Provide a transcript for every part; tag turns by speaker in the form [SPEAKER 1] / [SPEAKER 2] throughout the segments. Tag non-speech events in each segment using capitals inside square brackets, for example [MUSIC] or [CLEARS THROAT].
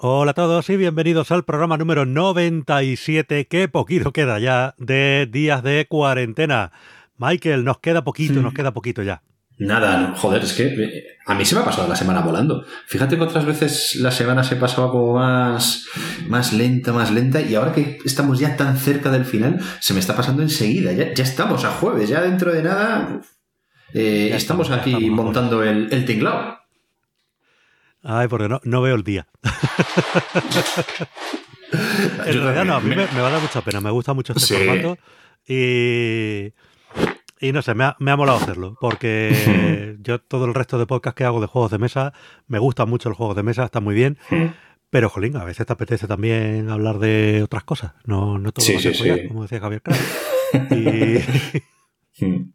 [SPEAKER 1] Hola a todos y bienvenidos al programa número 97, que poquito queda ya de días de cuarentena. Michael, nos queda poquito, nos queda poquito ya.
[SPEAKER 2] Nada, joder, es que eh, a mí se me ha pasado la semana volando. Fíjate que otras veces la semana se pasaba como más, más lenta, más lenta, y ahora que estamos ya tan cerca del final, se me está pasando enseguida. Ya, ya estamos a jueves, ya dentro de nada eh, estamos, aquí montando el, el tinglao.
[SPEAKER 1] Ay, porque no, no veo el día. [LAUGHS] en realidad no, a mí me, me, va a dar mucha pena, me gusta mucho este
[SPEAKER 2] Sí.
[SPEAKER 1] formato y, y no sé, me ha, me ha molado hacerlo, porque [LAUGHS] yo todo el resto de podcast que hago de juegos de mesa, me gustan mucho los juegos de mesa, están muy bien, pero jolín, a veces te apetece también hablar de otras cosas, no, no todo
[SPEAKER 2] Sí,
[SPEAKER 1] a ser
[SPEAKER 2] sí,
[SPEAKER 1] follar,
[SPEAKER 2] sí.
[SPEAKER 1] como decía Javier Craig. [LAUGHS] Y,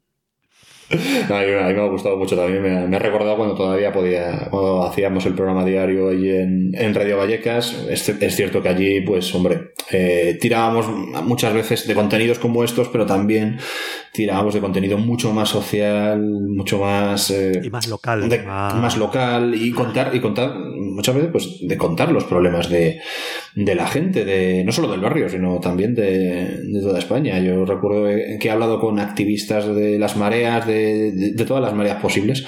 [SPEAKER 1] [LAUGHS]
[SPEAKER 2] A mí, a mí me ha gustado mucho también. Me ha, me ha recordado cuando todavía podía, cuando hacíamos el programa diario ahí en, en Radio Vallecas. Es, es cierto que allí, pues, hombre, eh, tirábamos muchas veces de contenidos como estos, pero también tirábamos de contenido mucho más social, mucho más. eh,
[SPEAKER 1] y más local.
[SPEAKER 2] de-
[SPEAKER 1] más-
[SPEAKER 2] más local y contar y contar muchas veces pues de contar los problemas de, de la gente de no solo del barrio sino también de, de toda España yo recuerdo que he hablado con activistas de las mareas de- de todas las mareas posibles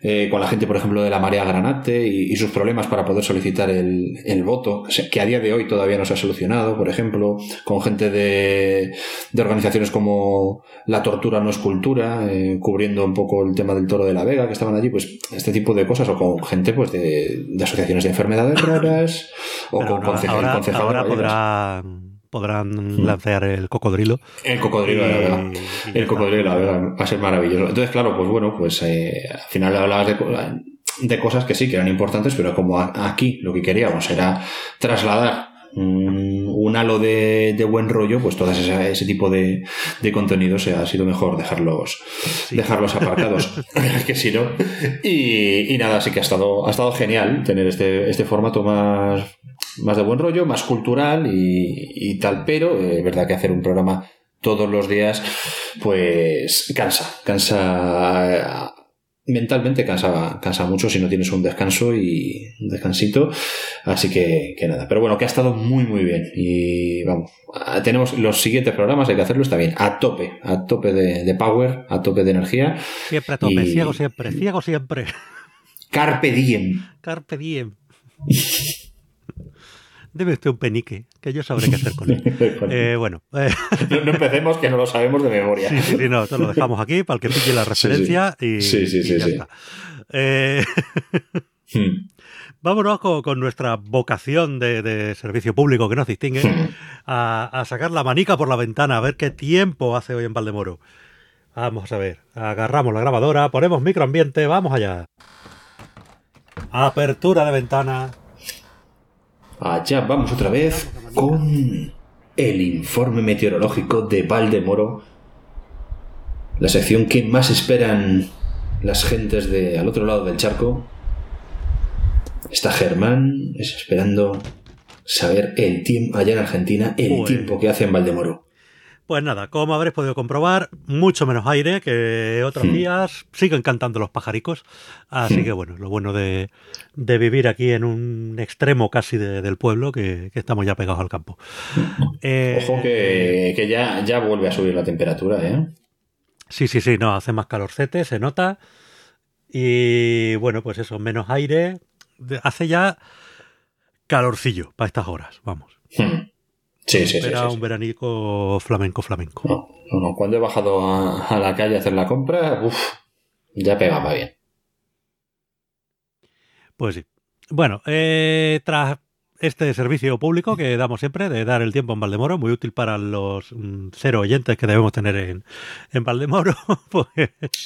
[SPEAKER 2] eh, con la gente por ejemplo de la marea granate y, y sus problemas para poder solicitar el, el voto que a día de hoy todavía no se ha solucionado por ejemplo con gente de, de organizaciones como la tortura no es cultura eh, cubriendo un poco el tema del toro de la Vega que estaban allí pues este tipo de cosas o con gente pues de, de asociaciones de enfermedades raras o
[SPEAKER 1] Pero
[SPEAKER 2] con
[SPEAKER 1] ahora. Podrán, lanzar el cocodrilo.
[SPEAKER 2] el cocodrilo la
[SPEAKER 1] ya
[SPEAKER 2] el
[SPEAKER 1] está.
[SPEAKER 2] cocodrilo la Vega va a ser maravilloso. Entonces claro pues bueno pues eh, al final hablabas de, co- de cosas que sí que eran importantes pero como a- aquí lo que queríamos era trasladar un, un halo de, de buen rollo pues todo ese, ese tipo de, de contenidos ha sido mejor dejarlos dejarlos aparcados [LAUGHS] [LAUGHS] que si no y, y nada así que ha estado ha estado genial tener este, este formato más más de buen rollo más cultural y, y tal pero eh, es verdad que hacer un programa todos los días pues cansa cansa mentalmente cansa, cansa mucho si no tienes un descanso y un descansito. Así que, que nada. Pero bueno, que ha estado muy, muy bien. Y vamos, ah, tenemos los siguientes programas, hay que hacerlos también a tope, a tope de, de power, a tope de energía.
[SPEAKER 1] Siempre a tope,
[SPEAKER 2] Y-
[SPEAKER 1] ciego siempre, ciego siempre.
[SPEAKER 2] Carpe diem.
[SPEAKER 1] Carpe diem. [LAUGHS] Debe usted un penique, que yo sabré qué hacer [LAUGHS] con él. Eh, bueno, eh,
[SPEAKER 2] no, no empecemos que no lo sabemos de memoria.
[SPEAKER 1] sí, sí, sí, no, te lo dejamos aquí para el que pille la
[SPEAKER 2] Sí, sí.
[SPEAKER 1] referencia y,
[SPEAKER 2] Sí, sí,
[SPEAKER 1] y
[SPEAKER 2] sí,
[SPEAKER 1] ya está. Eh, [LAUGHS]
[SPEAKER 2] Hmm.
[SPEAKER 1] vámonos con, con nuestra vocación de, de servicio público que nos distingue a, a sacar la manica por la ventana, a ver qué tiempo hace hoy en Valdemoro. Vamos a ver, agarramos la grabadora, ponemos microambiente, vamos allá. Apertura de ventana.
[SPEAKER 2] Allá vamos otra vez con el informe meteorológico de Valdemoro. La sección que más esperan las gentes de al otro lado del charco. Está Germán es esperando saber el tiempo allá en Argentina, el tiempo que hace en Valdemoro.
[SPEAKER 1] Pues nada, como habréis podido comprobar, mucho menos aire que otros
[SPEAKER 2] Hmm.
[SPEAKER 1] días. Siguen cantando los pajaricos. Así
[SPEAKER 2] Hmm.
[SPEAKER 1] que bueno, lo bueno de, de vivir aquí en un extremo casi de- del pueblo, que, que estamos ya pegados al campo. Eh,
[SPEAKER 2] Ojo que, que ya, ya vuelve a subir la temperatura, ¿eh?
[SPEAKER 1] Sí, sí, sí, no, hace más calorcete, se nota. Y bueno, pues eso, menos aire. Hace ya calorcillo para estas horas, vamos.
[SPEAKER 2] Hmm. Sí, sí, sí.
[SPEAKER 1] Era
[SPEAKER 2] sí,
[SPEAKER 1] un
[SPEAKER 2] sí.
[SPEAKER 1] veranico flamenco, flamenco.
[SPEAKER 2] No, no, no. Cuando he bajado a, a la calle a hacer la compra, uff, ya pegaba bien.
[SPEAKER 1] Pues sí. Bueno, eh, tras este servicio público que damos siempre de dar el tiempo en Valdemoro, muy útil para los mm, cero oyentes que debemos tener en, en Valdemoro, [LAUGHS] pues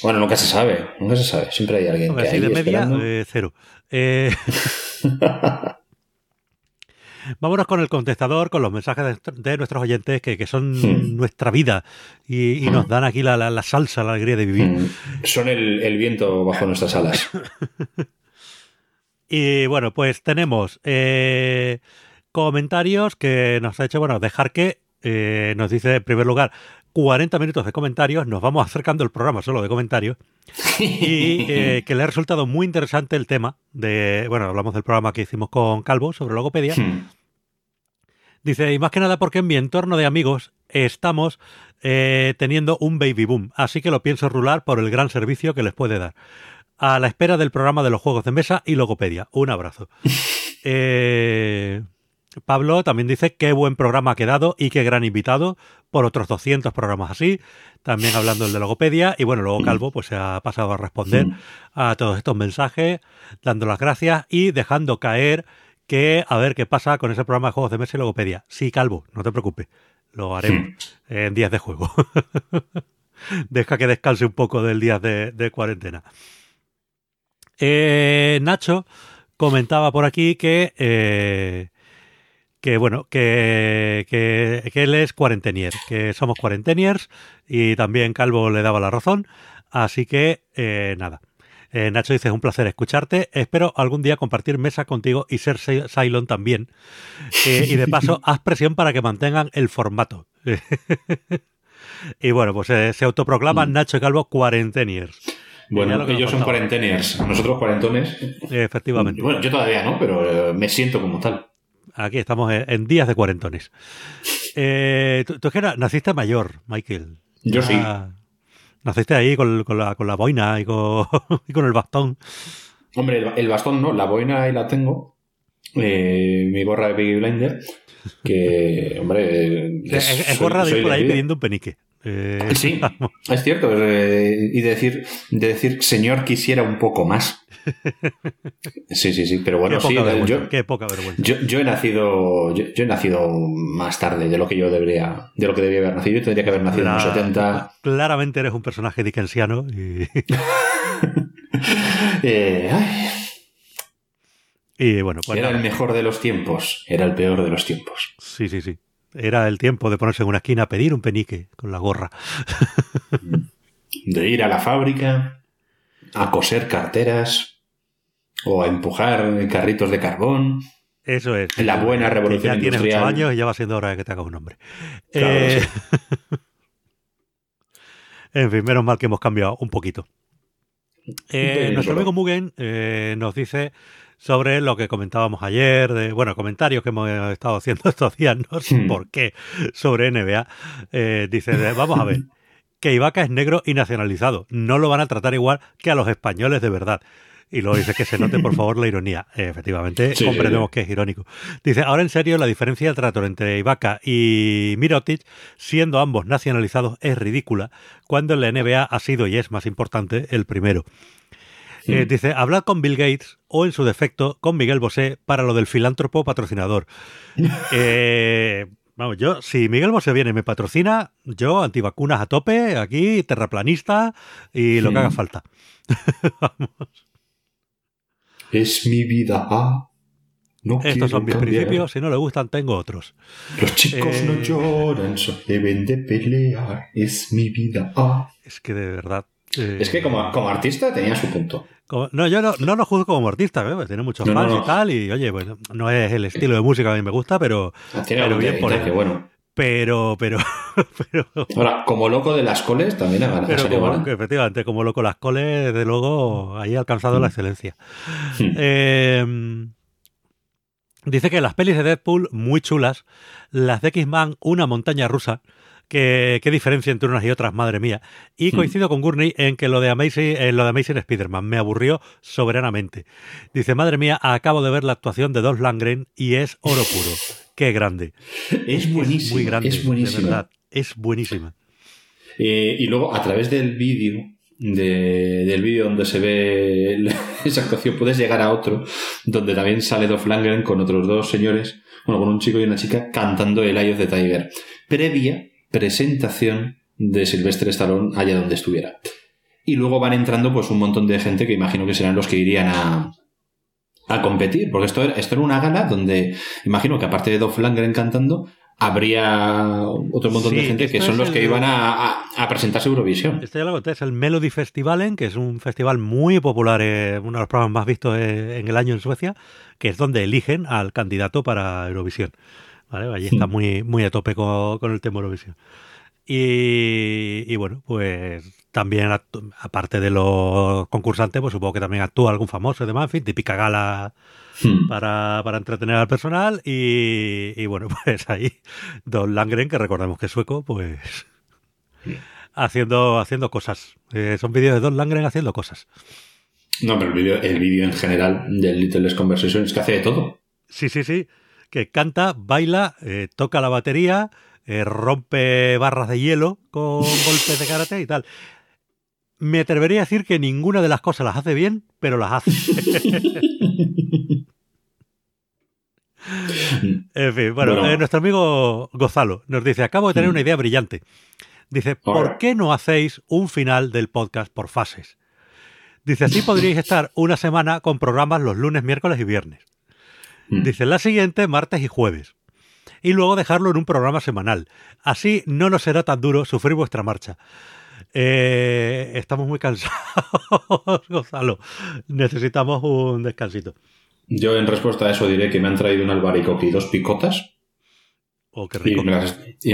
[SPEAKER 2] Bueno, nunca se sabe, nunca se sabe. Siempre hay alguien que
[SPEAKER 1] así
[SPEAKER 2] ahí
[SPEAKER 1] de media, eh, cero. Eh, [LAUGHS] [LAUGHS] vámonos con el contestador, con los mensajes de, de nuestros oyentes que, que son nuestra vida y, y nos dan aquí la, la- la salsa, la alegría de vivir.
[SPEAKER 2] Mm, Son el, el viento bajo nuestras alas. [LAUGHS]
[SPEAKER 1] Y bueno, pues tenemos eh, comentarios que nos ha hecho, bueno, dejar que eh, nos dice en primer lugar 40 minutos de comentarios, nos vamos acercando el programa solo de comentarios y eh, [LAUGHS] que le ha resultado muy interesante el tema de, bueno, hablamos del programa que hicimos con Calvo sobre logopedia.
[SPEAKER 2] Hmm.
[SPEAKER 1] Dice, y más que nada porque en mi entorno de amigos estamos eh, teniendo un baby boom, así que lo pienso rular por el gran servicio que les puede dar. A la espera del programa de los juegos de mesa y logopedia. Un abrazo. [LAUGHS] Eh, Pablo también dice qué buen programa ha quedado y qué gran invitado por otros 200 programas así, también hablando el de logopedia y bueno, luego Calvo pues se ha pasado a responder a todos estos mensajes, dando las gracias y dejando caer que a ver qué pasa con ese programa de juegos de mesa y logopedia. Sí, Calvo, no te preocupes, lo haremos en días de juego. [LAUGHS] Deja que descanse un poco del día de, de cuarentena. Eh, Nacho comentaba por aquí que eh, que bueno, que, que, que, él es cuarentenier, que somos cuarenteniers y también Calvo le daba la razón. Así que eh, nada. Eh, Nacho dice, es un placer escucharte. Espero algún día compartir mesa contigo y ser Cylon también. [LAUGHS] Eh, y de paso, haz presión para que mantengan el formato. [LAUGHS] y bueno, pues se autoproclaman mm. Nacho y Calvo cuarenteniers.
[SPEAKER 2] Bueno, ellos son cuarenteniers, nosotros cuarentones.
[SPEAKER 1] Efectivamente.
[SPEAKER 2] Bueno, yo todavía no, pero me siento como tal.
[SPEAKER 1] Aquí estamos en días de cuarentones. Eh, tú, tú, es que naciste mayor, Michael.
[SPEAKER 2] Yo sí.
[SPEAKER 1] Naciste ahí con, con, la, con la, boina y con, [LAUGHS] y con, el bastón.
[SPEAKER 2] Hombre, el, el, bastón no, la boina ahí la tengo. Eh, mi gorra de Piggy Blinder. Que, hombre.
[SPEAKER 1] Es, es, es gorra de ir por ahí pidiendo un penique.
[SPEAKER 2] Eh, sí, [LAUGHS] es cierto. Eh, y decir, de decir, señor, quisiera un poco más. [LAUGHS] Sí, sí, sí, pero bueno,
[SPEAKER 1] qué
[SPEAKER 2] sí.
[SPEAKER 1] Yo, qué poca vergüenza.
[SPEAKER 2] Yo, yo he nacido, yo, yo, he nacido más tarde de lo que yo debería, de lo que debía haber nacido. Yo tendría que haber nacido
[SPEAKER 1] La,
[SPEAKER 2] en los 70.
[SPEAKER 1] Claramente eres un personaje dickensiano y. [LAUGHS]
[SPEAKER 2] eh, ay.
[SPEAKER 1] Y bueno, pues
[SPEAKER 2] era el mejor de los tiempos, era el peor de los tiempos.
[SPEAKER 1] Sí, sí, sí. Era el tiempo de ponerse en una esquina a pedir un penique con la gorra.
[SPEAKER 2] De ir a la fábrica, a coser carteras o a empujar carritos de carbón.
[SPEAKER 1] Eso es.
[SPEAKER 2] La buena revolución
[SPEAKER 1] ya tienes
[SPEAKER 2] industrial.
[SPEAKER 1] ocho años y ya va siendo hora de que te hagas un nombre.
[SPEAKER 2] Claro,
[SPEAKER 1] Eh,
[SPEAKER 2] sí. [LAUGHS]
[SPEAKER 1] en fin, menos mal que hemos cambiado un poquito. Eh, nuestro amigo Mugen eh, nos dice sobre lo que comentábamos ayer, de, bueno, comentarios que hemos estado haciendo [LAUGHS] estos días, no sé
[SPEAKER 2] Hmm.
[SPEAKER 1] por qué, sobre NBA. Eh, dice, de, vamos a ver, [LAUGHS] que Ibaka es negro y nacionalizado. No lo van a tratar igual que a los españoles de verdad. Y luego dice que se note, por favor, la ironía. [LAUGHS] Eh, efectivamente,
[SPEAKER 2] Sí,
[SPEAKER 1] comprendemos
[SPEAKER 2] sí.
[SPEAKER 1] que es irónico. Dice, ahora en serio, la diferencia de trato entre Ibaka y Mirotic, siendo ambos nacionalizados, es ridícula, cuando en la NBA ha sido y es más importante el primero. Eh,
[SPEAKER 2] Mm.
[SPEAKER 1] dice, hablad con Bill Gates o, en su defecto, con Miguel Bosé para lo del filántropo patrocinador. [LAUGHS] Eh, vamos, yo, si Miguel Bosé viene y me patrocina, yo antivacunas a tope, aquí, terraplanista y lo que haga falta. [LAUGHS]
[SPEAKER 2] Es mi vida. Ah, no
[SPEAKER 1] Estos son mis
[SPEAKER 2] cambiar.
[SPEAKER 1] principios, si no le gustan, tengo otros.
[SPEAKER 2] Los chicos
[SPEAKER 1] Eh,
[SPEAKER 2] no lloran, solo deben de pelear. Es mi vida. Ah.
[SPEAKER 1] Es que de verdad... eh,
[SPEAKER 2] Es que como, como artista tenía su punto.
[SPEAKER 1] como- no, yo no, no lo juzgo como artista, ¿eh? tiene muchos
[SPEAKER 2] No,
[SPEAKER 1] fans
[SPEAKER 2] no.
[SPEAKER 1] y tal, y oye, pues no es el estilo de música que a mí me gusta, pero,
[SPEAKER 2] Tiene
[SPEAKER 1] Pero bien
[SPEAKER 2] que bueno.
[SPEAKER 1] pero, pero, [LAUGHS] pero,
[SPEAKER 2] Ahora, como loco de las coles, también ha ganado.
[SPEAKER 1] pero como, efectivamente, como loco las coles, de luego, ahí ha alcanzado la excelencia.
[SPEAKER 2] Hmm.
[SPEAKER 1] Eh, dice que las pelis de Deadpool, muy chulas, las de X-Man, una montaña rusa, qué diferencia entre unas y otras, madre mía. Y
[SPEAKER 2] Hmm.
[SPEAKER 1] coincido con Gurney en que lo de Amazing, en lo de Amazing Spider-Man me aburrió soberanamente. Dice, madre mía, acabo de ver la actuación de Dolph Lundgren y es oro puro. [LAUGHS] Qué grande.
[SPEAKER 2] Es buenísimo.
[SPEAKER 1] Muy grande,
[SPEAKER 2] es buenísimo.
[SPEAKER 1] de verdad. Es buenísima.
[SPEAKER 2] Eh, y luego, a través del vídeo, de- del vídeo donde se ve el- [LAUGHS] esa actuación, puedes llegar a otro, donde también sale Dolph Lundgren con otros dos señores, bueno, con un chico y una chica, cantando el Eye of the Tiger, previa presentación de Sylvester Stallone allá donde estuviera. Y luego van entrando pues un montón de gente que imagino que serán los que irían a, a competir, porque esto era, esto era una gala donde imagino que aparte de Dolph Lundgren cantando, habría otro montón de gente que son los que iban a, a- a presentarse a Eurovisión.
[SPEAKER 1] Este ya lo conté, es el Melody Festivalen, que es un festival muy popular, eh, uno de los programas más vistos eh, en el año en Suecia, que es donde eligen al candidato para Eurovisión. ¿Vale? Allí está muy, muy a tope con, el tema Eurovisión. Y, y, bueno, pues también, aparte de los concursantes, pues supongo que también actúa algún famoso y demás, en fin, típica gala hmm. para, para, entretener al personal. Y, y, bueno, [LAUGHS] pues ahí Don Langren, que recordemos que es sueco, pues haciendo, haciendo cosas. Eh, son vídeos de Don Langren haciendo cosas.
[SPEAKER 2] No, pero el vídeo el vídeo en general del Little Less Conversation es que hace de todo.
[SPEAKER 1] Sí, sí, sí. Que canta, baila, eh, toca la batería, eh, rompe barras de hielo con [LAUGHS] golpes de karate y tal. Me atrevería a decir que ninguna de las cosas las hace bien, pero las hace. [LAUGHS] en fin, bueno, nuestro amigo Gozalo nos dice, acabo de tener una idea brillante. Dice, ¿por qué no hacéis un final del podcast por fases? Dice, así podríais estar una semana con programas los lunes, miércoles y viernes. Mm. Dice, la siguiente, martes y jueves. Y luego dejarlo en un programa semanal. Así no nos será tan duro sufrir vuestra marcha. Eh, estamos muy cansados, [LAUGHS] Gonzalo. Necesitamos un descansito.
[SPEAKER 2] Yo en respuesta a eso diré que me han traído un albaricoque y dos picotas
[SPEAKER 1] Oh, qué rico.
[SPEAKER 2] Y, me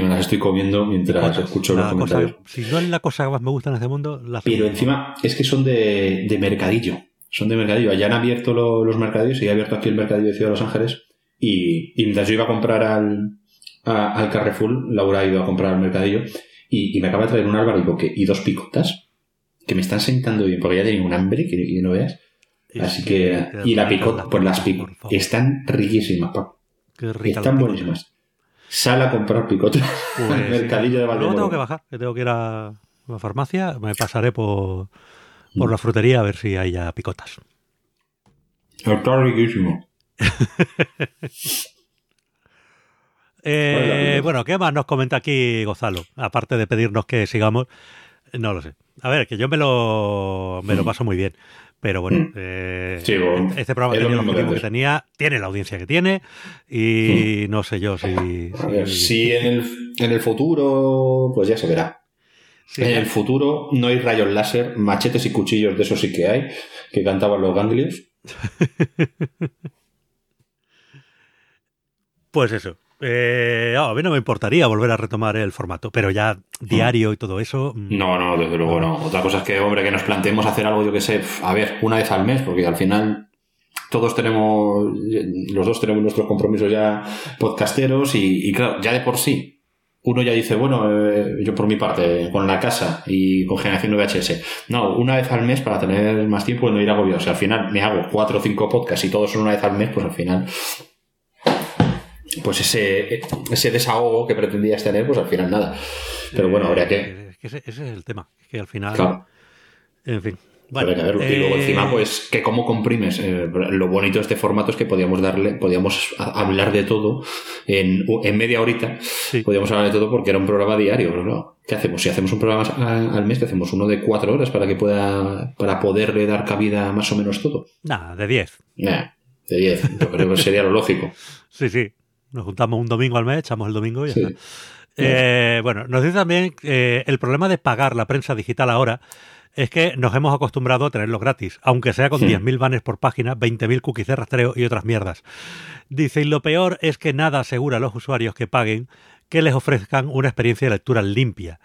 [SPEAKER 2] las, estoy comiendo mientras escucho los comentarios.
[SPEAKER 1] si no es la cosa que más me gusta en este mundo, las
[SPEAKER 2] Pero encima es que son de, mercadillo. Son de mercadillo. Allá han abierto los mercadillos y he abierto aquí el mercadillo de Ciudad de Los Ángeles. Y, mientras yo iba a comprar al, al Carrefour, Laura ido a comprar al mercadillo. Y, me acaba de traer un albaricoque y dos picotas que me están sentando bien porque ya tengo un hambre que, no veas. Así que. Y la picota, pues las picotas. Están riquísimas, Qué Están buenísimas. Sal a comprar picote pues, [LAUGHS] mercadillo de Valdemoro.
[SPEAKER 1] Luego tengo que bajar, que tengo que ir a la farmacia. Me pasaré por, por la frutería a ver si hay ya picotas.
[SPEAKER 2] Está riquísimo. [LAUGHS]
[SPEAKER 1] eh, bueno, ¿qué más nos comenta aquí Gonzalo? Aparte de pedirnos que sigamos, no lo sé. A ver, que yo me lo, me lo paso muy bien. Pero bueno, mm. eh, este programa tenía que tenía, tiene la audiencia que tiene y mm. no sé yo si...
[SPEAKER 2] si, en, el, en, el, futuro, pues ya se verá. En el futuro no hay rayos láser, machetes y cuchillos, de eso sí que hay, que cantaban los ganglios. [LAUGHS]
[SPEAKER 1] pues eso. Eh, a mí no me importaría volver a retomar el formato, pero ya diario y todo eso.
[SPEAKER 2] Mm, no, no, desde luego no. Otra cosa es que, hombre, que nos planteemos hacer algo, yo que sé, a ver, una vez al mes, porque al final todos tenemos, los dos tenemos nuestros compromisos ya podcasteros y, claro, ya de por sí. Uno ya dice, bueno, eh, yo por mi parte, con la casa y con generación VHS. No, una vez al mes para tener más tiempo y no ir agobiado. O sea, al final me hago cuatro o cinco podcasts y todos son una vez al mes, pues al final pues ese, ese desahogo que pretendías tener, pues al final nada. Pero bueno, habría que...
[SPEAKER 1] ese, es el tema, que al final... En fin.
[SPEAKER 2] Bueno, que verlo. Y luego encima, eh, pues, que cómo comprimes. Eh, lo bonito de este formato es que podíamos darle, podíamos hablar de todo en, en media horita. Podíamos hablar de todo porque era un programa diario. ¿no? ¿Qué hacemos? Si hacemos un programa al mes, que hacemos uno de cuatro horas para que pueda, para poderle dar cabida más o menos todo.
[SPEAKER 1] Nada, de diez.
[SPEAKER 2] de diez. Yo creo que sería lo lógico. [LAUGHS]
[SPEAKER 1] Sí, sí. Nos juntamos un domingo al mes, echamos el domingo y ya está. Eh, bueno, nos dice también el problema de pagar la prensa digital ahora es que nos hemos acostumbrado a tenerlo gratis, aunque sea con 10.000 banners por página, 20.000 cookies de rastreo y otras mierdas. Dice, y lo peor es que nada asegura a los usuarios que paguen que les ofrezcan una experiencia de lectura limpia.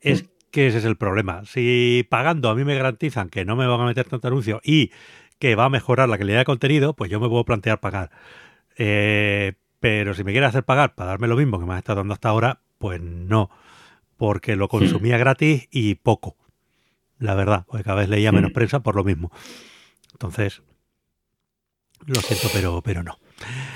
[SPEAKER 1] Es que ese es el problema. Si pagando a mí me garantizan que no me van a meter tanto anuncio y que va a mejorar la calidad de contenido, pues yo me puedo plantear pagar. Eh, pero si me quieres hacer pagar para darme lo mismo que me has estado dando hasta ahora, pues no. Porque lo consumía gratis y poco. La verdad, porque cada vez leía menos prensa por lo mismo. Entonces, lo siento, pero, pero no.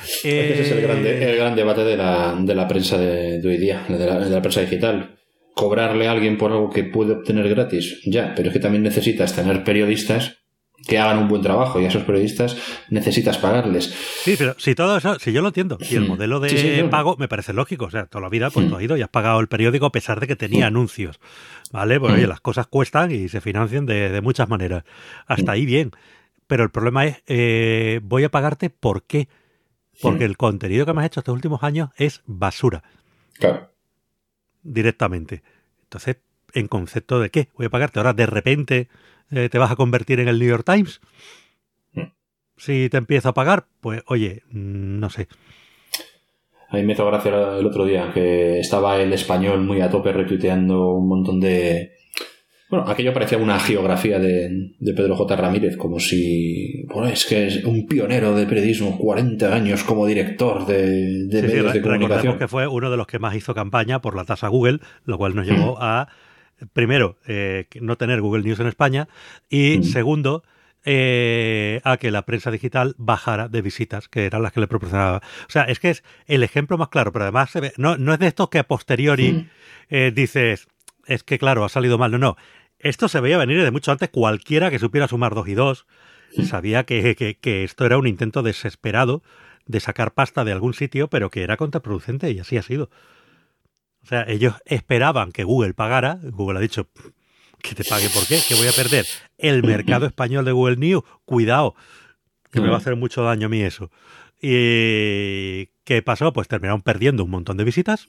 [SPEAKER 2] Ese es el, grande, el gran debate de la, de la prensa de, hoy día, de la, de la prensa digital. Cobrarle a alguien por algo que puede obtener gratis, ya, pero es que también necesitas tener periodistas que hagan un buen trabajo y a esos periodistas necesitas pagarles.
[SPEAKER 1] Sí, pero si todo eso, si yo lo entiendo, y el hmm. modelo de pago me parece lógico, o sea, toda la vida pues hmm. tú has ido y has pagado el periódico a pesar de que tenía hmm. anuncios, ¿vale? Pues oye, las cosas cuestan y se financian de, muchas maneras. Hasta ahí bien, pero el problema es, eh, voy a pagarte ¿por qué? Porque el contenido que me has hecho estos últimos años es basura.
[SPEAKER 2] Claro.
[SPEAKER 1] Directamente. Entonces, ¿en concepto de qué? Voy a pagarte ahora de repente eh, te vas a convertir en el New York Times. Si te empiezo a pagar, pues oye, mm, no sé.
[SPEAKER 2] A mí me hizo gracia el otro día que estaba el español muy a tope retuiteando un montón de, bueno, aquello parecía una geografía de, Pedro J. Ramírez, como si. Bueno, es que es un pionero de periodismo, 40 años como director de, de medios de comunicación.
[SPEAKER 1] que fue uno de los que más hizo campaña por la tasa Google, lo cual nos llevó a, primero, eh, no tener Google News en España, y segundo, eh, a que la prensa digital bajara de visitas, que eran las que le proporcionaba. O sea, es que es el ejemplo más claro, pero además no, no es de estos que a posteriori eh, dices, es que claro, ha salido mal. No, no. Esto se veía venir de mucho antes. Cualquiera que supiera sumar dos y dos sabía que, que, esto era un intento desesperado de sacar pasta de algún sitio, pero que era contraproducente y así ha sido. O sea, ellos esperaban que Google pagara. Google ha dicho que te pague por qué, que voy a perder el [CLEARS THROAT] mercado español de Google News. Cuidado, que me va a hacer mucho daño a mí eso. ¿Y qué pasó? Pues terminaron perdiendo un montón de visitas.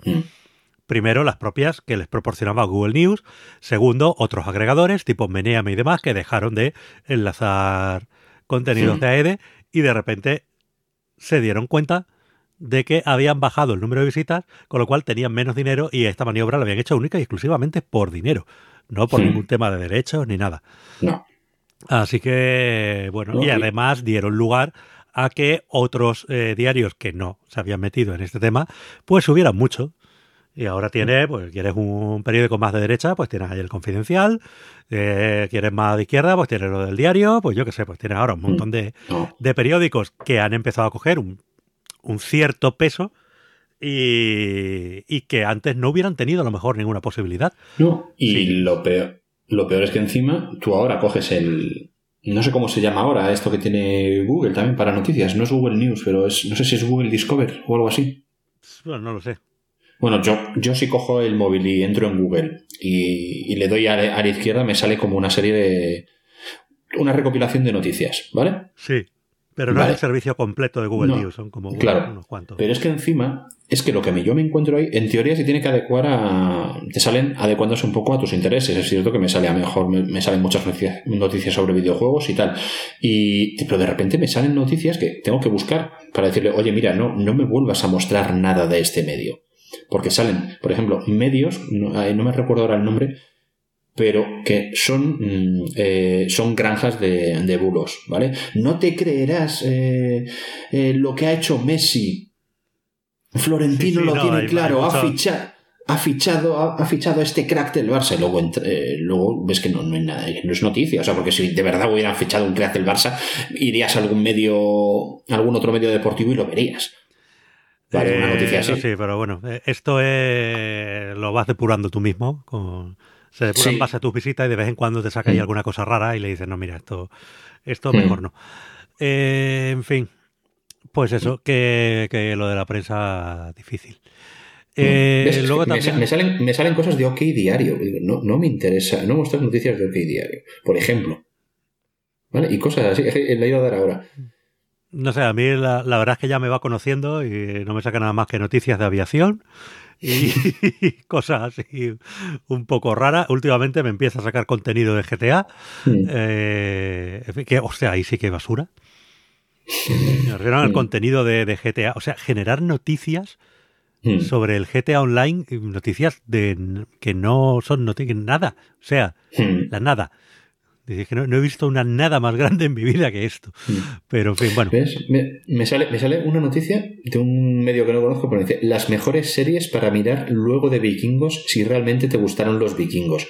[SPEAKER 1] Primero, las propias que les proporcionaba Google News. Segundo, otros agregadores tipo Meneame y demás que dejaron de enlazar contenidos de AED y de repente se dieron cuenta de que habían bajado el número de visitas, con lo cual tenían menos dinero y esta maniobra la habían hecho única y exclusivamente por dinero, no por ningún tema de derechos ni nada.
[SPEAKER 2] No.
[SPEAKER 1] Así que, bueno, y además dieron lugar a que otros eh, diarios que no se habían metido en este tema, pues subieran mucho. Y ahora tiene, pues quieres un periódico más de derecha, pues tienes ahí el confidencial. Eh, quieres más de izquierda, pues tienes lo del diario. Pues yo qué sé, pues tienes ahora un montón de, de periódicos que han empezado a coger un, un cierto peso y, y, que antes no hubieran tenido a lo mejor ninguna posibilidad.
[SPEAKER 2] No, y lo, peor, lo peor es que encima tú ahora coges el... No sé cómo se llama ahora esto que tiene Google también para noticias. No es Google News, pero es no sé si es Google Discover o algo así.
[SPEAKER 1] Bueno, no lo sé.
[SPEAKER 2] Bueno, yo, yo si cojo el móvil y entro en Google y, le doy a, la izquierda, me sale como una serie de. una recopilación de noticias, ¿vale?
[SPEAKER 1] Sí. Pero no es el servicio completo de Google News, son como
[SPEAKER 2] unos cuantos. Pero es que encima, es que lo que yo me encuentro ahí, en teoría se tiene que adecuar a. te salen adecuándose un poco a tus intereses. Es cierto que me sale a mejor, me, salen muchas noticias, sobre videojuegos y tal. Y, pero de repente me salen noticias que tengo que buscar para decirle, oye, mira, no, no me vuelvas a mostrar nada de este medio porque salen, por ejemplo, medios, no, me recuerdo ahora el nombre, pero que son, mm, eh, son granjas de, bulos, ¿vale? No te creerás eh, eh, lo que ha hecho Messi. Florentino lo tiene claro, ha fichado ha fichado, ha, fichado este crack del Barça y luego, luego ves que no, no, nada, no es noticia. O sea, porque si de verdad hubieran fichado un crack del Barça, irías a algún medio, algún otro medio deportivo y lo verías.
[SPEAKER 1] Vale, una noticia así. Sí, pero bueno, esto es, lo vas depurando tú mismo. Con, se depura en base a tus visitas y de vez en cuando te saca ahí mm. alguna cosa rara y le dices, no, mira, esto, esto mejor mm. no. Eh, en fin, pues eso, mm. que, que, lo de la prensa difícil.
[SPEAKER 2] Eh, luego también... me, salen, me salen cosas de OK Diario. No, no me interesa, no mostrar noticias de OK Diario, por ejemplo. ¿Vale? Y cosas así, le iba a dar ahora.
[SPEAKER 1] No sé, a mí la, verdad es que ya me va conociendo y no me saca nada más que noticias de aviación y [LAUGHS] cosas así un poco raras. Últimamente me empieza a sacar contenido de GTA. Eh, que, o sea, ahí sí que basura. Me refiero al contenido de, GTA. O sea, generar noticias sobre el GTA Online, noticias de que no son noticias, nada. O sea, la nada. Dice que no, he visto una nada más grande en mi vida que esto. Mm. Pero, en fin, bueno.
[SPEAKER 2] Me, sale, me sale una noticia de un medio que no conozco, pero dice, las mejores series para mirar luego de vikingos si realmente te gustaron los vikingos.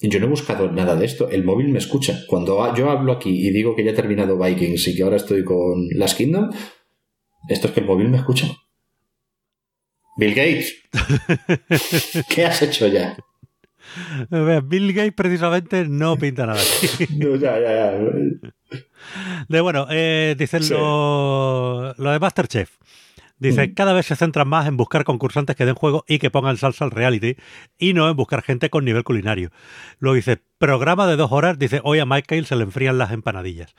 [SPEAKER 2] Yo no he buscado nada de esto. El móvil me escucha. Cuando yo hablo aquí y digo que ya he terminado Vikings y que ahora estoy con Las Kingdom, esto es que el móvil me escucha. Bill Gates, [LAUGHS] ¿qué has hecho ya?
[SPEAKER 1] Bill Gates precisamente no pinta nada. [LAUGHS]
[SPEAKER 2] no, ya, ya, ya.
[SPEAKER 1] De bueno, eh, dicen lo, de Masterchef. Dice, cada vez se centran más en buscar concursantes que den juego y que pongan salsa al reality y no en buscar gente con nivel culinario. Luego dice, programa de dos horas, dice, hoy a Michael se le enfrían las empanadillas.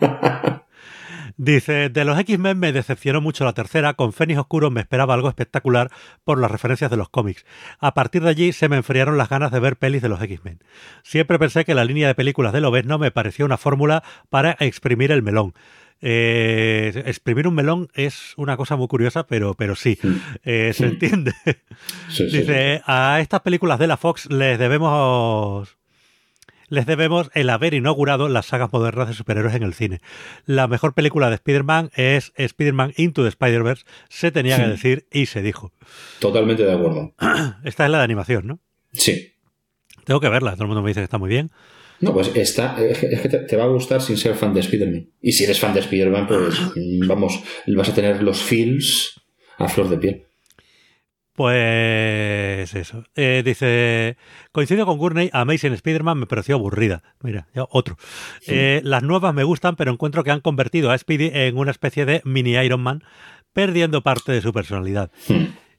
[SPEAKER 1] [LAUGHS] Dice, de los X-Men me decepcionó mucho la tercera, con Fénix Oscuro me esperaba algo espectacular por las referencias de los cómics. A partir de allí se me enfriaron las ganas de ver pelis de los X-Men. Siempre pensé que la línea de películas de no me parecía una fórmula para exprimir el melón. Eh, exprimir un melón es una cosa muy curiosa, pero, pero sí, eh, se entiende. Dice, a estas películas de la Fox les debemos les debemos el haber inaugurado las sagas modernas de superhéroes en el cine. La mejor película de Spider-Man es Spider-Man Into the Spider-Verse. Se tenía que decir y se dijo.
[SPEAKER 2] Totalmente de acuerdo. [CLEARS THROAT]
[SPEAKER 1] Esta es la de animación, ¿no?
[SPEAKER 2] Sí.
[SPEAKER 1] Tengo que verla, todo el mundo me dice que está muy bien.
[SPEAKER 2] No, pues está, es que te, va a gustar sin ser fan de Spider-Man. Y si eres fan de Spider-Man, pues [CLEARS THROAT] vamos, vas a tener los feels a flor de piel.
[SPEAKER 1] Pues eso. Eh, dice, coincido con Gurney, Amazing Spider-Man me pareció aburrida. Mira, ya otro. Eh, las nuevas me gustan, pero encuentro que han convertido a Speedy en una especie de mini Iron Man, perdiendo parte de su personalidad.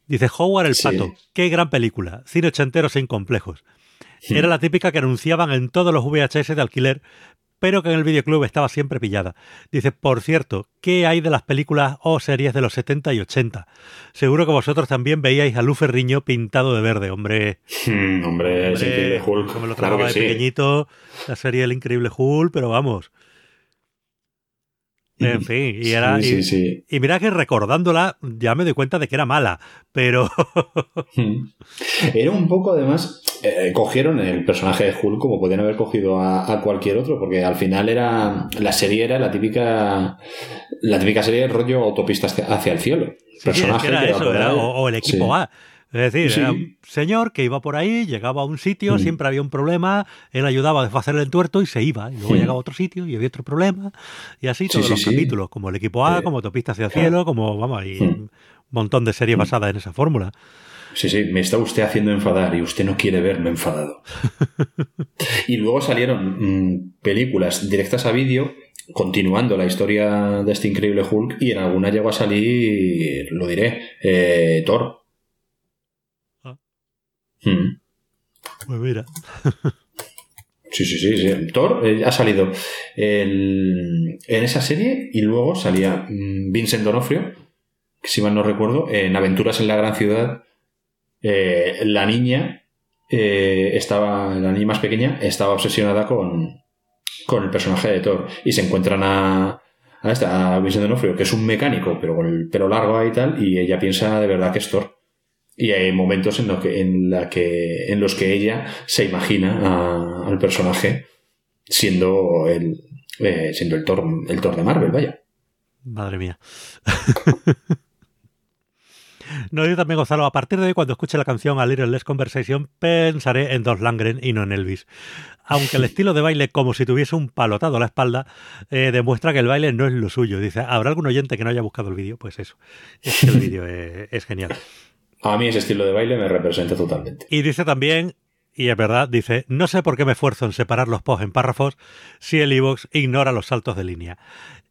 [SPEAKER 1] Dice Howard el Pato, qué gran película, cine ochentero sin complejos. Era la típica que anunciaban en todos los VHS de alquiler, pero que en el videoclub estaba siempre pillada. Dice, por cierto, ¿qué hay de las películas o series de los 70 y 80? Seguro que vosotros también veíais a Luferriño pintado de verde, hombre.
[SPEAKER 2] Hmm, hombre, es increíble Hulk.
[SPEAKER 1] Como lo claro de pequeñito, la serie El Increíble Hulk, pero vamos. En fin, y era. y, mira que recordándola ya me doy cuenta de que era mala, pero. [LAUGHS]
[SPEAKER 2] era un poco, además. Eh, cogieron el personaje de Hulk como podían haber cogido a, cualquier otro, porque al final era. La serie era la típica. La típica serie de rollo autopista hacia el cielo.
[SPEAKER 1] personaje era eso, o, el equipo A. Es decir, era un señor que iba por ahí, llegaba a un sitio, mm. siempre había un problema, él ayudaba a desfacer el entuerto y se iba. Y luego mm. llegaba a otro sitio y había otro problema. Y así todos los capítulos, como el equipo A, como Autopista hacia el cielo, como, vamos, hay mm. un montón de series basadas en esa fórmula.
[SPEAKER 2] Sí, sí, me está usted haciendo enfadar y usted no quiere verme enfadado. [LAUGHS] y luego salieron películas directas a vídeo continuando la historia de este increíble Hulk y en alguna llegó a salir, lo diré, eh, Thor.
[SPEAKER 1] Hmm. Pues mira.
[SPEAKER 2] Sí, sí, sí, sí. Thor eh, ha salido en esa serie y luego salía mm, Vincent Donofrio, que si mal no recuerdo, en Aventuras en la Gran Ciudad. Eh, la niña eh, estaba, la niña más pequeña, estaba obsesionada con, con el personaje de Thor y se encuentran a, a, esta, a Vincent Donofrio, que es un mecánico, pero con el pelo largo y tal, y ella piensa de verdad que es Thor. Y hay momentos en, que, en, la que, en los que ella se imagina al personaje siendo el, eh, siendo el Thor, el Thor de Marvel, vaya.
[SPEAKER 1] Madre mía. [LAUGHS] No digo también Gonzalo, a partir de hoy cuando escuche la canción A Little Less Conversation pensaré en Dos Langren y no en Elvis. Aunque el [LAUGHS] estilo de baile, como si tuviese un palotado a la espalda, eh, demuestra que el baile no es lo suyo. Dice, ¿habrá algún oyente que no haya buscado el vídeo? Pues eso, es que el vídeo [LAUGHS] es genial.
[SPEAKER 2] A mí ese estilo de baile me representa totalmente.
[SPEAKER 1] Y dice también, y es verdad, dice, no sé por qué me esfuerzo en separar los posts en párrafos si el iVoox ignora los saltos de línea.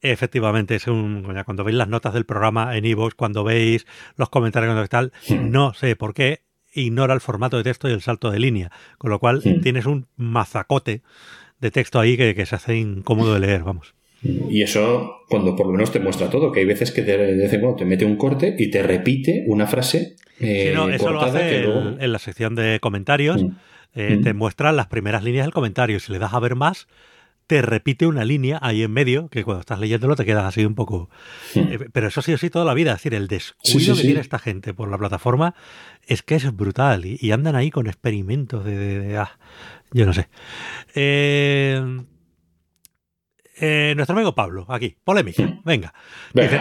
[SPEAKER 1] Efectivamente, es un, cuando veis las notas del programa en iVoox, cuando veis los comentarios y tal, no sé por qué ignora el formato de texto y el salto de línea. Con lo cual tienes un mazacote de texto ahí que, que se hace incómodo de leer, vamos.
[SPEAKER 2] Y eso, cuando por lo menos te muestra todo, que hay veces que de vez en cuando te mete un corte y te repite una frase.
[SPEAKER 1] Eh, no, eso lo hace en, la sección de comentarios. Mm. Eh, te mm. muestra las primeras líneas del comentario. Si le das a ver más, te repite una línea ahí en medio que cuando estás leyéndolo te quedas así un poco. Mm. Eh, pero eso sí o sí toda la vida. Es decir, el descuido que tiene esta gente por la plataforma es que es brutal. Y, andan ahí con experimentos de. ah, yo no sé. Eh eh, nuestro amigo Pablo, aquí, polémica, venga.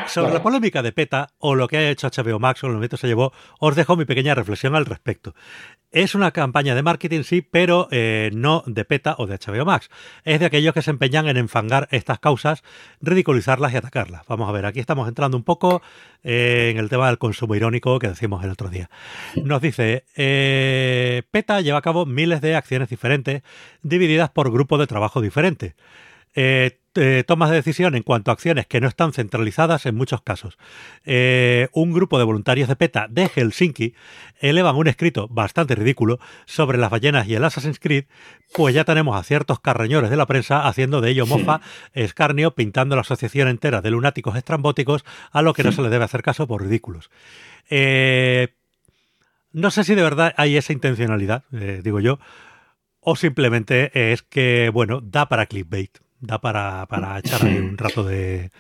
[SPEAKER 1] sobre la polémica de PETA o lo que ha hecho HBO Max o el momento se llevó, os dejo mi pequeña reflexión al respecto. Es una campaña de marketing, sí, pero eh, no de PETA o de HBO Max. Es de aquellos que se empeñan en enfangar estas causas, ridiculizarlas y atacarlas. Vamos a ver, aquí estamos entrando un poco eh, en el tema del consumo irónico que decimos el otro día. Nos dice, PETA lleva a cabo miles de acciones diferentes, divididas por grupos de trabajo diferentes. Eh, tomas de decisión en cuanto a acciones que no están centralizadas en muchos casos. Eh, un grupo de voluntarios de PETA de Helsinki elevan un escrito bastante ridículo sobre las ballenas y el Assassin's Creed, pues ya tenemos a ciertos carreñores de la prensa haciendo de ello mofa, escarnio, pintando la asociación entera de lunáticos estrambóticos a lo que no se le debe hacer caso por ridículos. Eh, no sé si de verdad hay esa intencionalidad, digo yo, o simplemente es que, bueno, da para clickbait da para, para [LAUGHS] echar ahí un rato de,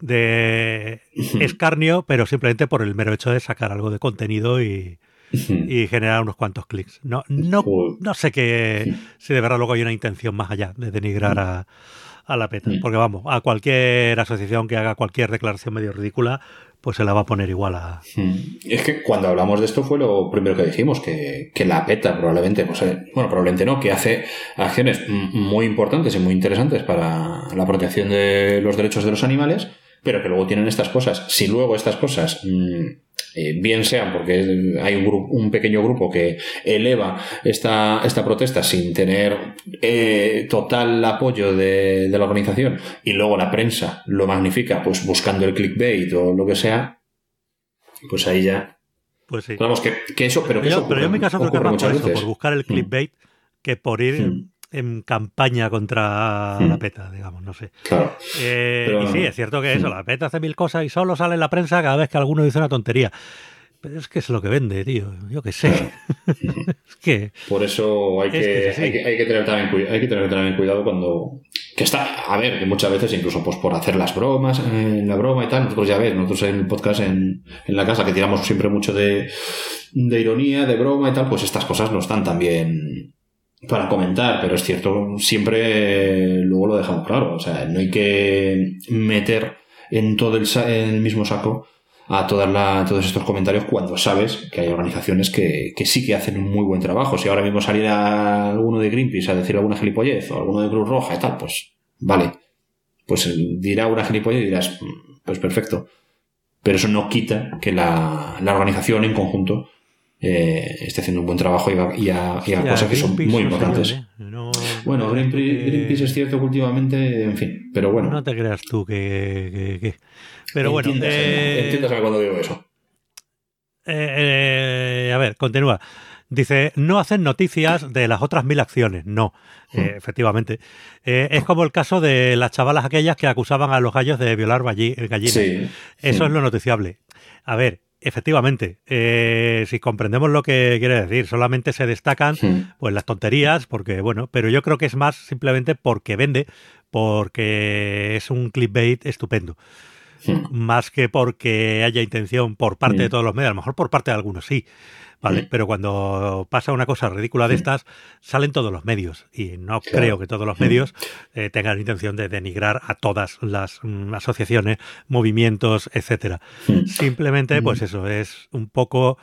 [SPEAKER 1] de [LAUGHS] escarnio, pero simplemente por el mero hecho de sacar algo de contenido y, y generar unos cuantos clics. No, no, no sé que, si de verdad luego hay una intención más allá de denigrar a, a la PETA. Porque vamos, a cualquier asociación que haga cualquier declaración medio ridícula, pues se la va a poner igual a...
[SPEAKER 2] Es que cuando hablamos de esto fue lo primero que dijimos, que, que la PETA probablemente, pues, bueno, probablemente no, que hace acciones muy importantes y muy interesantes para la protección de los derechos de los animales, pero que luego tienen estas cosas. Si luego estas cosas, mm, eh, bien sean porque hay un, grupo, un pequeño grupo que eleva esta, esta protesta sin tener eh, total apoyo de, la organización y luego la prensa lo magnifica, pues buscando el clickbait o lo que sea, pues ahí ya.
[SPEAKER 1] Pues sí.
[SPEAKER 2] Vamos, que, eso, pero que
[SPEAKER 1] yo,
[SPEAKER 2] eso
[SPEAKER 1] pero yo caso creo que más por eso, por buscar el mm. clickbait, que por ir mm en campaña contra la hmm. PETA, digamos, no sé.
[SPEAKER 2] Claro.
[SPEAKER 1] Eh, y sí, es cierto que eso, hmm. la PETA hace mil cosas y solo sale en la prensa cada vez que alguno dice una tontería. Pero es que es lo que vende, tío. Yo qué sé. [LAUGHS] es que.
[SPEAKER 2] Por eso hay que, hay, que, tener también, hay que tener también cuidado cuando. Que está. A ver, que muchas veces, incluso pues por hacer las bromas, en la broma y tal. Nosotros ya ves, nosotros en el podcast en, en la casa que tiramos siempre mucho de, de ironía, de broma y tal, pues estas cosas no están también para comentar, pero es cierto, siempre luego lo dejamos claro. O sea, no hay que meter en todo el, el mismo saco a todas la, todos estos comentarios cuando sabes que hay organizaciones que, que, sí que hacen un muy buen trabajo. Si ahora mismo saliera alguno de Greenpeace a decir alguna gilipollez o alguno de Cruz Roja y tal, pues vale. Pues dirá una gilipollez y dirás, mm, pues perfecto. Pero eso no quita que la, la organización en conjunto eh, esté haciendo un buen trabajo y a, cosas que son muy importantes. ¿eh? bueno, Greenpeace, es cierto que últimamente, en fin, pero bueno.
[SPEAKER 1] No te creas tú que. Pero bueno.
[SPEAKER 2] Eh, cuando digo eso.
[SPEAKER 1] Eh, a ver, continúa. Dice, no hacen noticias de las otras mil acciones. No, hmm. efectivamente. es como el caso de las chavalas aquellas que acusaban a los gallos de violar gallinas. Eso es lo noticiable. A ver, Efectivamente, eh, si comprendemos lo que quiere decir, solamente se destacan pues las tonterías, porque bueno, pero yo creo que es más simplemente porque vende, porque es un clickbait estupendo. Más que porque haya intención por parte de todos los medios, a lo mejor por parte de algunos sí, ¿vale? Pero cuando pasa una cosa ridícula de estas, salen todos los medios. Y no creo que todos los medios eh, tengan intención de denigrar a todas las mm, asociaciones, movimientos, etcétera. Simplemente, pues eso, es un poco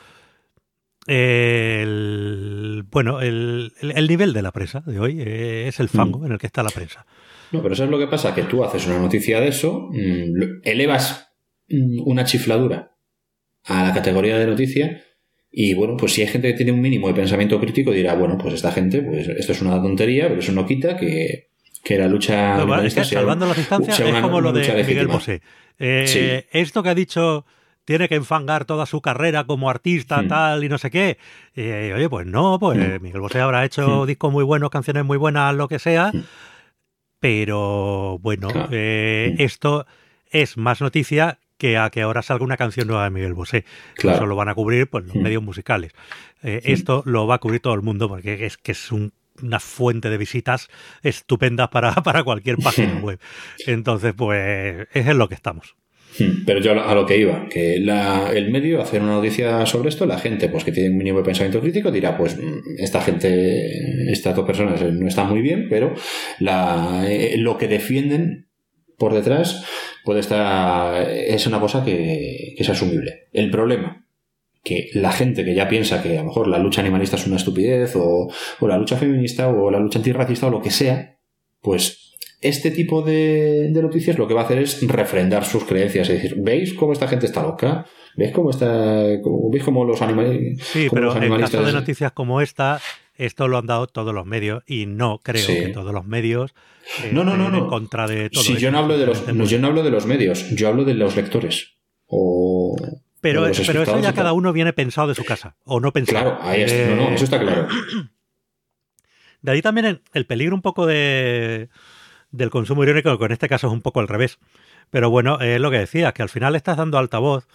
[SPEAKER 1] el bueno, el, nivel de la prensa de hoy eh, es el fango en el que está la prensa.
[SPEAKER 2] No, pero eso es lo que pasa, que tú haces una noticia de eso, mm, elevas mm, una chifladura a la categoría de noticia y bueno, pues si hay gente que tiene un mínimo de pensamiento crítico, dirá, bueno, pues esta gente, pues esto es una tontería, pero eso no quita que, que la lucha.
[SPEAKER 1] salvando las distancias, es como lo de Miguel Bosé. Eh, esto que ha dicho tiene que enfangar toda su carrera como artista, hmm. tal, y no sé qué. Eh, oye, pues no, pues hmm. Miguel Bosé habrá hecho hmm. discos muy buenos, canciones muy buenas, lo que sea. Pero bueno, eh, esto es más noticia que a que ahora salga una canción nueva de Miguel Bosé. Claro. Eso lo van a cubrir pues, los mm. medios musicales. Eh, esto lo va a cubrir todo el mundo porque es que es una fuente de visitas estupenda para, [LAUGHS] para cualquier página web. Entonces, pues, es en lo que estamos.
[SPEAKER 2] Hmm. Pero yo a lo que iba, que el medio hacer una noticia sobre esto, la gente pues que tiene un mínimo de pensamiento crítico dirá, pues mm, esta gente, estas dos personas no están muy bien, pero la, eh, lo que defienden por detrás puede estar, es una cosa que, es asumible. El problema, que la gente que ya piensa que a lo mejor la lucha animalista es una estupidez, o, la lucha feminista, o la lucha antirracista, o lo que sea, pues este tipo de, noticias lo que va a hacer es refrendar sus creencias, es decir, ¿veis cómo esta gente está loca? ¿Veis cómo está, veis cómo los, animales,
[SPEAKER 1] sí, pero En caso de noticias como esta, esto lo han dado todos los medios y no creo que todos los medios
[SPEAKER 2] eh, no, no, no, no.
[SPEAKER 1] en contra de todo.
[SPEAKER 2] yo no hablo de los, yo no hablo de los medios, yo hablo de los lectores o
[SPEAKER 1] pero, pero eso ya cada uno viene pensado de su casa o no pensado.
[SPEAKER 2] Claro, ahí no, no, eso está claro. [CLEARS THROAT]
[SPEAKER 1] De ahí también el, peligro un poco de del consumo irónico, que en este caso es un poco al revés. Pero bueno, es lo que decías, que al final estás dando altavoz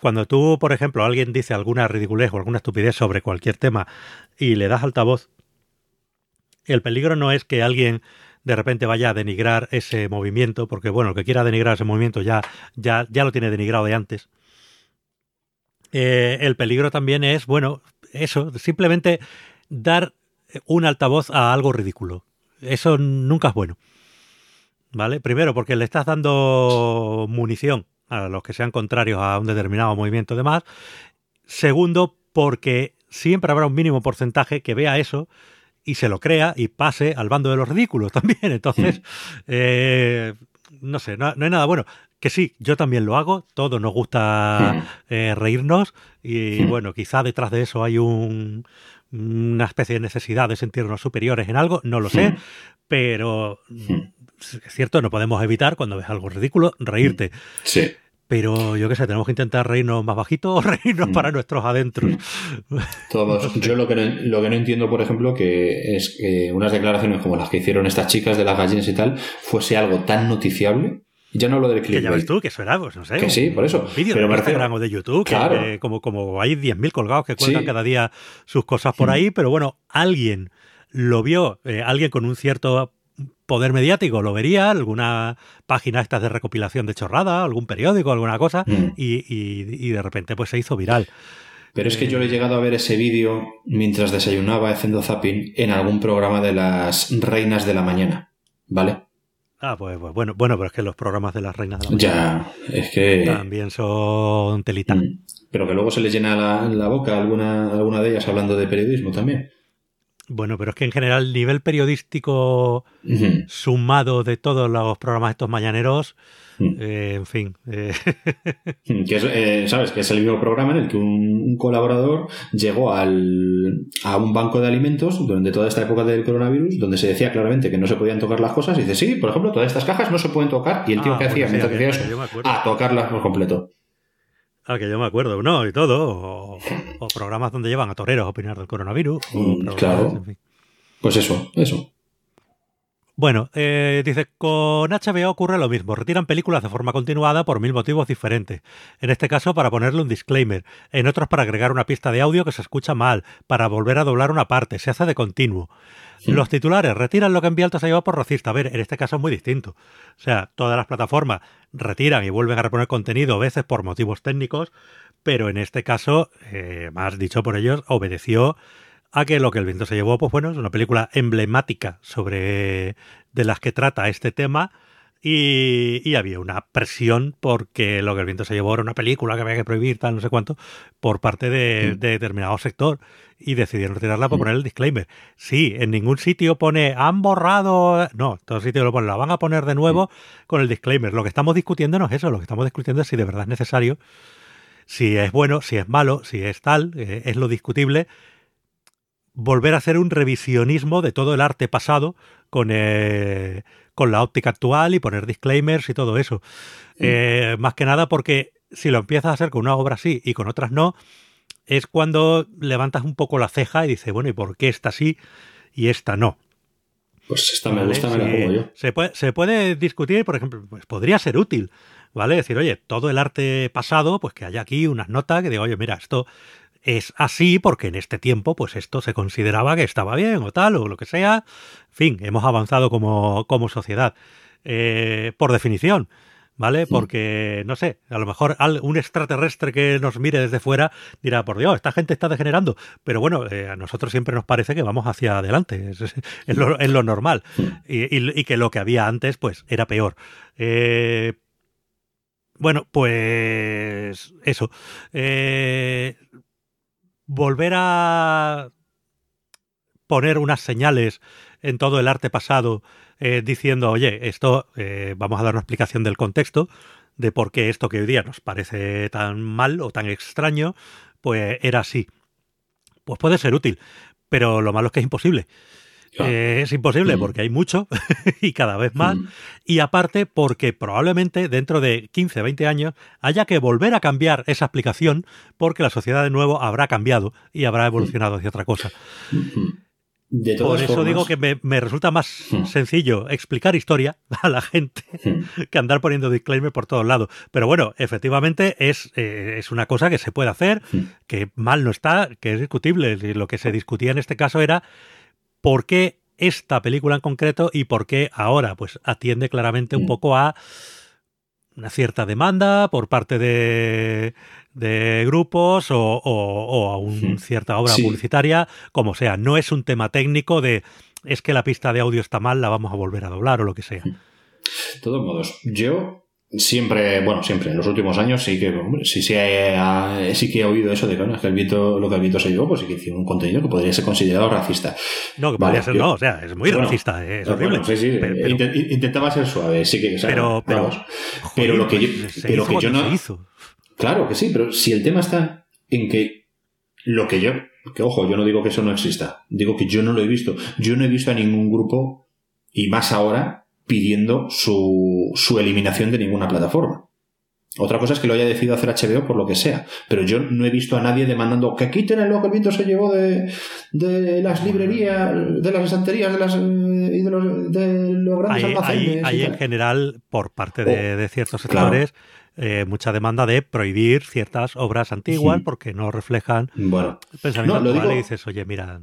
[SPEAKER 1] cuando tú, por ejemplo, alguien dice alguna ridiculez o alguna estupidez sobre cualquier tema y le das altavoz, el peligro no es que alguien de repente vaya a denigrar ese movimiento, porque bueno, el que quiera denigrar ese movimiento ya, ya, ya lo tiene denigrado de antes. Eh, el peligro también es, bueno, eso, simplemente dar un altavoz a algo ridículo. Eso nunca es bueno. ¿Vale? Primero, porque le estás dando munición a los que sean contrarios a un determinado movimiento de más. Segundo, porque siempre habrá un mínimo porcentaje que vea eso y se lo crea y pase al bando de los ridículos [LAUGHS] también. Entonces, eh, no sé, no, hay nada bueno. Que sí, yo también lo hago, todos nos gusta eh, reírnos y bueno, quizá detrás de eso hay un, una especie de necesidad de sentirnos superiores en algo, no lo sé, pero es cierto, no podemos evitar cuando ves algo ridículo reírte.
[SPEAKER 2] Sí.
[SPEAKER 1] Pero yo qué sé, tenemos que intentar reírnos más bajito o [LAUGHS] reírnos para nuestros adentros.
[SPEAKER 2] Todos. [LAUGHS] Yo lo que, no, lo que no entiendo, por ejemplo, que es que unas declaraciones como las que hicieron estas chicas de las gallinas y tal, fuese algo tan noticiable ya no hablo del clip.
[SPEAKER 1] Que ya ves tú, que eso era, pues no sé.
[SPEAKER 2] Que sí, por eso.
[SPEAKER 1] Un vídeo de Instagram o de YouTube, claro. que, como, como hay 10.000 colgados que cuentan cada día sus cosas por ahí, pero bueno, alguien lo vio, eh, alguien con un cierto poder mediático lo vería, alguna página estas de recopilación de chorrada, algún periódico, alguna cosa, mm. y, y, de repente pues se hizo viral.
[SPEAKER 2] Pero es que yo le he llegado a ver ese vídeo mientras desayunaba haciendo zapping en algún programa de las reinas de la mañana, ¿vale?
[SPEAKER 1] Ah, pues, pues, bueno, bueno, pero es que los programas de las reinas de la
[SPEAKER 2] Ya, es que.
[SPEAKER 1] También son telita. Mm.
[SPEAKER 2] Pero que luego se les llena la, boca alguna, alguna de ellas hablando de periodismo también.
[SPEAKER 1] Bueno, pero es que en general el nivel periodístico sumado de todos los programas estos mañaneros. Eh, en fin. Eh. [LAUGHS]
[SPEAKER 2] Que eh, ¿Sabes? Que es el mismo programa en el que un, colaborador llegó al, a un banco de alimentos durante toda esta época del coronavirus, donde se decía claramente que no se podían tocar las cosas, y dice, sí, por ejemplo, todas estas cajas no se pueden tocar, y el tío ah, que hacía, mientras que hacía eso, a tocarlas por completo.
[SPEAKER 1] Ah, que yo me acuerdo, no, y todo. O, programas donde llevan a toreros a opinar del coronavirus.
[SPEAKER 2] Hmm, claro. Pues eso, eso.
[SPEAKER 1] Bueno, eh, dice, con HBO ocurre lo mismo. Retiran películas de forma continuada por mil motivos diferentes. En este caso para ponerle un disclaimer. En otros para agregar una pista de audio que se escucha mal. Para volver a doblar una parte. Se hace de continuo. Los titulares retiran lo que envía alto se lleva por racista. A ver, en este caso es muy distinto. O sea, todas las plataformas retiran y vuelven a reponer contenido a veces por motivos técnicos, pero en este caso, eh, más dicho por ellos, obedeció a que lo que el viento se llevó, pues bueno, es una película emblemática sobre de las que trata este tema. Y, había una presión porque lo que el viento se llevó era una película que había que prohibir, tal, no sé cuánto, por parte de, mm. determinado sector. Y decidieron retirarla por mm. poner el disclaimer. Sí, en ningún sitio pone han borrado. No, en todos sitios lo ponen, la van a poner de nuevo mm. con el disclaimer. Lo que estamos discutiendo no es eso, lo que estamos discutiendo es si de verdad es necesario, si es bueno, si es malo, si es tal, eh, es lo discutible volver a hacer un revisionismo de todo el arte pasado con, eh, con la óptica actual y poner disclaimers y todo eso. Eh, más que nada porque si lo empiezas a hacer con una obra así y con otras no, es cuando levantas un poco la ceja y dices, bueno, ¿y por qué esta sí y esta no?
[SPEAKER 2] Pues esta me gusta, me la pongo yo.
[SPEAKER 1] Se puede, se puede discutir, por ejemplo, pues podría ser útil, ¿vale? Decir, oye, todo el arte pasado, pues que haya aquí unas notas que diga, oye, mira, esto es así porque en este tiempo pues esto se consideraba que estaba bien o tal o lo que sea. En fin, hemos avanzado como, como sociedad. Eh, por definición, ¿vale? Porque, no sé, a lo mejor un extraterrestre que nos mire desde fuera dirá, por Dios, esta gente está degenerando. Pero bueno, eh, a nosotros siempre nos parece que vamos hacia adelante, [LAUGHS] es, lo, normal. Y, que lo que había antes, pues, era peor. Eh, bueno, pues eso. Eh, volver a poner unas señales en todo el arte pasado eh, diciendo, oye, esto eh, vamos a dar una explicación del contexto de por qué esto que hoy día nos parece tan mal o tan extraño, pues era así. Pues puede ser útil, pero lo malo es que es imposible. Eh, es imposible mm. porque hay mucho [LAUGHS] y cada vez más. Mm. Y aparte porque probablemente dentro de 15, 20 años haya que volver a cambiar esa aplicación porque la sociedad de nuevo habrá cambiado y habrá mm. evolucionado hacia otra cosa. Por eso digo que me, resulta más sencillo explicar historia [LAUGHS] a la gente que andar poniendo disclaimer por todos lados. Pero bueno, efectivamente es, eh, es una cosa que se puede hacer, que mal no está, que es discutible. Lo que se discutía en este caso era por qué esta película en concreto y por qué ahora pues atiende claramente un mm. poco a una cierta demanda por parte de, de grupos o, a una mm. cierta obra publicitaria, como sea. No es un tema técnico de es que la pista de audio está mal, la vamos a volver a doblar o lo que sea. De
[SPEAKER 2] todos modos, yo Siempre, bueno, siempre, en los últimos años sí que, sí, sí, he, sí que he oído eso de que, el viento, lo que el viento se llevó, pues sí que hicieron un contenido que podría ser considerado racista.
[SPEAKER 1] No, que podría ser, no, o sea, es muy racista, eh, es horrible.
[SPEAKER 2] sí, sí, intentaba ser suave, sí que,
[SPEAKER 1] pero, pero,
[SPEAKER 2] pero lo que yo, pero que yo no. Claro que sí, pero si el tema está en que lo que yo, que ojo, yo no digo que eso no exista, digo que yo no lo he visto. Yo no he visto a ningún grupo, y más ahora, pidiendo su, su eliminación de ninguna plataforma. Otra cosa es que lo haya decidido hacer HBO por lo que sea, pero yo no he visto a nadie demandando que quiten el lo que el viento se llevó de, de las librerías, de las estanterías de las, y de los, de los grandes hay, almacenes.
[SPEAKER 1] Hay, en general, por parte de, oh, de ciertos sectores, eh, mucha demanda de prohibir ciertas obras antiguas porque no reflejan
[SPEAKER 2] bueno,
[SPEAKER 1] el pensamiento no, actual y dices, oye, mira...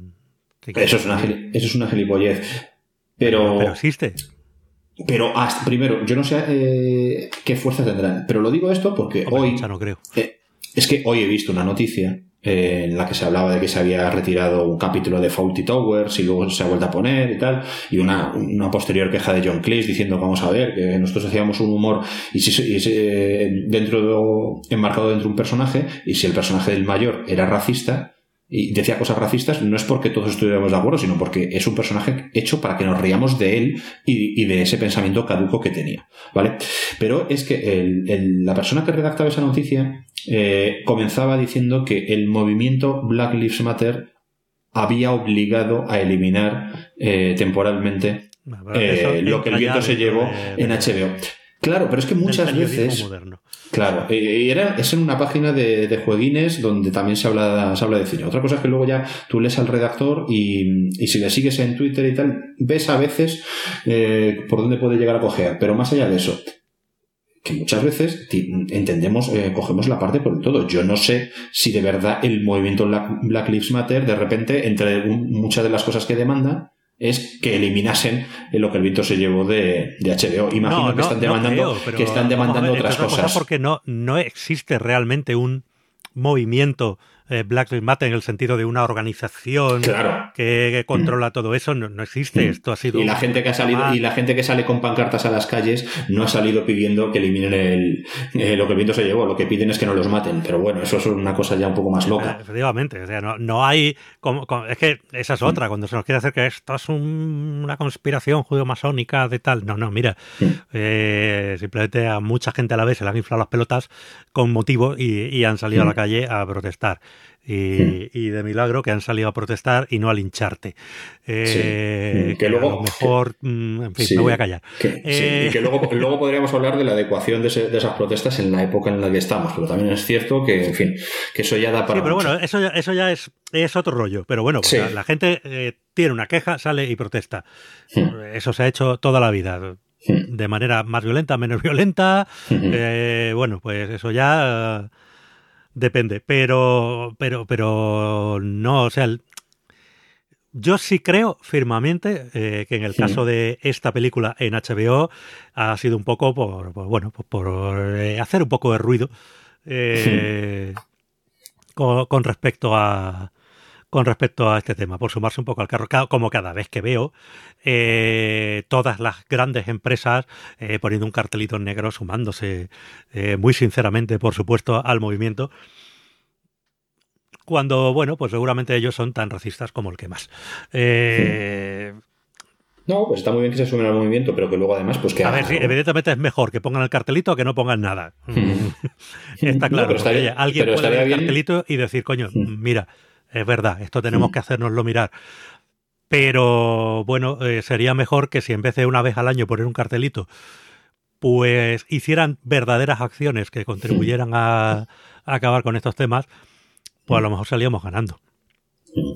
[SPEAKER 2] Eso es, una, eso es una gilipollez. Pero,
[SPEAKER 1] pero existe.
[SPEAKER 2] Pero hasta, primero, yo no sé eh, qué fuerza tendrán, pero lo digo esto porque hoy...
[SPEAKER 1] no creo.
[SPEAKER 2] Eh, es que hoy he visto una noticia eh, en la que se hablaba de que se había retirado un capítulo de Faulty Towers y luego se ha vuelto a poner y tal, y una, una posterior queja de John Cleese diciendo, vamos a ver, que nosotros hacíamos un humor y si, y dentro de, enmarcado dentro de un personaje, y si el personaje del mayor era racista, y decía cosas racistas, no es porque todos estuviéramos de acuerdo, sino porque es un personaje hecho para que nos riamos de él y, de ese pensamiento caduco que tenía, ¿vale? Pero es que la persona que redactaba esa noticia eh, comenzaba diciendo que el movimiento Black Lives Matter había obligado a eliminar eh, temporalmente eh, lo que el viento se llevó en HBO. Claro, pero es que muchas veces. Claro, y era, es en una página de, de, jueguines donde también se habla, se habla de cine. Otra cosa es que luego ya tú lees al redactor y, y si le sigues en Twitter y tal, ves a veces eh, por dónde puede llegar a coger. Pero más allá de eso, que muchas veces entendemos, eh, cogemos la parte por el todo. Yo no sé si de verdad el movimiento Black Lives Matter, de repente, entre muchas de las cosas que demanda, es que eliminasen lo que el viento se llevó de, HBO. Imagino que están demandando, que están demandando otras cosas.
[SPEAKER 1] Porque no, no existe realmente un movimiento eh, Black Lives Matter en el sentido de una organización que, controla todo eso no, existe. Mm. Esto ha sido
[SPEAKER 2] y la gente que ha salido y la gente que sale con pancartas a las calles no ha salido pidiendo que eliminen el, eh, lo que el viento se llevó. Lo que piden es que no los maten. Pero bueno, eso es una cosa ya un poco más loca.
[SPEAKER 1] Efectivamente, o sea, no, hay como, es que esa es mm. otra cuando se nos quiere hacer que esto es una conspiración judeo-masónica de tal. No, no, mira, mm. eh, simplemente a mucha gente a la vez se le han inflado las pelotas con motivo y, han salido a la calle a protestar. Y, de milagro que han salido a protestar y no a lincharte. Eh, que, luego. A lo mejor. Mm, en fin, me voy a callar.
[SPEAKER 2] Que, eh, que luego, luego podríamos hablar de la adecuación de, esas protestas en la época en la que estamos, pero también es cierto que, en fin, que eso ya da para.
[SPEAKER 1] Sí, pero bueno, eso ya, eso ya es, es otro rollo. Pero bueno, pues la, gente eh, tiene una queja, sale y protesta. Eso se ha hecho toda la vida de manera más violenta, menos [LAUGHS] violenta. bueno, pues eso ya Depende, pero, pero, pero no, o sea, yo sí creo firmemente eh, que en el caso de esta película en HBO ha sido un poco por, bueno, por, eh, hacer un poco de ruido eh, con, respecto a, con respecto a este tema, por sumarse un poco al carro, como cada vez que veo eh, todas las grandes empresas eh, poniendo un cartelito en negro, sumándose eh, muy sinceramente, por supuesto, al movimiento. Cuando, bueno, pues seguramente ellos son tan racistas como el que más.
[SPEAKER 2] No, pues está muy bien que se sumen al movimiento, pero que luego además, pues que.
[SPEAKER 1] A ver, sí, evidentemente es mejor que pongan el cartelito que no pongan nada. [LAUGHS] está claro. alguien puede ver el cartelito y decir, coño, mira, es verdad, esto tenemos mm. que hacernoslo mirar. Pero bueno, eh, sería mejor que si en vez de una vez al año poner un cartelito, pues hicieran verdaderas acciones que contribuyeran a, acabar con estos temas, pues a lo mejor salíamos ganando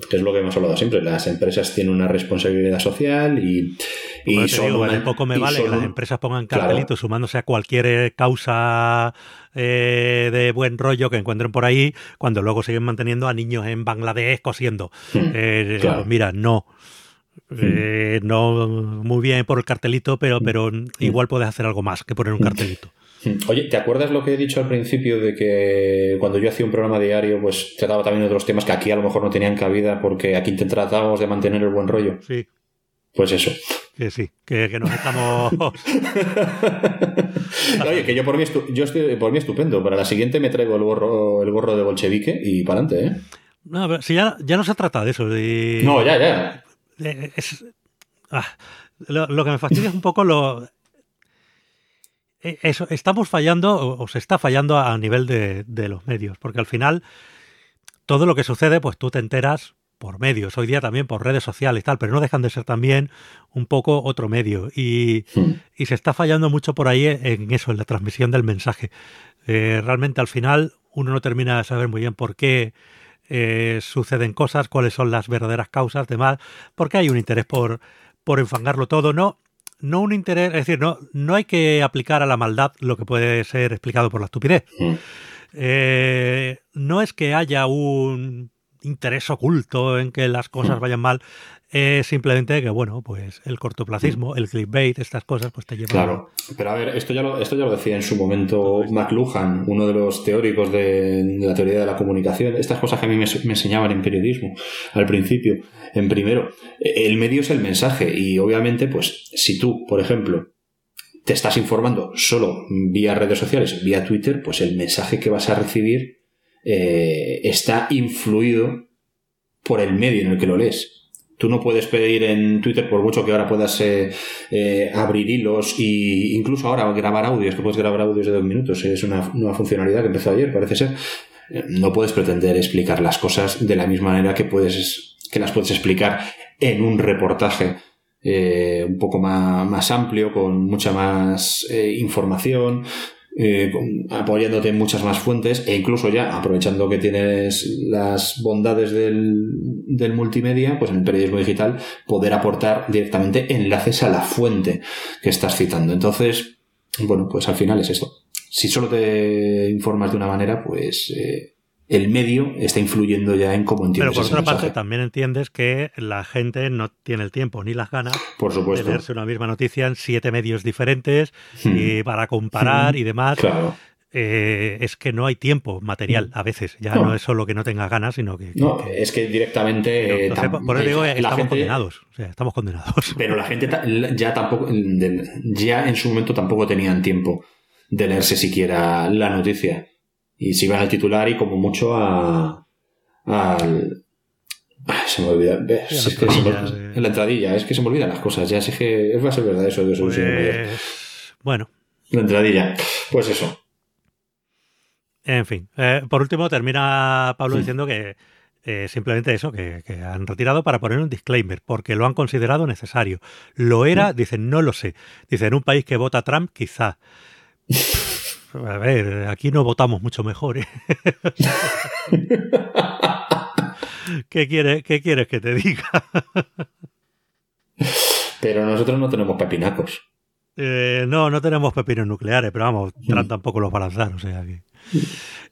[SPEAKER 2] que es lo que hemos hablado siempre. Las empresas tienen una responsabilidad social y, y
[SPEAKER 1] son poco me vale que las empresas pongan cartelitos sumándose a cualquier causa eh, de buen rollo que encuentren por ahí, cuando luego siguen manteniendo a niños en Bangladesh cosiendo. Eh, mira, no. Eh, no muy bien por el cartelito, pero, pero igual puedes hacer algo más que poner un cartelito.
[SPEAKER 2] Oye, ¿te acuerdas lo que he dicho al principio de que cuando yo hacía un programa diario, pues trataba también de otros temas que aquí a lo mejor no tenían cabida porque aquí tratábamos de mantener el buen rollo?
[SPEAKER 1] Sí.
[SPEAKER 2] Pues eso.
[SPEAKER 1] Que sí, que, nos estamos. [LAUGHS] [LAUGHS]
[SPEAKER 2] Oye, que yo por mí, yo estoy por mí estupendo. Para la siguiente me traigo el gorro, el gorro de bolchevique y para adelante, ¿eh?
[SPEAKER 1] No, pero si ya, ya no se trata de eso.
[SPEAKER 2] No, ya, ya.
[SPEAKER 1] Ah, lo, que me fastidia es un poco lo. Eh, eso, estamos fallando, o, se está fallando a nivel de, los medios, porque al final todo lo que sucede, pues tú te enteras por medios, hoy día también por redes sociales y tal, pero no dejan de ser también un poco otro medio. Y, hmm. se está fallando mucho por ahí en eso, en la transmisión del mensaje. Eh, realmente al final uno no termina de saber muy bien por qué eh, suceden cosas, cuáles son las verdaderas causas, demás, porque hay un interés por, por enfangarlo todo, no, no un interés, es decir, no, no hay que aplicar a la maldad lo que puede ser explicado por la estupidez. Eh, no es que haya un interés oculto en que las cosas mm. vayan mal, es simplemente que, bueno, pues el cortoplacismo, el clickbait, estas cosas, pues te llevan.
[SPEAKER 2] Claro, pero a ver, esto ya lo, esto ya lo decía en su momento McLuhan, uno de los teóricos de, la teoría de la comunicación. Estas cosas que a mí me, enseñaban en periodismo al principio, en primero. El medio es el mensaje y obviamente, pues, si tú, por ejemplo, te estás informando solo vía redes sociales, vía Twitter, pues el mensaje que vas a recibir eh, está influido por el medio en el que lo lees. Tú no puedes pedir en Twitter, por mucho que ahora puedas eh, eh, abrir hilos e incluso ahora grabar audios, que puedes grabar audios de dos minutos. Es una nueva funcionalidad que empezó ayer, parece ser. Eh, no puedes pretender explicar las cosas de la misma manera que puedes que las puedes explicar en un reportaje un poco más, más, amplio, con mucha más información eh, apoyándote en muchas más fuentes e incluso ya aprovechando que tienes las bondades del, multimedia, pues en el periodismo digital poder aportar directamente enlaces a la fuente que estás citando. Entonces, bueno, pues al final es esto. Si solo te informas de una manera, pues eh, el medio está influyendo ya en cómo entiendes.
[SPEAKER 1] Pero por otra parte también entiendes que la gente no tiene el tiempo ni las ganas
[SPEAKER 2] por supuesto.
[SPEAKER 1] de leerse una misma noticia en siete medios diferentes hmm. y para comparar y demás.
[SPEAKER 2] Claro.
[SPEAKER 1] Eh, es que no hay tiempo material hmm. a veces. Ya no, es solo que no tenga ganas, sino que.
[SPEAKER 2] no, es que directamente.
[SPEAKER 1] por eso digo, estamos condenados. O sea, estamos condenados.
[SPEAKER 2] Pero la gente ya tampoco. Ya en su momento tampoco tenían tiempo de leerse siquiera la noticia y se iban al titular y como mucho a, al... Se me olvida. es que En la entradilla, es que se me olvidan las cosas. Ya es que va a ser verdad eso de
[SPEAKER 1] pues... Bueno.
[SPEAKER 2] La entradilla. Pues eso.
[SPEAKER 1] En fin. Eh, por último, termina Pablo diciendo que eh, simplemente eso, que, han retirado para poner un disclaimer, porque lo han considerado necesario. Lo era, dicen, no lo sé. Dicen, en un país que vota Trump, quizá. [LAUGHS] A ver, aquí no votamos mucho mejor. ¿eh? [LAUGHS] ¿Qué, quieres, ¿Qué quieres que te diga?
[SPEAKER 2] pero nosotros no tenemos pepinacos.
[SPEAKER 1] Eh, no, no tenemos pepinos nucleares, pero vamos, mm. tampoco los va a lanzar, o sea que...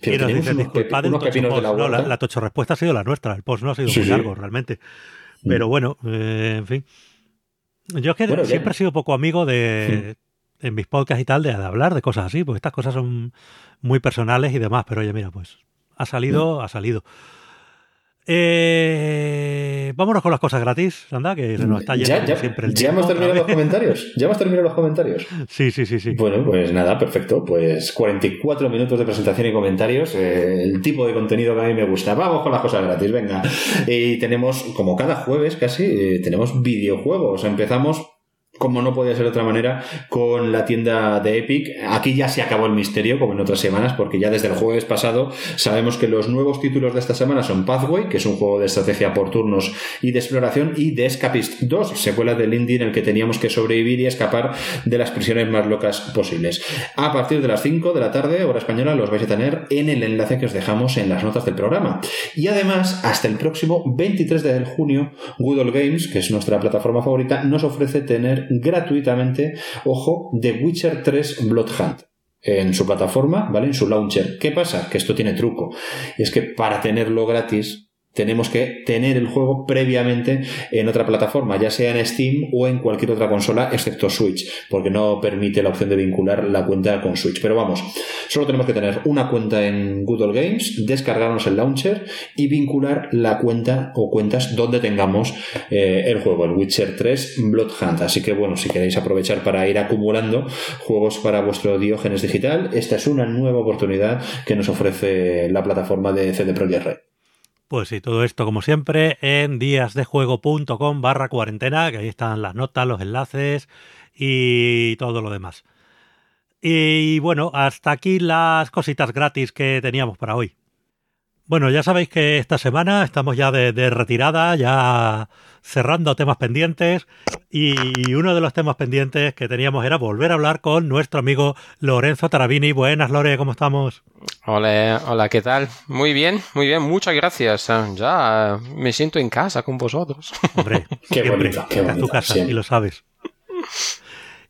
[SPEAKER 2] Pero
[SPEAKER 1] no, la, tocho respuesta ha sido la nuestra, el post no ha sido muy largo realmente. Pero mm. bueno, eh, en fin. Yo es que siempre he sido poco amigo de, en mis podcasts y tal de, hablar de cosas así, porque estas cosas son muy personales y demás, pero oye, mira, pues ha salido, ha salido. Eh, vámonos con las cosas gratis, anda, que se nos está
[SPEAKER 2] yendo siempre el ¿Ya hemos terminado los comentarios? ¿Ya hemos terminado los comentarios? [LAUGHS]
[SPEAKER 1] Sí, sí, sí, sí.
[SPEAKER 2] Bueno, pues nada, perfecto. Pues 44 minutos de presentación y comentarios. Eh, el tipo de contenido que a mí me gusta. Vamos con las cosas gratis, venga. Y tenemos, como cada jueves casi, eh, tenemos videojuegos. Empezamos como no podía ser de otra manera, con la tienda de Epic. Aquí ya se acabó el misterio, como en otras semanas, porque ya desde el jueves pasado sabemos que los nuevos títulos de esta semana son Pathway, que es un juego de estrategia por turnos y de exploración, y The Escapist 2, secuela del indie en el que teníamos que sobrevivir y escapar de las prisiones más locas posibles. A partir de las 5 de la tarde, hora española, los vais a tener en el enlace que os dejamos en las notas del programa. Y además, hasta el próximo 23 de junio, Good Games, que es nuestra plataforma favorita, nos ofrece tener gratuitamente, ojo, The Witcher 3 Bloodhunt en su plataforma, ¿vale? En su launcher. ¿Qué pasa? Que esto tiene truco. Y es que para tenerlo gratis tenemos que tener el juego previamente en otra plataforma, ya sea en Steam o en cualquier otra consola, excepto Switch, porque no permite la opción de vincular la cuenta con Switch. Pero vamos, solo tenemos que tener una cuenta en Google Games, descargarnos el launcher y vincular la cuenta o cuentas donde tengamos eh, el juego, el Witcher 3 Blood Hunt. Así que bueno, si queréis aprovechar para ir acumulando juegos para vuestro Diógenes digital, esta es una nueva oportunidad que nos ofrece la plataforma de CD Projekt Red.
[SPEAKER 1] Pues sí, todo esto como siempre en díasdejuego.com barra cuarentena, que ahí están las notas, los enlaces y todo lo demás. Y bueno, hasta aquí las cositas gratis que teníamos para hoy. Bueno, ya sabéis que esta semana estamos ya de, retirada, ya cerrando temas pendientes y uno de los temas pendientes que teníamos era volver a hablar con nuestro amigo Lorenzo Tarabini. Buenas, Lore, ¿cómo estamos?
[SPEAKER 3] Hola, hola, ¿qué tal? Muy bien, muy bien, muchas gracias. Ya me siento en casa con vosotros.
[SPEAKER 1] Hombre, [LAUGHS] qué siempre, qué tu casa y lo sabes.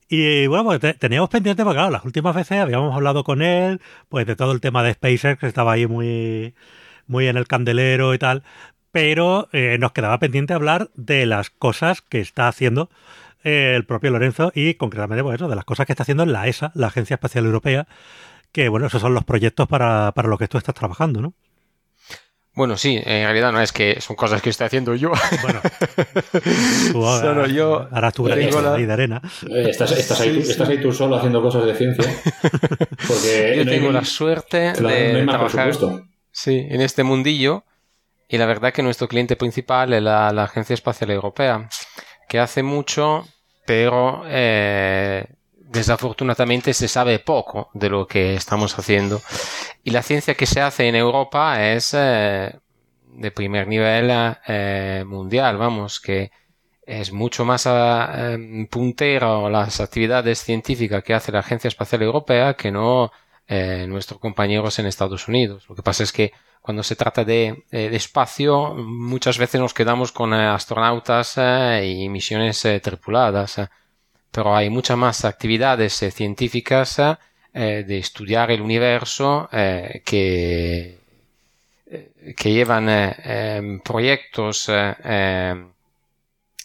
[SPEAKER 1] Y bueno, pues teníamos pendiente, porque claro, las últimas veces habíamos hablado con él, pues de todo el tema de SpaceX, que estaba ahí muy muy en el candelero y tal, pero eh, nos quedaba pendiente hablar de las cosas que está haciendo eh, el propio Lorenzo y concretamente pues de las cosas que está haciendo en la ESA, la Agencia Espacial Europea, que bueno, esos son los proyectos para, para los que tú estás trabajando, ¿no?
[SPEAKER 3] Bueno, sí, en realidad no es que son cosas que estoy haciendo yo. Bueno, [LAUGHS] solo yo.
[SPEAKER 1] Harás tu granito la... de arena.
[SPEAKER 2] Eh, estás, estás, ahí, estás, ahí, tú solo haciendo cosas de ciencia.
[SPEAKER 3] Porque [LAUGHS] yo tengo la suerte de trabajar. Sí, en este mundillo. Y la verdad que nuestro cliente principal es la, Agencia Espacial Europea, que hace mucho, pero eh, desafortunadamente se sabe poco de lo que estamos haciendo. Y la ciencia que se hace en Europa es eh, de primer nivel eh, mundial, vamos, que es mucho más eh, puntero las actividades científicas que hace la Agencia Espacial Europea que no eh, nuestros compañeros en Estados Unidos. Lo que pasa es que cuando se trata de, eh, espacio, muchas veces nos quedamos con eh, astronautas y misiones tripuladas. pero hay muchas más actividades científicas de estudiar el universo que, que llevan em, proyectos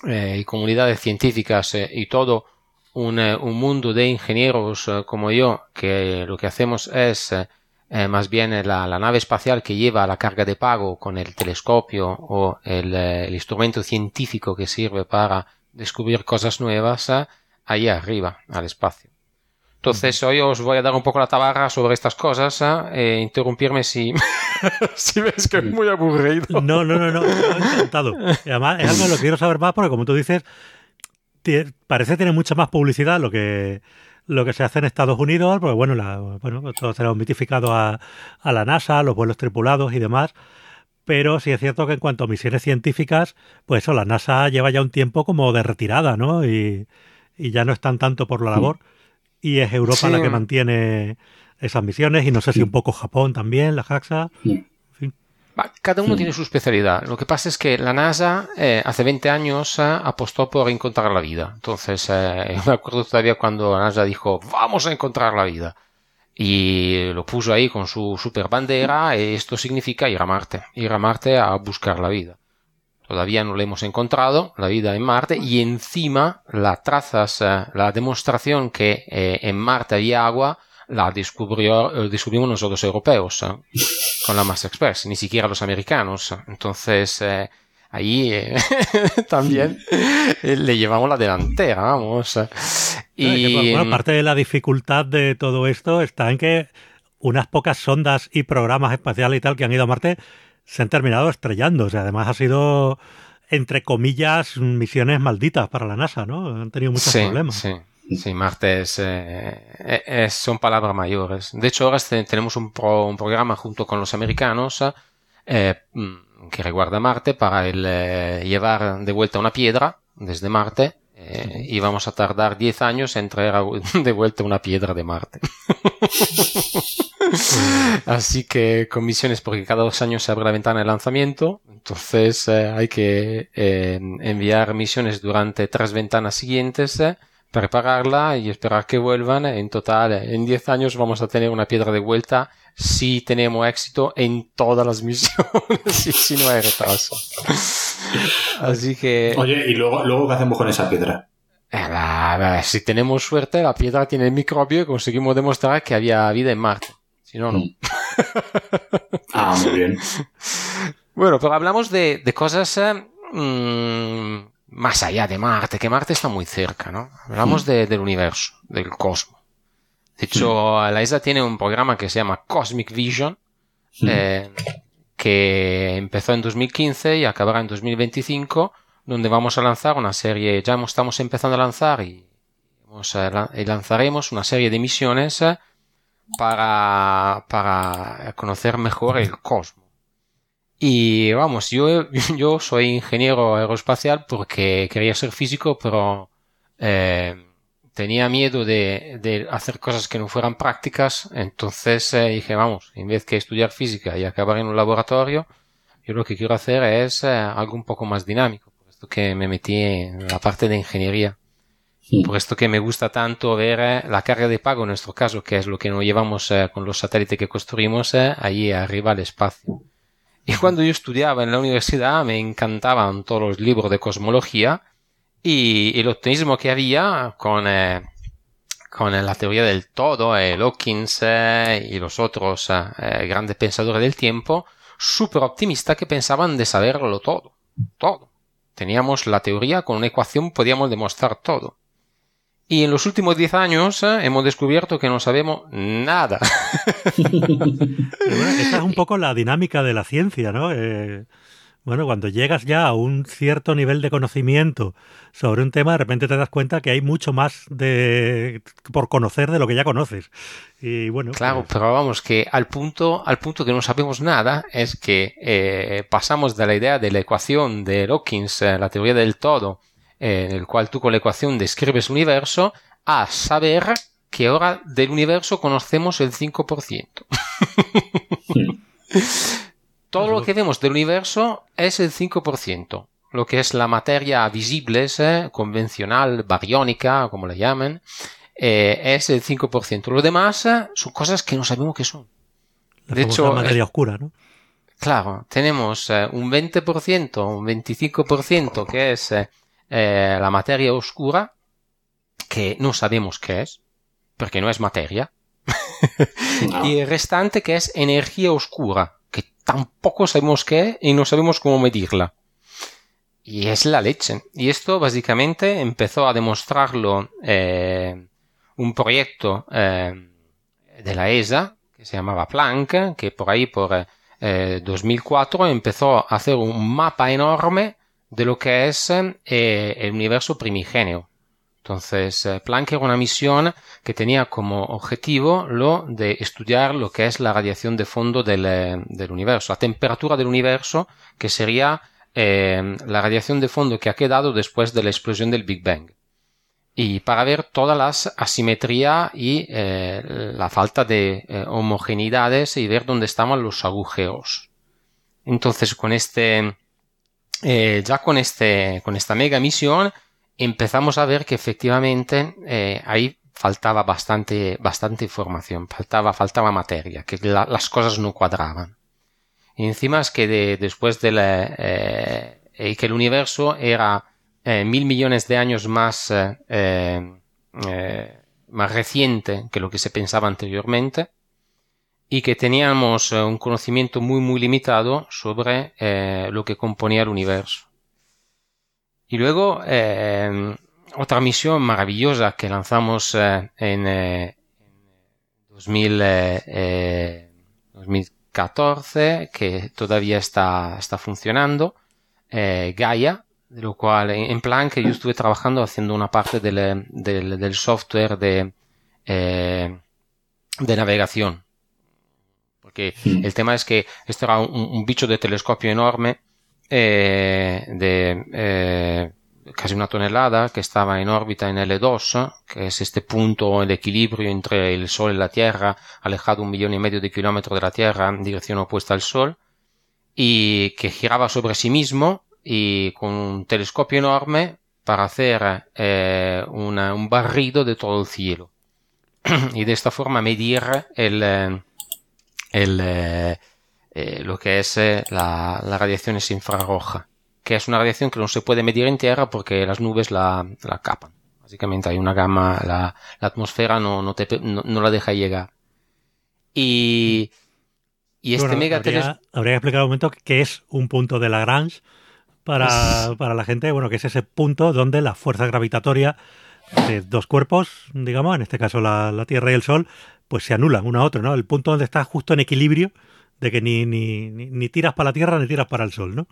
[SPEAKER 3] y comunidades científicas y todo eh, un, mundo de ingenieros eh, como yo, que lo que hacemos es eh, más bien la, nave espacial que lleva la carga de pago con el telescopio o el, instrumento científico que sirve para descubrir cosas nuevas ahí arriba, al espacio. Entonces hoy os voy a dar un poco la tabarra sobre estas cosas e interrumpirme si, [LAUGHS] si ves que es muy aburrido.
[SPEAKER 1] No, no, no, no, [LAUGHS] encantado. además es algo de lo que quiero saber más porque como tú dices, parece tener mucha más publicidad lo que lo que se hace en Estados Unidos, porque bueno, la, bueno pues todo será mitificado a, a la NASA, los vuelos tripulados y demás, pero sí es cierto que en cuanto a misiones científicas, pues eso, la NASA lleva ya un tiempo como de retirada, ¿no? Y, y ya no están tanto por la labor, y es Europa la que mantiene esas misiones, y no sé si un poco Japón también, la JAXA.
[SPEAKER 3] Cada uno tiene su especialidad. Lo que pasa es que la NASA eh, hace 20 años eh, apostó por encontrar la vida. Entonces, eh, [LAUGHS] me acuerdo todavía cuando la NASA dijo, vamos a encontrar la vida. Y lo puso ahí con su super bandera. Y esto significa ir a Marte. Ir a Marte a buscar la vida. Todavía no la hemos encontrado, la vida en Marte. Y encima, las trazas, la demostración que en Marte había agua, la descubrió, descubrimos nosotros europeos con la Mass Express, ni siquiera los americanos. Entonces, eh, ahí eh, [LAUGHS] también eh, le llevamos la delantera, vamos.
[SPEAKER 1] Y bueno, parte de la dificultad de todo esto está en que unas pocas sondas y programas espaciales y tal que han ido a Marte se han terminado estrellando. O sea, además ha sido, entre comillas, misiones malditas para la NASA, ¿no? Han tenido muchos problemas.
[SPEAKER 3] Sí. Sí, Marte eh, es, son palabras mayores. De hecho, ahora tenemos un, un programa junto con los americanos eh, mm, que reguarda Marte para el, eh, llevar de vuelta una piedra desde Marte y vamos a tardar 10 años en traer [LAUGHS] de vuelta una piedra de Marte. [LAUGHS] Así que con misiones, porque cada dos años se abre la ventana de lanzamiento, entonces hay que enviar misiones durante tres ventanas siguientes prepararla y esperar que vuelvan. En total, en 10 años vamos a tener una piedra de vuelta si tenemos éxito en todas las [LAUGHS] misiones y si no hay retraso. Así que...
[SPEAKER 2] Oye, ¿y luego, luego qué hacemos con esa piedra?
[SPEAKER 3] Eh, si tenemos suerte, la piedra tiene el microbio y conseguimos demostrar que había vida en Marte. Si no, no. Mm.
[SPEAKER 2] ah, muy bien. [LAUGHS]
[SPEAKER 3] Bueno, pero hablamos de, cosas eh, mm, más allá de Marte, que Marte está muy cerca, ¿no? Hablamos del universo, del cosmos. De hecho, la isla tiene un programa que se llama Cosmic Vision, eh, que empezó en 2015 y acabará en 2025, donde vamos a lanzar una serie, ya estamos empezando a lanzar y, lanzaremos una serie de misiones eh, para, para conocer mejor el cosmos. Y vamos, yo, [LAUGHS] yo soy ingeniero aeroespacial porque quería ser físico, pero eh, tenía miedo de, de, hacer cosas que no fueran prácticas, entonces eh, dije, vamos, en vez que estudiar física y acabar en un laboratorio, yo lo que quiero hacer es eh, algo un poco más dinámico, por esto que me metí en la parte de ingeniería. Por esto que me gusta tanto ver eh, la carga de pago en nuestro caso, que es lo que nos llevamos con los satélites que construimos allí arriba al espacio. Y cuando yo estudiaba en la universidad me encantaban todos los libros de cosmología, y el optimismo que había con, eh, con la teoría del todo, eh, Hawkins eh, y los otros eh, grandes pensadores del tiempo, súper optimista que pensaban de saberlo todo, todo. Teníamos la teoría, con una ecuación podíamos demostrar todo. Y en los últimos 10 años hemos descubierto que no sabemos nada. [LAUGHS]
[SPEAKER 1] esa es un poco la dinámica de la ciencia, ¿no? Bueno, cuando llegas ya a un cierto nivel de conocimiento sobre un tema, de repente te das cuenta que hay mucho más de por conocer de lo que ya conoces. Y bueno.
[SPEAKER 3] Claro, pues pero vamos, que al punto, al punto que no sabemos nada, es que eh, pasamos de la idea de la ecuación de Hawkins, eh, la teoría del todo, eh, en el cual tú con la ecuación describes el universo, a saber que ahora del universo conocemos el 5%. [LAUGHS] todo lo que vemos del universo es el 5%. Lo que es la materia visible, eh, convencional, bariónica, como la llaman, eh, es el 5%. Lo demás eh, son cosas que no sabemos qué son.
[SPEAKER 1] de hecho, la materia oscura, ¿no?
[SPEAKER 3] Claro, tenemos un 20%, un 25% que es la materia oscura, que no sabemos qué es, porque no es materia. [LAUGHS] y el restante que es energía oscura, tampoco sabemos qué y no sabemos cómo medirla. Y es la leche. Y esto básicamente empezó a demostrarlo eh, un proyecto eh, de la ESA que se llamaba Planck, que por ahí por 2004 eh, empezó a hacer un mapa enorme de lo que es el universo primigenio. Entonces, eh, Planck era una misión que tenía como objetivo lo de estudiar lo que es la radiación de fondo del, eh, universo, la temperatura del universo, que sería eh, la radiación de fondo que ha quedado después de la explosión del Big Bang. Y para ver todas las asimetrías y la falta de homogeneidades y ver dónde estaban los agujeros. Entonces, con este, ya con este, con esta mega misión, empezamos a ver que efectivamente eh, ahí faltaba bastante, bastante información, faltaba, faltaba materia, que las cosas no cuadraban. Y encima es que después de la, eh, que el universo era eh, mil millones de años más, más reciente que lo que se pensaba anteriormente, y que teníamos un conocimiento muy muy limitado sobre lo que componía el universo. Y luego, eh, otra misión maravillosa que lanzamos eh, en 2014, eh, que todavía está, está funcionando, Gaia, de lo cual en plan que yo estuve trabajando haciendo una parte del, del, software de, de navegación. Porque hmm. el tema es que esto era un bicho de telescopio enorme eh, de eh, casi una tonelada que estaba en órbita en L2, que es este punto, el equilibrio entre el Sol y la Tierra, alejado un millón y medio de kilómetros de la Tierra en dirección opuesta al Sol, y que giraba sobre sí mismo y con un telescopio enorme para hacer eh, un barrido de todo el cielo [CLEARS THROAT] y de esta forma medir el, el, lo que es la, la radiación infrarroja, que es una radiación que no se puede medir en tierra porque las nubes la, la capan. Básicamente hay una gama, la, la atmósfera no, no, te, no, la deja llegar. Y, y este mega
[SPEAKER 1] habría, habría, que explicar un momento qué es un punto de Lagrange para, [LAUGHS] para la gente, bueno, que es ese punto donde la fuerza gravitatoria de dos cuerpos, digamos, en este caso la, la, Tierra y el Sol, pues se anulan uno a otro, ¿no? El punto donde está justo en equilibrio, de que ni, ni, ni, tiras para la Tierra ni tiras para el Sol, ¿no?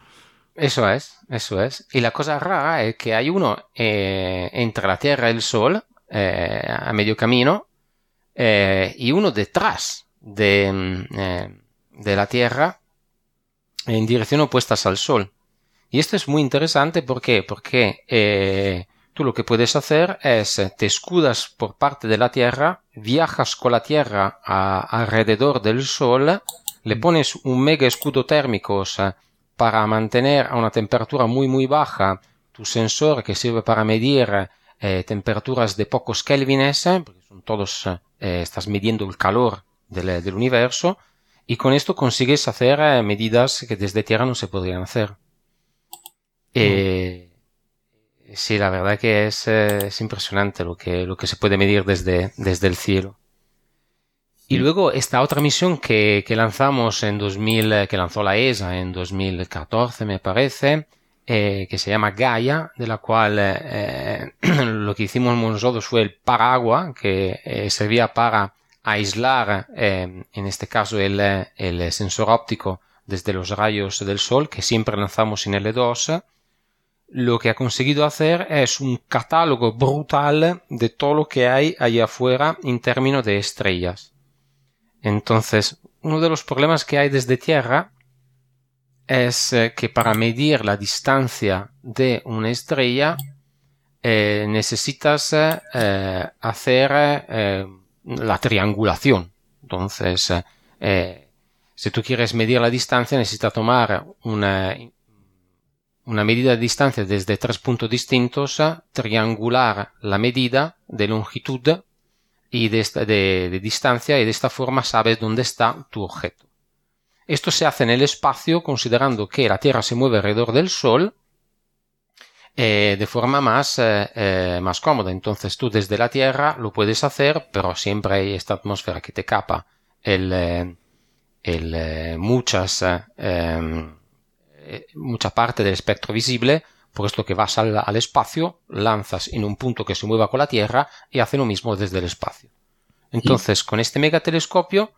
[SPEAKER 3] Eso es, eso es. Y la cosa rara es que hay uno eh, entre la Tierra y el Sol, eh, a medio camino, eh, y uno detrás de, mm, de la Tierra en dirección opuesta al Sol. Y esto es muy interesante ¿por qué? porque tú lo que puedes hacer es eh, te escudas por parte de la Tierra, viajas con la Tierra alrededor del Sol, le mm. pones un mega escudo térmico para mantener a una temperatura muy muy baja tu sensor que sirve para medir eh, temperaturas de pocos kelvines, porque son todos, estás midiendo el calor del, del, universo, y con esto consigues hacer medidas que desde Tierra no se podrían hacer. Eh, sí, la verdad que es, eh, es, impresionante lo que, lo que se puede medir desde, desde el cielo. Y luego esta otra misión que, que lanzamos en 2000, eh, que lanzó la ESA en 2014 me parece, eh, que se llama Gaia, de la cual eh, [CLEARS THROAT] lo que hicimos nosotros fue el paraguas que eh, servía para aislar, en este caso, el, el sensor óptico desde los rayos del sol, que siempre lanzamos en L2, lo que ha conseguido hacer es un catálogo brutal de todo lo que hay allá afuera en términos de estrellas. Entonces, uno de los problemas que hay desde Tierra es eh, que para medir la distancia de una estrella eh, necesitas eh, hacer la triangulación. Entonces, si tú quieres medir la distancia, necesitas tomar una una medida de distancia desde tres puntos distintos, triangular la medida de longitud y de, distancia y de esta forma sabes dónde está tu objeto. Esto se hace en el espacio considerando que la Tierra se mueve alrededor del Sol eh, de forma más, eh, eh, más cómoda. Entonces tú desde la Tierra lo puedes hacer, pero siempre hay esta atmósfera que te capa el, el muchas em, eh, mucha parte del espectro visible, puesto que vas al, espacio, lanzas en un punto que se mueva con la Tierra y hace lo mismo desde el espacio. Entonces, con este megatelescopio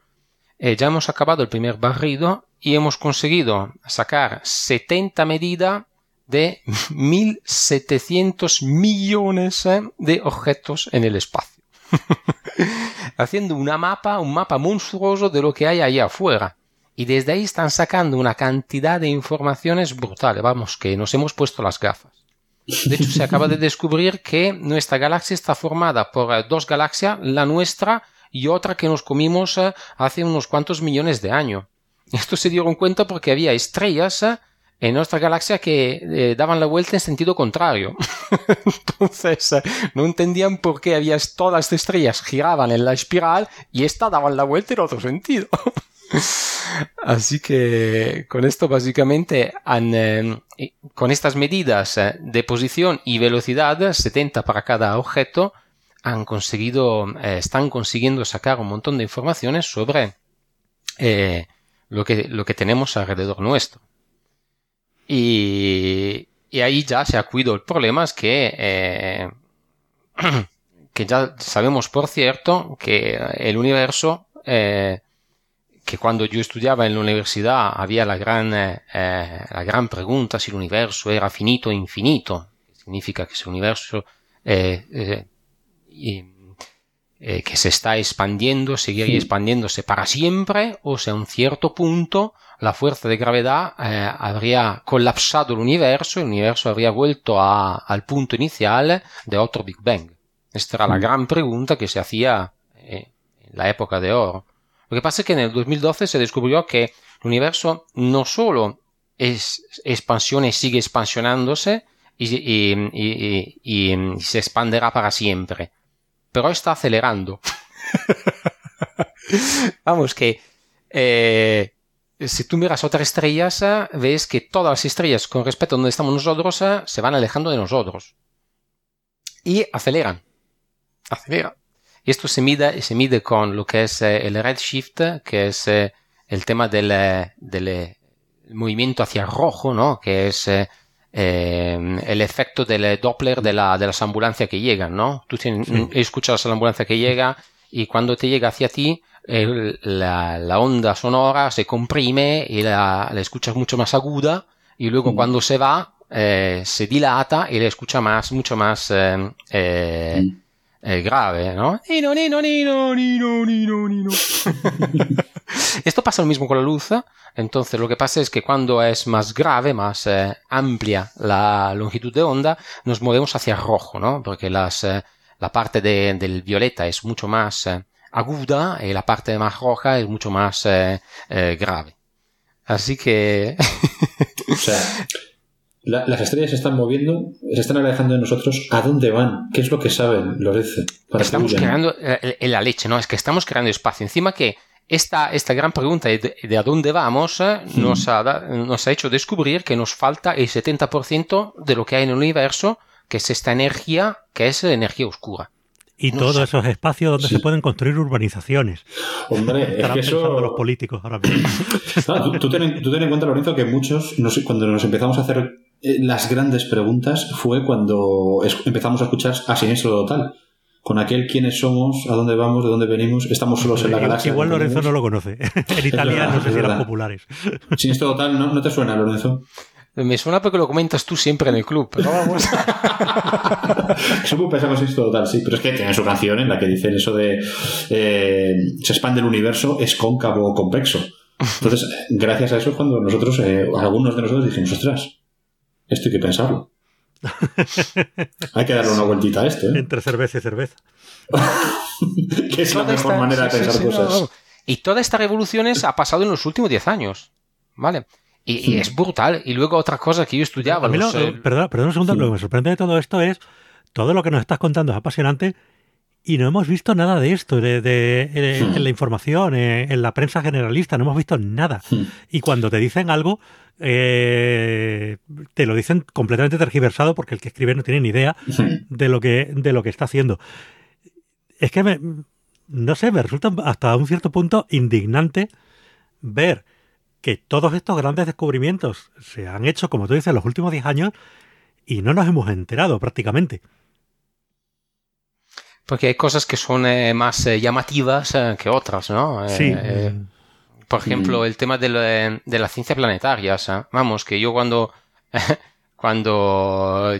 [SPEAKER 3] eh, ya hemos acabado el primer barrido y hemos conseguido sacar 70 medidas de [LAUGHS] 1700 millones eh, de objetos en el espacio. [LAUGHS] Haciendo una mapa, un mapa monstruoso de lo que hay allá afuera y desde ahí están sacando una cantidad de informaciones brutales. Vamos, que nos hemos puesto las gafas. De hecho, se acaba de [LAUGHS] descubrir que nuestra galaxia está formada por eh, dos galaxias, la nuestra y otra que nos comimos eh, hace unos cuantos millones de años. Esto se dieron cuenta porque había estrellas eh, en nuestra galaxia que daban la vuelta en sentido contrario. [LAUGHS] Entonces, no entendían por qué había todas las estrellas giraban en la espiral y esta daban la vuelta en otro sentido. [LAUGHS] [LAUGHS] Así que con esto básicamente eh, con estas medidas eh, de posición y velocidad, 70 para cada objeto, han conseguido, eh, están consiguiendo sacar un montón de informaciones sobre lo, que, lo que tenemos alrededor nuestro. Y, y ahí ya se ha cuido el problema es que, [CLEARS THROAT] que ya sabemos por cierto que el universo cuando yo estudiaba en la universidad había la gran, eh, la gran pregunta si el universo era finito o infinito. Significa que ese universo eh, eh, eh, que se está expandiendo, seguiría expandiéndose para siempre, o sea, a un cierto punto la fuerza de gravedad eh, habría colapsado el universo, el universo habría vuelto a, al punto inicial de otro Big Bang. Esta era la mm. gran pregunta que se hacía en la época de oro. Lo que pasa es que en el 2012 se descubrió que el universo no solo es expansión y sigue expansionándose, y, se expanderá para siempre. Pero está acelerando. [LAUGHS] Vamos, que eh, si tú miras otras estrellas, ves que todas las estrellas con respecto a donde estamos nosotros se van alejando de nosotros. Y aceleran. Aceleran. Y esto se mide, se mide con lo que es eh, el redshift, que es eh, el tema del, eh, del movimiento hacia rojo, ¿no? Que es el efecto del Doppler de, la, de las ambulancias que llegan, ¿no? Tú tienes, escuchas a la ambulancia que llega y cuando te llega hacia ti, la, la, onda sonora se comprime y la, la escuchas mucho más aguda y luego mm. cuando se va se dilata y la escucha más, mucho más mm eh, grave, ¿no? Nino, nino, nino, nino, nino, nino. [LAUGHS] Esto pasa lo mismo con la luz. Entonces, lo que pasa es que cuando es más grave, más eh, amplia la longitud de onda, nos movemos hacia rojo, ¿no? Porque las, eh, la parte de, del violeta es mucho más eh, aguda y la parte más roja es mucho más grave. Así que. [LAUGHS]
[SPEAKER 2] o sea, las estrellas se están moviendo, se están alejando de nosotros. ¿A dónde van? ¿Qué es lo que saben, Lorenzo?
[SPEAKER 3] Estamos creando eh, la leche, ¿no? Es que estamos creando espacio. Encima que esta, esta gran pregunta de, a dónde vamos eh, nos, ha, nos ha hecho descubrir que nos falta el 70% de lo que hay en el universo, que es esta energía, que es energía oscura.
[SPEAKER 1] Y todos esos espacios donde se pueden construir urbanizaciones.
[SPEAKER 2] Hombre, es que eso...
[SPEAKER 1] los políticos ahora mismo. [COUGHS]
[SPEAKER 2] tú, ten, en cuenta, Lorenzo, que muchos, cuando nos empezamos a hacer eh, las grandes preguntas fue cuando empezamos a escuchar a Siniestro Total. Con aquel quiénes somos, a dónde vamos, de dónde venimos, estamos solos en la galaxia.
[SPEAKER 1] Igual Lorenzo no lo conoce. [LAUGHS] en Italia no sé si eran populares. [LAUGHS]
[SPEAKER 2] Siniestro Total, ¿no, ¿no te suena, Lorenzo?
[SPEAKER 3] Me suena porque lo comentas tú siempre en el club, pero vamos.
[SPEAKER 2] Somos pensamos esto total, sí, pero es que tiene su canción en la que dicen eso de eh, se expande el universo, es cóncavo o convexo. Entonces, gracias a eso, cuando nosotros, eh, algunos de nosotros dijimos, ostras, esto hay que pensarlo. hay que darle una vueltita a esto. ¿eh?
[SPEAKER 1] Entre cerveza y cerveza. [LAUGHS]
[SPEAKER 2] que es la mejor manera de pensar cosas.
[SPEAKER 3] Y toda esta revolución ha pasado en los últimos 10 años. ¿Vale? Y, es brutal. Y luego otra cosa que yo estudiaba.
[SPEAKER 1] Eh, perdón, un segundo, lo que me sorprende de todo esto es todo lo que nos estás contando es apasionante y no hemos visto nada de esto de, en la información, en la prensa generalista, no hemos visto nada. Y cuando te dicen algo, eh, te lo dicen completamente tergiversado porque el que escribe no tiene ni idea de lo que, de lo que está haciendo. Es que me, no sé, me resulta hasta un cierto punto indignante ver que todos estos grandes descubrimientos se han hecho, como tú dices, en los últimos 10 años y no nos hemos enterado prácticamente.
[SPEAKER 3] Porque hay cosas que son eh, más eh, llamativas que otras, ¿no?
[SPEAKER 1] Sí.
[SPEAKER 3] Por ejemplo, el tema de la, de la ciencia planetaria. Vamos, que yo cuando... [LAUGHS] cuando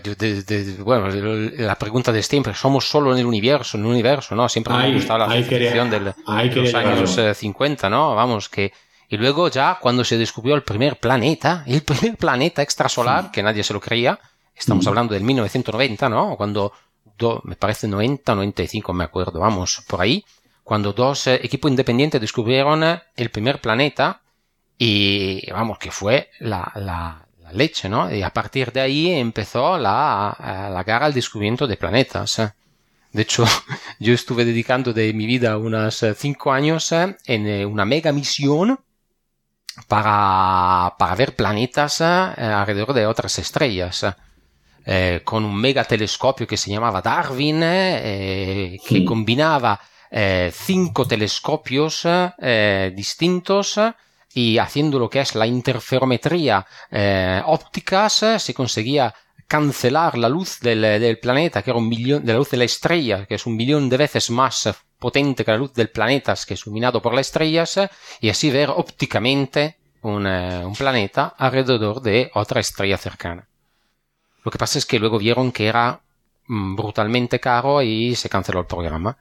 [SPEAKER 3] bueno la pregunta de siempre somos solo en el universo en el universo no siempre me ha gustado la ciencia de los años 50 eh, no vamos que y luego ya cuando se descubrió el primer planeta el primer planeta extrasolar que nadie se lo creía estamos hablando del 1990 no cuando me parece 90 95 me acuerdo vamos por ahí cuando dos eh, equipos independientes descubrieron eh, el primer planeta y vamos, que fue la, la, leche, ¿no? Y a partir de ahí empezó la, eh, la guerra al descubrimiento de planetas. De hecho, [LAUGHS] yo estuve dedicando de mi vida unos cinco años en una mega misión para, para ver planetas alrededor de otras estrellas. Con un mega telescopio que se llamaba Darwin, que combinaba eh, cinco telescopios eh, distintos y haciendo lo que es la interferometría eh, ópticas se conseguía cancelar la luz del, planeta, que era un millón, de la luz de la estrella, que es un millón de veces más potente que la luz del planeta que es iluminado por las estrellas, y así ver ópticamente un, un planeta alrededor de otra estrella cercana. Lo que pasa es que luego vieron que era mm, brutalmente caro y se canceló el programa.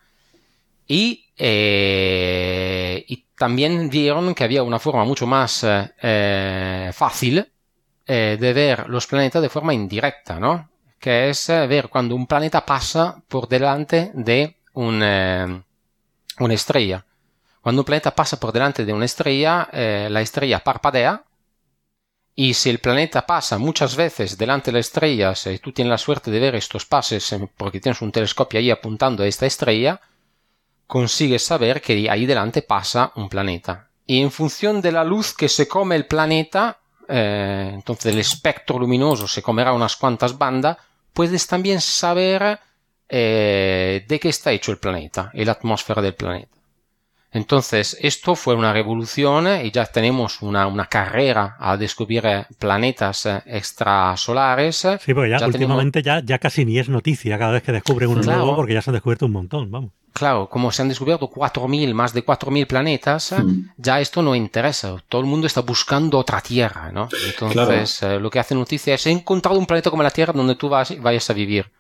[SPEAKER 3] Y, eh, y también vieron que había una forma mucho más eh, fácil eh, de ver los planetas de forma indirecta, ¿no? Que es ver cuando un planeta pasa por delante de un, una estrella. Cuando un planeta pasa por delante de una estrella, la estrella parpadea Y si el planeta pasa muchas veces delante de la estrella, si tú tienes la suerte de ver estos pases porque tienes un telescopio ahí apuntando a esta estrella, consigues saber que ahí delante pasa un planeta. Y en función de la luz que se come el planeta, eh, entonces el espectro luminoso se comerá unas cuantas bandas, puedes también saber eh, de qué está hecho el planeta y la atmósfera del planeta. Entonces, esto fue una revolución y ya tenemos una, una carrera a descubrir planetas extrasolares.
[SPEAKER 1] Sí, porque ya, últimamente ya, ya casi ni es noticia cada vez que descubren uno nuevo porque ya se han descubierto un montón, vamos.
[SPEAKER 3] Claro, como se han descubierto 4.000, más de 4.000 planetas, ya esto no interesa. Todo el mundo está buscando otra Tierra, ¿no? Entonces, eh, lo que hace noticia es he encontrado un planeta como la Tierra donde tú vas, vayas a vivir.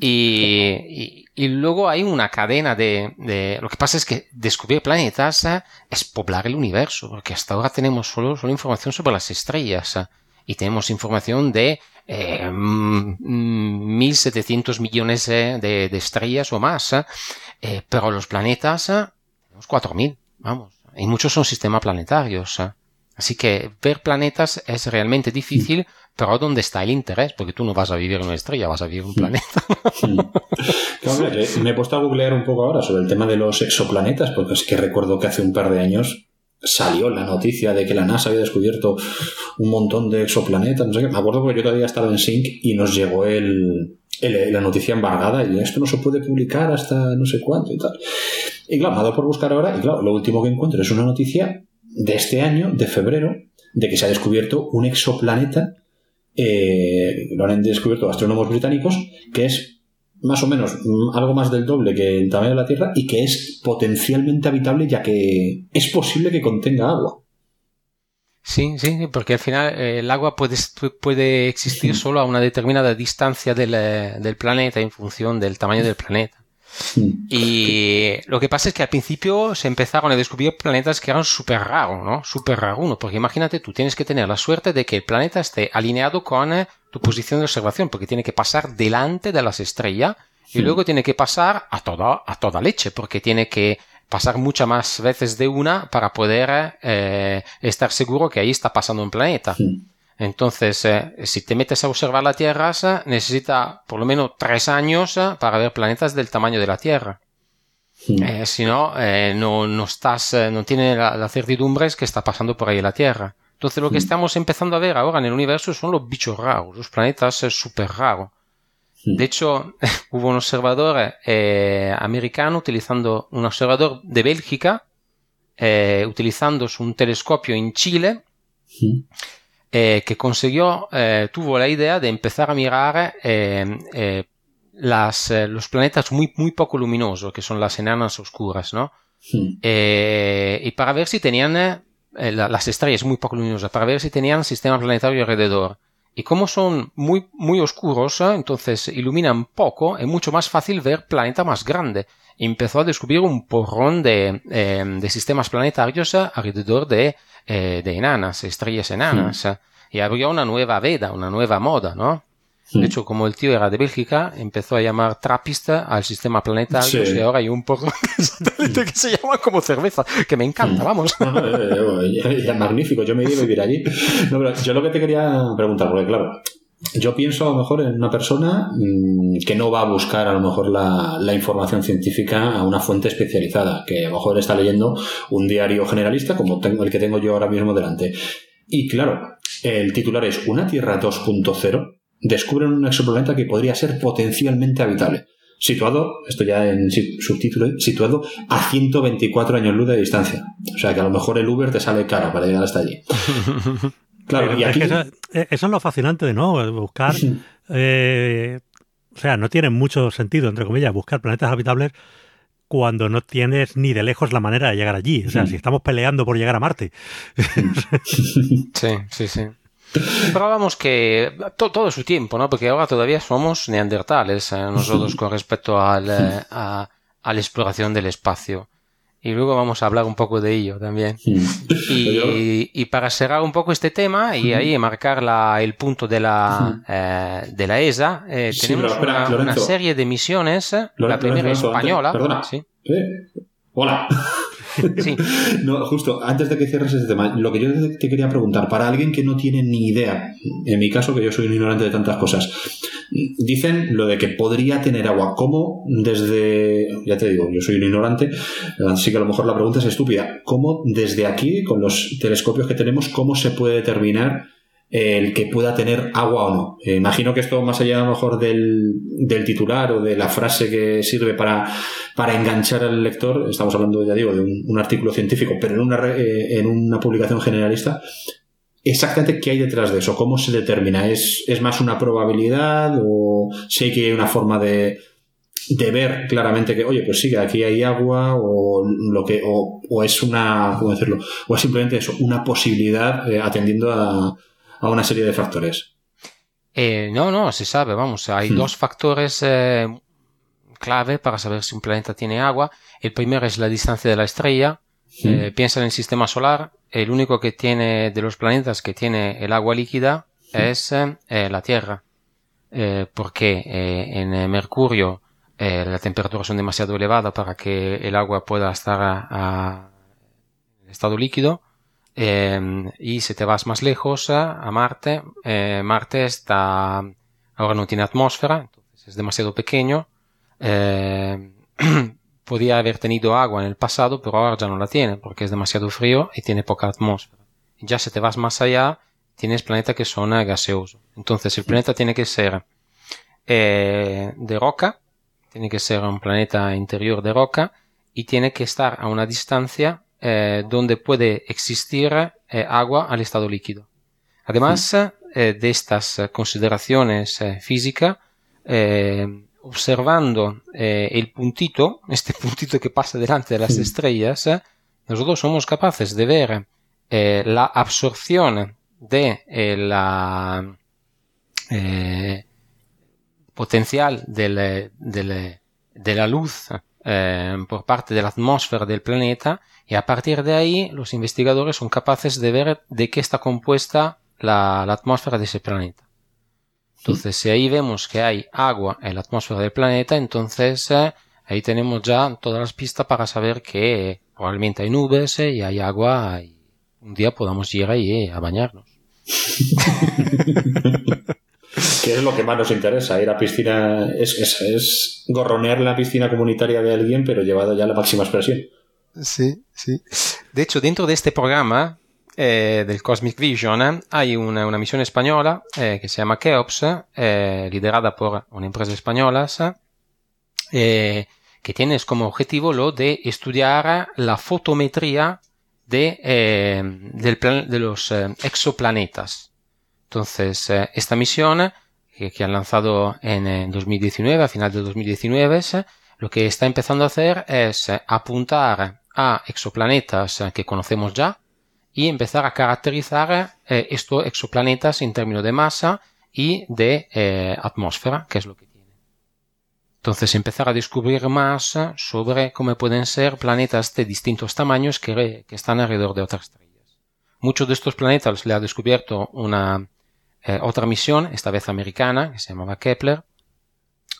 [SPEAKER 3] Y, y luego hay una cadena de, Lo que pasa es que descubrir planetas eh, es poblar el universo, porque hasta ahora tenemos solo, solo información sobre las estrellas. Eh, y tenemos información de eh, 1.700 millones de, de, estrellas o más. Eh, pero los planetas, tenemos 4.000, vamos. Y muchos son sistemas planetarios. Así que ver planetas es realmente difícil pero ¿dónde está el interés? Porque tú no vas a vivir en una estrella, vas a vivir en un planeta. [LAUGHS]
[SPEAKER 2] me he puesto a googlear un poco ahora sobre el tema de los exoplanetas, porque es que recuerdo que hace un par de años salió la noticia de que la NASA había descubierto un montón de exoplanetas. No sé qué. Me acuerdo que yo todavía estaba en Sync y nos llegó el, la noticia embargada y esto no se puede publicar hasta no sé cuánto y tal. Y claro, me ha dado por buscar ahora y claro, lo último que encuentro es una noticia de este año, de febrero, de que se ha descubierto un exoplaneta eh, lo han descubierto astrónomos británicos, que es más o menos mm, algo más del doble que el tamaño de la Tierra y que es potencialmente habitable ya que es posible que contenga agua.
[SPEAKER 3] Sí, sí, porque al final eh, el agua puede, puede existir solo a una determinada distancia del, eh, del planeta en función del tamaño del planeta. Y lo que pasa es que al principio se empezaron a descubrir planetas que eran súper raros, ¿no? Súper raro porque imagínate, tú tienes que tener la suerte de que el planeta esté alineado con eh, tu posición de observación, porque tiene que pasar delante de las estrellas y luego tiene que pasar a toda, a toda leche, porque tiene que pasar muchas más veces de una para poder eh, estar seguro que ahí está pasando un planeta. Entonces, eh, si te metes a observar la Tierra, necesita por lo menos tres años eh, para ver planetas del tamaño de la Tierra. Eh, si no, no, no estás, no tiene la, la, certidumbre que está pasando por ahí la Tierra. Entonces, lo que estamos empezando a ver ahora en el universo son los bichos raros, los planetas súper raros. De hecho, [LAUGHS] hubo un observador americano utilizando un observador de Bélgica, utilizando un telescopio en Chile, eh, que consiguió, eh, tuvo la idea de empezar a mirar eh, las, los planetas muy, muy poco luminosos, que son las enanas oscuras, ¿no? y para ver si tenían las estrellas muy poco luminosas, para ver si tenían sistema planetario alrededor. Y como son muy, muy oscuros, entonces iluminan poco, es mucho más fácil ver planeta más grande. empezó a descubrir un porrón de, de sistemas planetarios alrededor de eh, de enanas, estrellas enanas. Y había una nueva veda, una nueva moda, ¿no? De hecho, como el tío era de Bélgica, empezó a llamar trapista al sistema planetario y ahora hay un [LAUGHS] de satélite que se llama como cerveza, que me encanta, vamos.
[SPEAKER 2] es magnífico, yo me iba a vivir allí. yo lo que te quería preguntar, porque claro, yo pienso a lo mejor en una persona mm, que no va a buscar a lo mejor la, información científica a una fuente especializada, que a lo mejor está leyendo un diario generalista como tengo, el que tengo yo ahora mismo delante. Y claro, el titular es Una Tierra 2.0 descubren un exoplaneta que podría ser potencialmente habitable. Situado, esto ya en subtítulo, situado a 124 años luz de distancia. O sea que a lo mejor el Uber te sale caro para llegar hasta allí. [LAUGHS]
[SPEAKER 1] Claro, y aquí... Eh, eso, es lo fascinante de no buscar. Eh, o sea, no tiene mucho sentido, entre comillas, buscar planetas habitables cuando no tienes ni de lejos la manera de llegar allí. O sea, si estamos peleando por llegar a Marte.
[SPEAKER 3] sí, sí, sí. Pero vamos que todo su tiempo, ¿no? Porque ahora todavía somos neandertales eh, nosotros con respecto al, a, a, la exploración del espacio y luego vamos a hablar un poco de ello también. Y, para cerrar un poco este tema y ahí marcar la, el punto de la, eh, de la ESA, eh, tenemos una, serie de misiones, la primera española.
[SPEAKER 2] Perdona. ¿Sí? Hola. [LAUGHS] No, justo, antes de que cierres ese tema, lo que yo te quería preguntar, para alguien que no tiene ni idea, en mi caso, que yo soy un ignorante de tantas cosas, dicen lo de que podría tener agua. ¿Cómo desde, ya te digo, yo soy un ignorante, así que a lo mejor la pregunta es estúpida, ¿cómo desde aquí, con los telescopios que tenemos, cómo se puede determinar el que pueda tener agua o no. Eh, imagino que esto, más allá a lo mejor del, titular o de la frase que sirve para, para enganchar al lector, estamos hablando, ya digo, de un, artículo científico, pero en una, eh, en una publicación generalista, exactamente qué hay detrás de eso, cómo se determina. ¿Es, es más una probabilidad o sé que hay una forma de, de ver claramente que, oye, pues sí, aquí hay agua o lo que, o, es una, ¿cómo decirlo? O es simplemente eso, una posibilidad eh, atendiendo a, a una serie de factores.
[SPEAKER 3] Eh, no, no, se sabe, vamos, hay hmm. dos factores eh, clave para saber si un planeta tiene agua. El primero es la distancia de la estrella. Hmm. Eh, piensa en el sistema solar, el único que tiene de los planetas que tiene el agua líquida hmm. es la Tierra. porque en Mercurio la temperatura son demasiado elevada para que el agua pueda estar en estado líquido Em, y si te vas más lejos a Marte, eh, Marte está ahora no tiene atmósfera, entonces es demasiado pequeño. Eh, [CLEARS THROAT] podía haber tenido agua en el pasado, pero ahora ya no la tiene porque es demasiado frío y tiene poca atmósfera. Ya si te vas más allá, tienes planetas que son gaseosos. Entonces el planeta tiene que ser eh, de roca, tiene que ser un planeta interior de roca y tiene que estar a una distancia eh, donde puede existir eh, agua al estado líquido. Además eh, de estas consideraciones físicas, observando el puntito, [LAUGHS] este puntito que pasa delante de las estrellas, nosotros somos capaces de ver la absorción de la potencial de la luz por parte de la atmósfera del planeta y a partir de ahí, los investigadores son capaces de ver de qué está compuesta la, atmósfera de ese planeta. Entonces, si ahí vemos que hay agua en la atmósfera del planeta, entonces eh, ahí tenemos ya todas las pistas para saber que probablemente hay nubes eh, y hay agua y un día podamos ir ahí eh, a bañarnos. [LAUGHS]
[SPEAKER 2] ¿Qué es lo que más nos interesa? Ir a piscina es, es, gorronear la piscina comunitaria de alguien, pero llevado ya a la máxima expresión.
[SPEAKER 3] Sí, sí. De hecho, dentro de este programa eh, del Cosmic Vision hay una, misión española eh, que se llama Keops, eh, liderada por una empresa española, que tiene como objetivo lo de estudiar la fotometría de, de los exoplanetas. Entonces, esta misión que, que, han lanzado en 2019, a final de 2019, lo que está empezando a hacer es apuntar a exoplanetas que conocemos ya y empezar a caracterizar eh, estos exoplanetas en términos de masa y de eh, atmósfera, que es lo que tienen. Entonces empezar a descubrir más sobre cómo pueden ser planetas de distintos tamaños que, están alrededor de otras estrellas. Muchos de estos planetas le ha descubierto una eh, otra misión, esta vez americana, que se llamaba Kepler.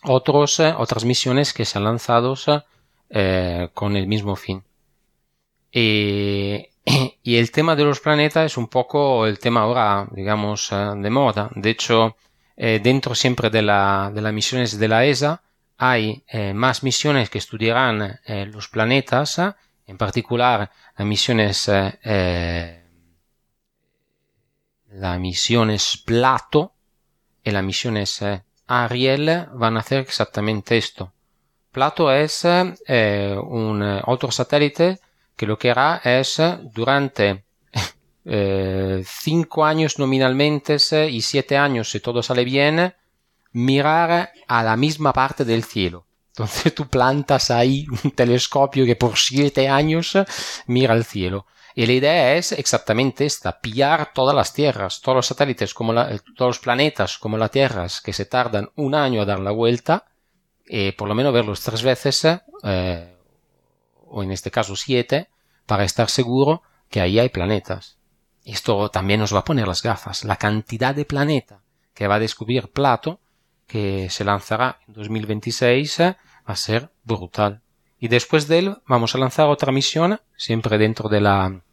[SPEAKER 3] Otros, otras misiones que se han lanzado con el mismo fin. Y, y, el tema de los planetas es un poco el tema ahora, digamos, eh, de moda. De hecho, eh, dentro siempre de, la, de las misiones de la ESA hay eh, más misiones que estudiarán los planetas, en particular las misiones, las misiones Plato y las misiones Ariel van a hacer exactamente esto. Plato es un otro satélite que lo que hará es durante [LAUGHS] eh, cinco años nominalmente y siete años si todo sale bien, mirar a la misma parte del cielo. Entonces tú plantas ahí un telescopio que por siete años mira el cielo. Y la idea es exactamente esta, pillar todas las tierras, todos los satélites, como todos los planetas como las tierras que se tardan un año a dar la vuelta, y por lo menos verlos tres veces, eh, o en este caso siete, para estar seguro que ahí hay planetas. Esto también nos va a poner las gafas. La cantidad de planeta que va a descubrir Plato, que se lanzará en 2026, va a ser brutal. Y después de él vamos a lanzar otra misión, siempre dentro de la,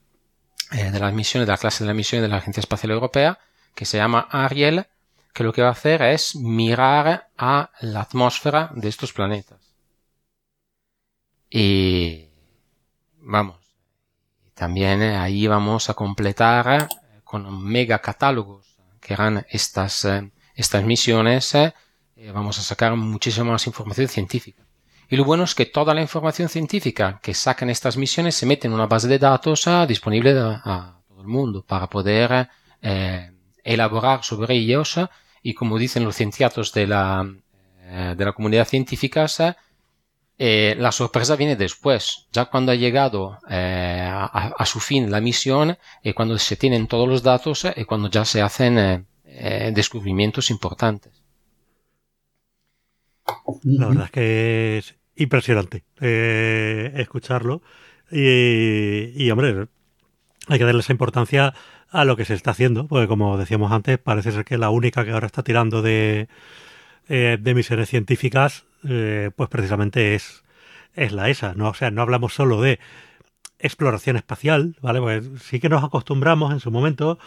[SPEAKER 3] de las misiones, de la clase de la misión de la Agencia Espacial Europea, que se llama Ariel, que lo que va a hacer es mirar a la atmósfera de estos planetas. Y vamos, también eh, ahí vamos a completar eh, con mega catálogos que eran estas, eh, estas misiones, vamos a sacar muchísima más información científica. Y lo bueno es que toda la información científica que sacan estas misiones se mete en una base de datos disponible a, todo el mundo para poder elaborar sobre ellos y como dicen los científicos de la, de la comunidad científica, eh, la sorpresa viene después, ya cuando ha llegado eh, a, su fin la misión y cuando se tienen todos los datos y cuando ya se hacen eh, descubrimientos importantes.
[SPEAKER 1] La verdad es que impresionante escucharlo y, hombre, hay que darle esa importancia a lo que se está haciendo, porque como decíamos antes, parece ser que la única que ahora está tirando de, de misiones científicas eh, pues precisamente es, es la ESA, ¿no? O sea, no hablamos solo de exploración espacial, ¿vale? Pues sí que nos acostumbramos en su momento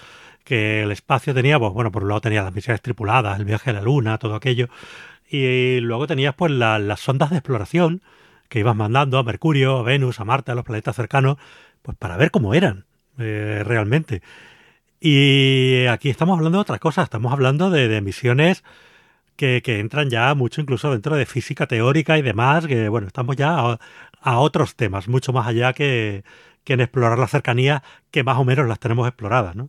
[SPEAKER 1] que el espacio tenía, pues bueno, por un lado tenía las misiones tripuladas, el viaje a la Luna, todo aquello, y luego tenías pues las sondas de exploración que ibas mandando a Mercurio, a Venus, a Marte, a los planetas cercanos, pues para ver cómo eran eh, realmente. Y aquí estamos hablando de otra cosa, estamos hablando de, misiones que, entran ya mucho incluso dentro de física teórica y demás, que bueno, estamos ya a, otros temas, mucho más allá que, en explorar la cercanía, que más o menos las tenemos exploradas, ¿no?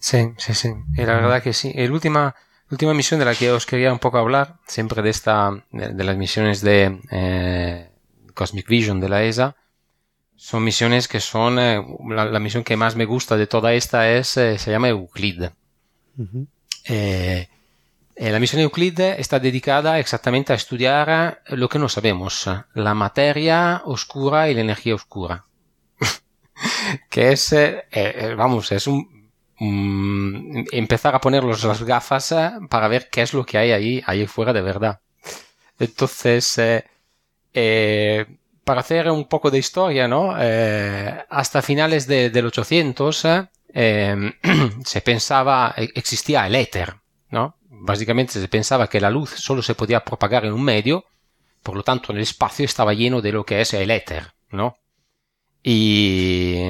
[SPEAKER 3] Sí, sí, sí. La verdad que sí. La última, última misión de la que os quería un poco hablar, siempre de esta, de, las misiones de eh, Cosmic Vision de la ESA, son misiones que son, eh, la, misión que más me gusta de toda esta es, eh, se llama Euclid. La misión Euclid está dedicada exactamente a estudiar lo que no sabemos, la materia oscura y la energía oscura. [LAUGHS] que es, vamos, es un, empezar a ponerlos las gafas para ver qué es lo que hay ahí, ahí fuera de verdad. Entonces, para hacer un poco de historia, ¿no? hasta finales del 800 [CLEARS THROAT] se pensaba, existía el éter, ¿no? básicamente se pensaba que la luz solo se podía propagar en un medio, por lo tanto el espacio estaba lleno de lo que es el éter, ¿no? Y,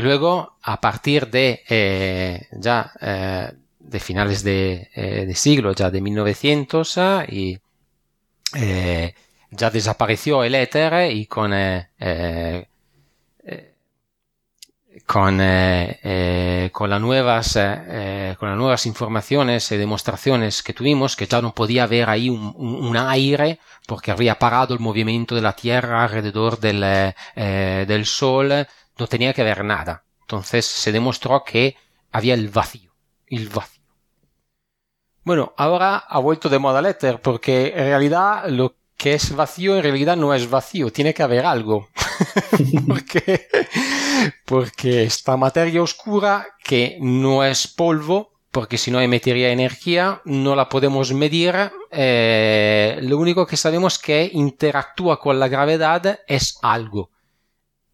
[SPEAKER 3] luego, a partir de eh, ya eh, de finales de, eh, de, siglo, ya de 1900, y ya desapareció el éter y con con, con, las nuevas, con las nuevas informaciones y demostraciones que tuvimos, que ya no podía haber ahí un, aire porque había parado el movimiento de la Tierra alrededor del, del Sol, no tenía que haber nada. Entonces se demostró que había el vacío, el vacío. Bueno, ahora ha vuelto de moda el porque en realidad lo que es vacío en realidad no es vacío, tiene que haber algo. [LAUGHS] porque, porque esta materia oscura que no es polvo, porque si no emitiría energía, no la podemos medir. Eh, lo único que sabemos que interactúa con la gravedad es algo.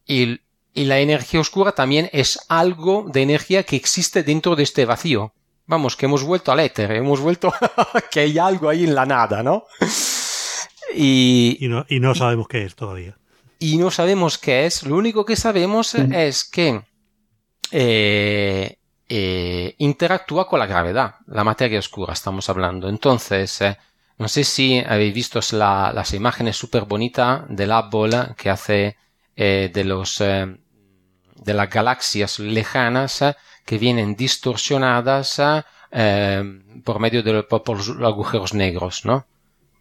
[SPEAKER 3] Y, y la energía oscura también es algo de energía que existe dentro de este vacío. Vamos, que hemos vuelto al éter, hemos vuelto [LAUGHS] que hay algo ahí en la nada, ¿no?
[SPEAKER 1] Y, no, y no sabemos qué es todavía.
[SPEAKER 3] Y no sabemos qué es. Lo único que sabemos es que eh, eh, interactúa con la gravedad, la materia oscura, estamos hablando. Entonces, eh, no sé si habéis visto las imágenes súper bonitas del Hubble que hace de los de las galaxias lejanas que vienen distorsionadas por medio de los agujeros negros, ¿no?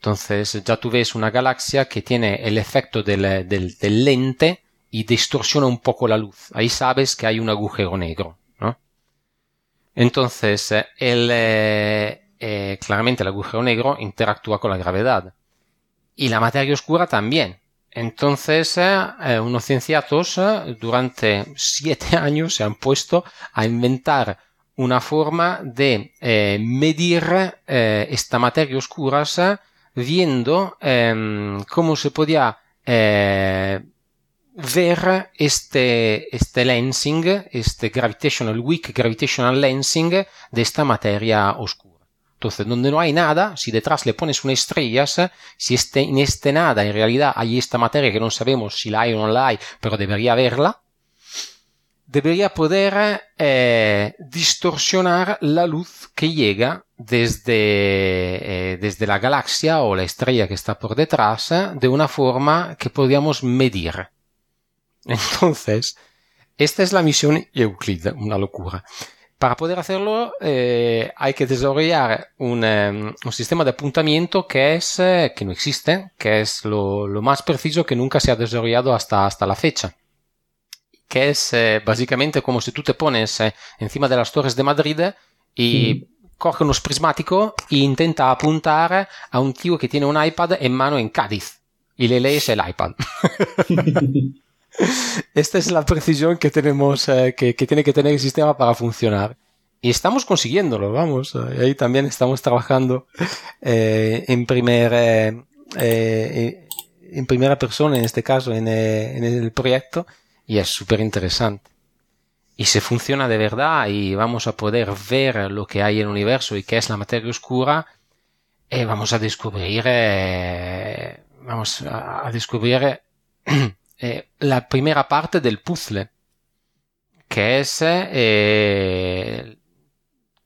[SPEAKER 3] Entonces ya tú ves una galaxia que tiene el efecto del, del, lente y distorsiona un poco la luz. Ahí sabes que hay un agujero negro. Entonces, el, eh, eh, claramente el agujero negro interactúa con la gravedad. Y la materia oscura también. Entonces, eh, unos cienciatos durante siete [LAUGHS] años se han puesto a inventar una forma de medir esta materia oscura viendo em, cómo se podía ver este, este lensing, este gravitational weak gravitational lensing de esta materia oscura. Entonces, donde no hay nada, si detrás le pones unas estrellas, si este, en este nada en realidad hay esta materia que no sabemos si la hay o no la hay, pero debería haberla, debería poder eh, distorsionar la luz que llega desde, eh, desde la galaxia o la estrella que está por detrás de una forma que podríamos medir. Entonces, esta es la misión Euclid, una locura. Para poder hacerlo eh, hay que desarrollar un, em, un, sistema de apuntamiento que es eh, que no existe, que es lo, lo, más preciso que nunca se ha desarrollado hasta, hasta la fecha. Que es eh, básicamente como si tú te pones encima de las torres de Madrid y coge unos prismáticos e intenta apuntar a un tío que tiene un iPad en mano en Cádiz y le lees el iPad. [LAUGHS] Esta es la precisión que tenemos, eh, que, tiene que tener el sistema para funcionar. Y estamos consiguiéndolo, vamos. Eh, ahí también estamos trabajando eh, en, primer, en primera persona, en este caso, en, en el proyecto. Y es súper interesante. Y si funciona de verdad y vamos a poder ver lo que hay en el universo y qué es la materia oscura, vamos a descubrir, vamos a descubrir [CLEARS THROAT] eh, la primera parte del puzzle, que es, eh,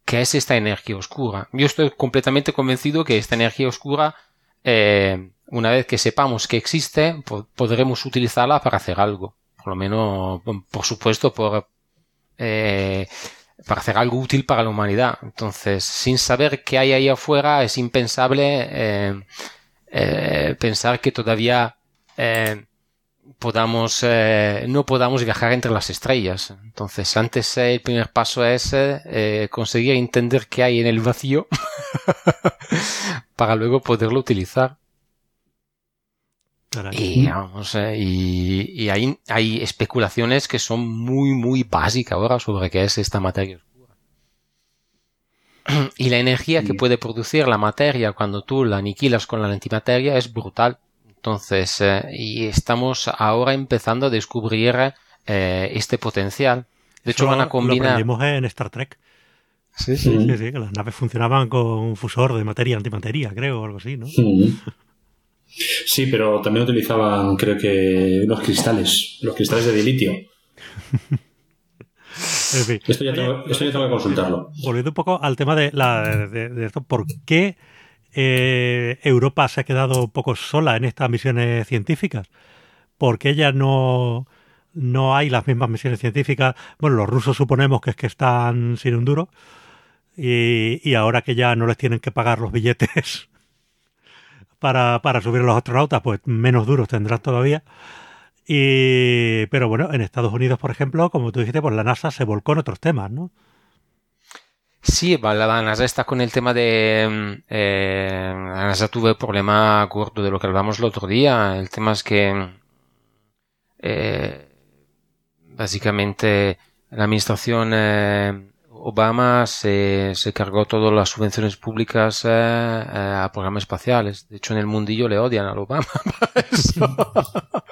[SPEAKER 3] que es esta energía oscura. Yo estoy completamente convencido que esta energía oscura, eh, una vez que sepamos que existe, podremos utilizarla para hacer algo. Por lo menos, por supuesto, por, para hacer algo útil para la humanidad. Entonces, sin saber qué hay ahí afuera, es impensable pensar que todavía podamos, eh, no podamos viajar entre las estrellas. Entonces, antes eh, el primer paso es eh, conseguir entender qué hay en el vacío [LAUGHS] para luego poderlo utilizar. Y, vamos, y, y hay, hay, especulaciones que son muy, muy básicas ahora sobre qué es esta materia oscura. [CLEARS THROAT] Y la energía que puede producir la materia cuando tú la aniquilas con la antimateria es brutal. Entonces, eh, y estamos ahora empezando a descubrir eh, este potencial. De hecho, van a combinar.
[SPEAKER 1] Lo en Star Trek. Sí sí. sí, que las naves funcionaban con un fusor de materia antimateria, creo, o algo así, ¿no?
[SPEAKER 2] Sí, [LAUGHS] pero también utilizaban, creo que, los cristales, los cristales de litio. [LAUGHS] Esto ya, tengo, esto ya tengo que consultarlo.
[SPEAKER 1] Volviendo un poco al tema de, la, de esto, ¿por qué eh, Europa se ha quedado un poco sola en estas misiones científicas, porque ya no, no hay las mismas misiones científicas. Bueno, los rusos suponemos que es que están sin un duro, y, ahora que ya no les tienen que pagar los billetes [LAUGHS] para, para subir a los astronautas, pues menos duros tendrán todavía. Y, pero bueno, en Estados Unidos, por ejemplo, como tú dijiste, pues la NASA se volcó en otros temas, ¿no?
[SPEAKER 3] Sí, la NASA está con el tema de... Mm, eh, la NASA tuvo el problema gordo de lo que hablamos el otro día. El tema es que eh, básicamente la administración eh, Obama se, se, cargó todas las subvenciones públicas eh, eh, a programas espaciales. De hecho, en el mundillo le odian al Obama [LAUGHS] para eso. [LAUGHS]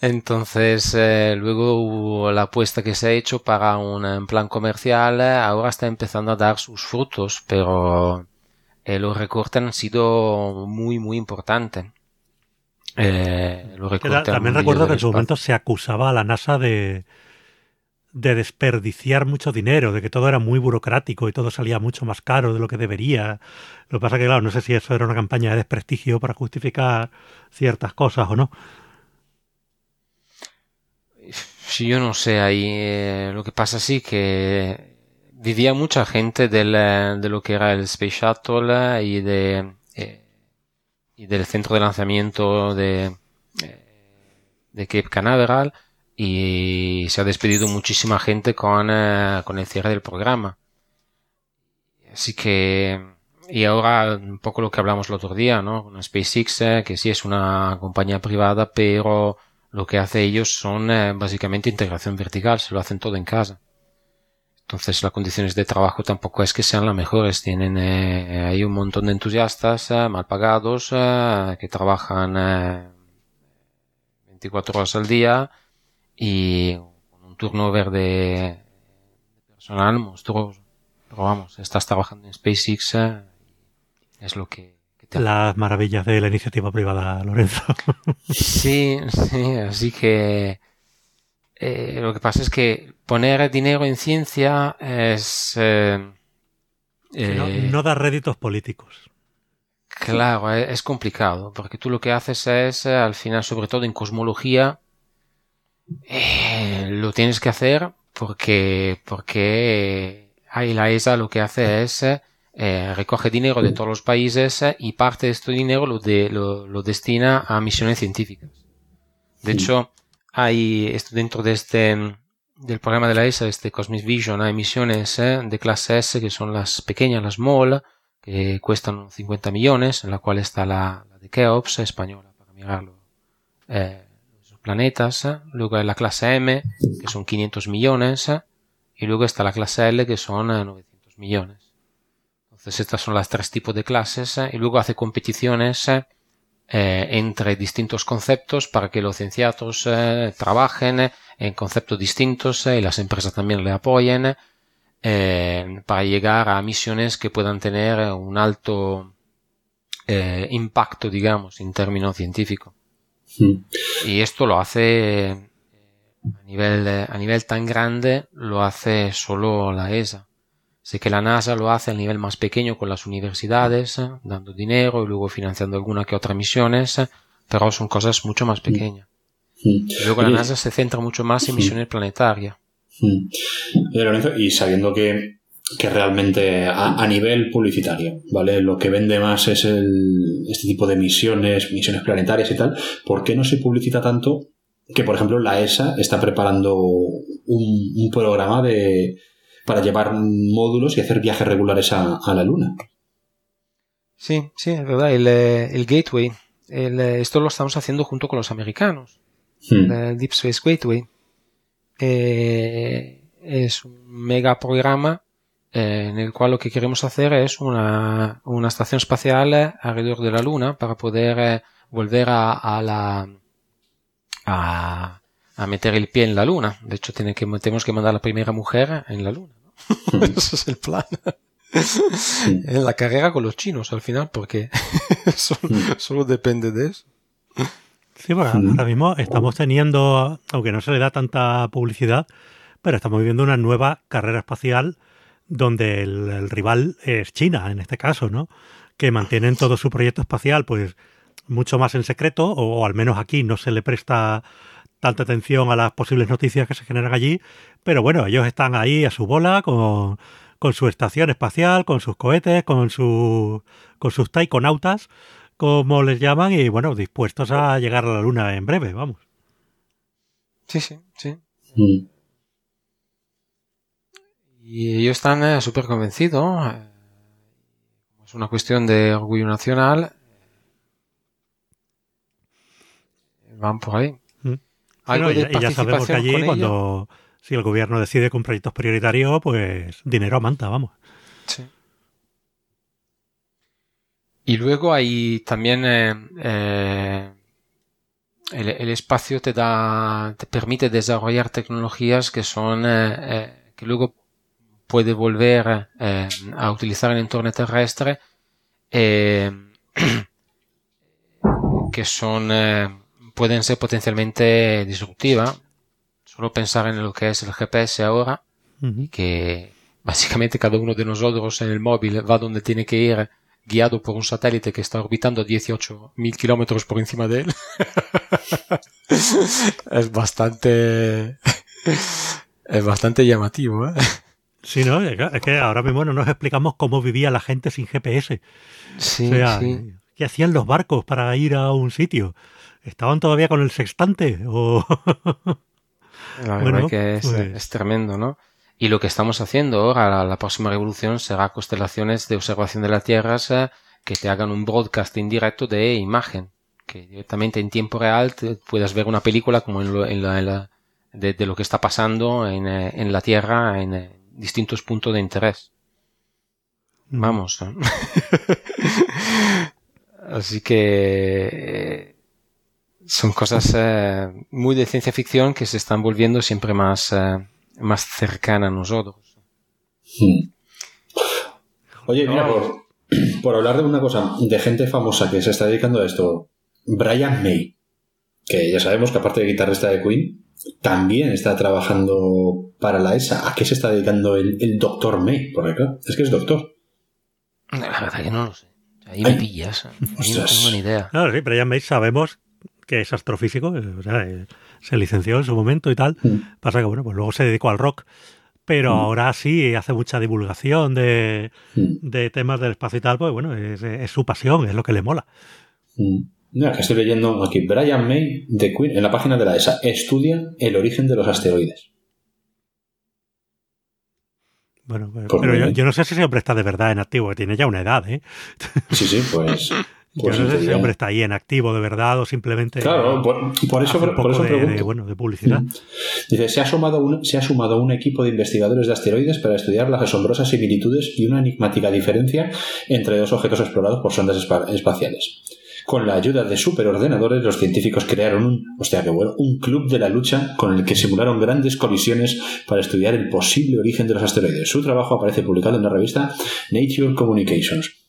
[SPEAKER 3] Entonces, eh, luego la apuesta que se ha hecho para un plan comercial ahora está empezando a dar sus frutos, pero los recortes han sido muy, muy importantes.
[SPEAKER 1] También recuerdo que en su momento se acusaba a la NASA de de desperdiciar mucho dinero, de que todo era muy burocrático y todo salía mucho más caro de lo que debería. Lo que pasa que, claro, no sé si eso era una campaña de desprestigio para justificar ciertas cosas o no.
[SPEAKER 3] Si yo no sé, ahí eh, lo que pasa sí que vivía mucha gente del, eh, de lo que era el Space Shuttle y de eh, y del centro de lanzamiento de, de Cape Canaveral y se ha despedido muchísima gente con, eh, con el cierre del programa. Así que, y ahora un poco lo que hablamos el otro día, ¿no? Con SpaceX, eh, que sí es una compañía privada, pero lo que hace ellos son eh, básicamente integración vertical, se lo hacen todo en casa. Entonces las condiciones de trabajo tampoco es que sean las mejores. Tienen hay un montón de entusiastas mal pagados que trabajan 24 horas al día y con un turnover de personal monstruoso. Pero vamos, estás trabajando en SpaceX, eh, es lo que,
[SPEAKER 1] Las maravillas de la iniciativa privada, Lorenzo. [LAUGHS]
[SPEAKER 3] sí, sí, así que eh, lo que pasa es que poner dinero en ciencia es...
[SPEAKER 1] Eh, no, da réditos políticos.
[SPEAKER 3] Claro, es complicado, porque tú lo que haces es, al final, sobre todo en cosmología, lo tienes que hacer porque, porque ahí la ESA lo que hace es eh, recoge dinero de todos los países y parte de este dinero lo, de, lo, destina a misiones científicas. De hecho, hay esto dentro de este del programa de la ESA, este Cosmic Vision, hay misiones eh, de clase S que son las pequeñas, las small, que cuestan 50 millones, en la cual está la, de Keops española, para mirarlo. Eh, planetas, luego hay la clase M, que son 500 millones, y luego está la clase L, que son 900 millones. Entonces estas son las tres tipos de clases, y luego hace competiciones eh, entre distintos conceptos para que los cienciatos eh, trabajen en conceptos distintos y las empresas también le apoyen para llegar a misiones que puedan tener un alto impacto, digamos, en términos científicos. Y esto lo hace a nivel, a nivel tan grande, lo hace solo la ESA. Sé que la NASA lo hace a nivel más pequeño con las universidades, dando dinero y luego financiando alguna que otra misiones, pero son cosas mucho más pequeñas. luego la NASA se centra mucho más en misiones planetarias.
[SPEAKER 2] Y sabiendo que que realmente a, nivel publicitario, ¿vale? Lo que vende más es el, este tipo de misiones, misiones planetarias y tal. ¿Por qué no se publicita tanto que, por ejemplo, la ESA está preparando un, programa de, para llevar módulos y hacer viajes regulares a, la Luna?
[SPEAKER 3] Sí, sí, es verdad. El, eh, Gateway, eh, esto lo estamos haciendo junto con los americanos. Hmm. El Deep Space Gateway. Eh, es un mega programa eh, en el cual lo que queremos hacer es una, una estación espacial alrededor de la Luna para poder eh, volver a, a la a, a, meter el pie en la Luna. De hecho, tiene que, tenemos que mandar a la primera mujer en la Luna. ¿no? [LAUGHS] Ese es el plan. en la carrera con los chinos al final, porque [LAUGHS] solo, depende de eso.
[SPEAKER 1] Sí, bueno, ahora mismo estamos teniendo, aunque no se le da tanta publicidad, pero estamos viviendo una nueva carrera espacial donde el, rival es China, en este caso, ¿no? Que mantienen todo su proyecto espacial, pues mucho más en secreto, o, al menos aquí no se le presta tanta atención a las posibles noticias que se generan allí, pero bueno, ellos están ahí a su bola con, con su estación espacial, con sus cohetes, con, su, con sus taikonautas, como les llaman, y bueno, dispuestos a llegar a la Luna en breve, vamos.
[SPEAKER 3] Sí, sí, sí. Mm. Y ellos están eh, súper convencidos. Eh, es una cuestión de orgullo nacional. Eh, van por ahí.
[SPEAKER 1] Mm. y, ya sabemos que allí cuando si el gobierno decide con proyectos prioritarios, pues dinero a manta, vamos. Sí.
[SPEAKER 3] Y luego hay también el, espacio te da, te permite desarrollar tecnologías que son que luego puede volver eh, a utilizar el entorno terrestre eh, [CLEARS THROAT] que son eh, pueden ser potencialmente disruptivas solo pensar en lo que es el GPS ahora que básicamente cada uno de nosotros en el móvil va donde tiene que ir guiado por un satélite que está orbitando a 18.000 kilómetros por encima de él. [LAUGHS] Es bastante [LAUGHS] es bastante llamativo ¿eh?
[SPEAKER 1] Sí, ¿no? Es que ahora mismo no nos explicamos cómo vivía la gente sin GPS. Sí, sí. ¿Qué hacían los barcos para ir a un sitio? ¿Estaban todavía con el sextante? O...
[SPEAKER 3] La verdad que es, pues es, tremendo, ¿no? Y lo que estamos haciendo ahora, la próxima revolución, será constelaciones de observación de la Tierra que te hagan un broadcast indirecto de imagen. Que directamente en tiempo real puedas ver una película como en, la, de, lo que está pasando en, eh, en la Tierra en, distintos puntos de interés. Vamos. ¿eh? [LAUGHS] Así que Son cosas eh, muy de ciencia ficción que se están volviendo siempre más, eh, más cercanas a nosotros. Hmm.
[SPEAKER 2] Oye, mira, por, por hablar de una cosa, de gente famosa que se está dedicando a esto, Brian May, que ya sabemos que aparte de guitarrista de Queen, también está trabajando para la ESA. ¿A qué se está dedicando el, el doctor May? Porque claro, es que es doctor.
[SPEAKER 3] La verdad que no lo sé. Ahí me pillas. no tengo ni idea.
[SPEAKER 1] Claro, sí, Brian May sabemos que es astrofísico, o sea, eh, se licenció en su momento y tal. Mm. Pasa que, bueno, pues luego se dedicó al rock pero mm. ahora sí hace mucha divulgación de, mm. temas del espacio y tal, pues bueno, es, su pasión, es lo que le mola.
[SPEAKER 2] Mm. estoy leyendo aquí, Brian May de Queen, en la página de la ESA, estudia el origen de los asteroides.
[SPEAKER 1] Bueno, pero, yo, yo, no sé si ese hombre está de verdad en activo, que tiene ya una edad, ¿eh? [LAUGHS]
[SPEAKER 2] Sí, sí, pues
[SPEAKER 1] Pues Yo no sé si ese hombre está ahí en activo de verdad o simplemente.
[SPEAKER 2] Claro, por, eso, por eso
[SPEAKER 1] de, bueno, de publicidad. Mm.
[SPEAKER 2] Dice: se ha, sumado un, se ha sumado un equipo de investigadores de asteroides para estudiar las asombrosas similitudes y una enigmática diferencia entre dos objetos explorados por sondas espaciales. Con la ayuda de superordenadores, los científicos crearon un, hostia, qué bueno, un club de la lucha con el que simularon grandes colisiones para estudiar el posible origen de los asteroides. Su trabajo aparece publicado en la revista Nature Communications.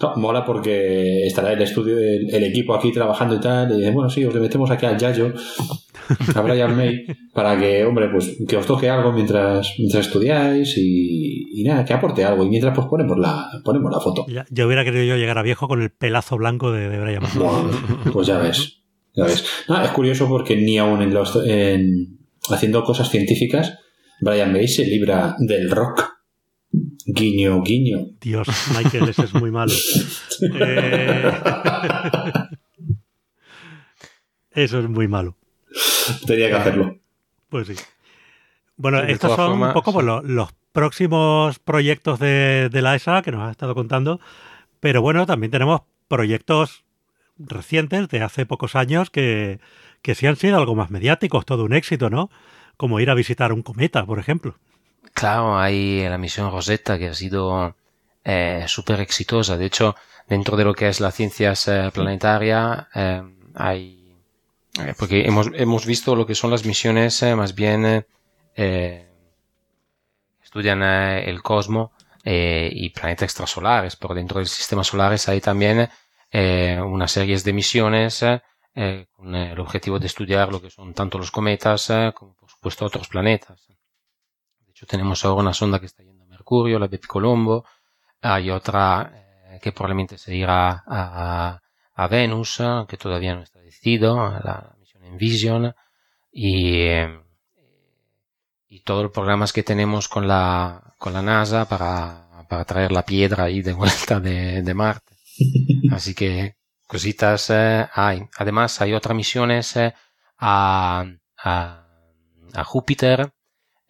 [SPEAKER 2] No, mola porque estará el estudio, el, equipo aquí trabajando y tal, y bueno, sí, os le metemos aquí al Yayo, [LAUGHS] a Brian May, para que, hombre, pues que os toque algo mientras, mientras estudiáis y, nada, que aporte algo. Y mientras, pues ponemos la, ponemos la foto.
[SPEAKER 1] yo hubiera querido yo llegar a viejo con el pelazo blanco de, Brian
[SPEAKER 2] May. pues ya ves, ya ves. es curioso porque ni aún en los, en, haciendo cosas científicas, Brian May se libra del rock Guiño, guiño.
[SPEAKER 1] Dios, Michael, ese es muy malo. Eh, [LAUGHS] eso es muy malo.
[SPEAKER 2] Tenía que hacerlo.
[SPEAKER 1] Pues sí. Bueno, estos son un poco pues, los, próximos proyectos de, la ESA que nos ha estado contando. Pero bueno, también tenemos proyectos recientes de hace pocos años que, que sí han sido algo más mediáticos, todo un éxito, ¿no? Como ir a visitar un cometa, por ejemplo.
[SPEAKER 3] Claro, hay la misión Rosetta que ha sido eh, súper exitosa. De hecho, dentro de lo que es la ciencias eh, planetaria, eh, hay, eh, porque hemos, hemos visto lo que son las misiones más bien estudian el cosmos y planetas extrasolares. Por dentro del sistema solar hay también una serie de misiones con el objetivo de estudiar lo que son tanto los cometas como por supuesto otros planetas tenemos ahora una sonda que está yendo a Mercurio, la Colombo. Hay otra eh, que probablemente se irá a, a, Venus, que todavía no está decidido, la, misión Envision. Y, eh, y todos los programas que tenemos con la, con la NASA para, para traer la piedra ahí de vuelta de, de Marte. [LAUGHS] Así que cositas eh, hay. Además hay otras misiones a, a, a Júpiter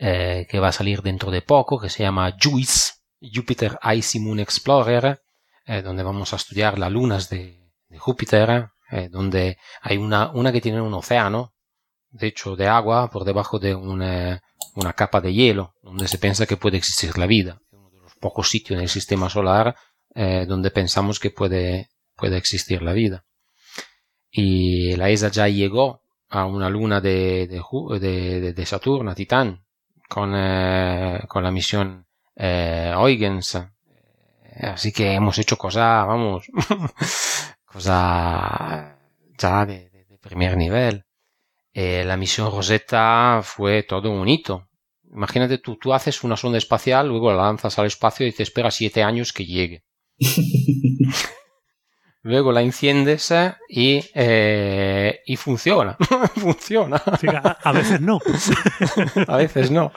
[SPEAKER 3] eh, que va a salir dentro de poco, que se llama JUICE, Jupiter Icy Moon Explorer, eh, donde vamos a estudiar las lunas de, de Júpiter, eh, donde hay una, una que tiene un océano, de hecho de agua, por debajo de una, una capa de hielo, donde se piensa que puede existir la vida. Uno de los pocos sitios en el sistema solar donde pensamos que puede, puede existir la vida. Y la ESA ya llegó a una luna de, de Saturno, Titán, con, eh, con la misión eh. Eh, así que hemos hecho cosas, vamos, [LAUGHS] cosas ya de, primer nivel. Eh, la misión Rosetta fue todo un hito. Imagínate tú, tú haces una sonda espacial, luego la lanzas al espacio y te espera siete años que llegue. [LAUGHS] luego la enciendes y, eh, y funciona. [LAUGHS] funciona. [LAUGHS]
[SPEAKER 1] a, veces no.
[SPEAKER 3] a veces no.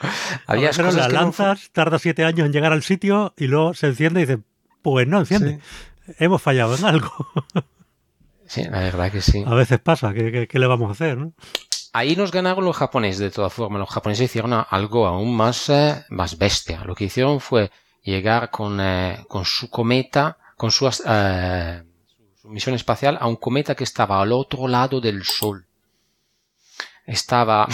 [SPEAKER 1] Había cosas la lanzas, tarda siete años en llegar al sitio y luego se enciende y dice, pues no enciende. Hemos fallado en algo.
[SPEAKER 3] sí, la verdad que sí.
[SPEAKER 1] A veces pasa, ¿qué, qué, le vamos a hacer? ¿no?
[SPEAKER 3] Ahí nos ganaron los japoneses, de todas formas. Los japoneses hicieron algo aún más, eh, más bestia. Lo que hicieron fue llegar con, eh, con su cometa, con su... Eh, misión espacial a un cometa que estaba al otro lado del Sol. Estaba,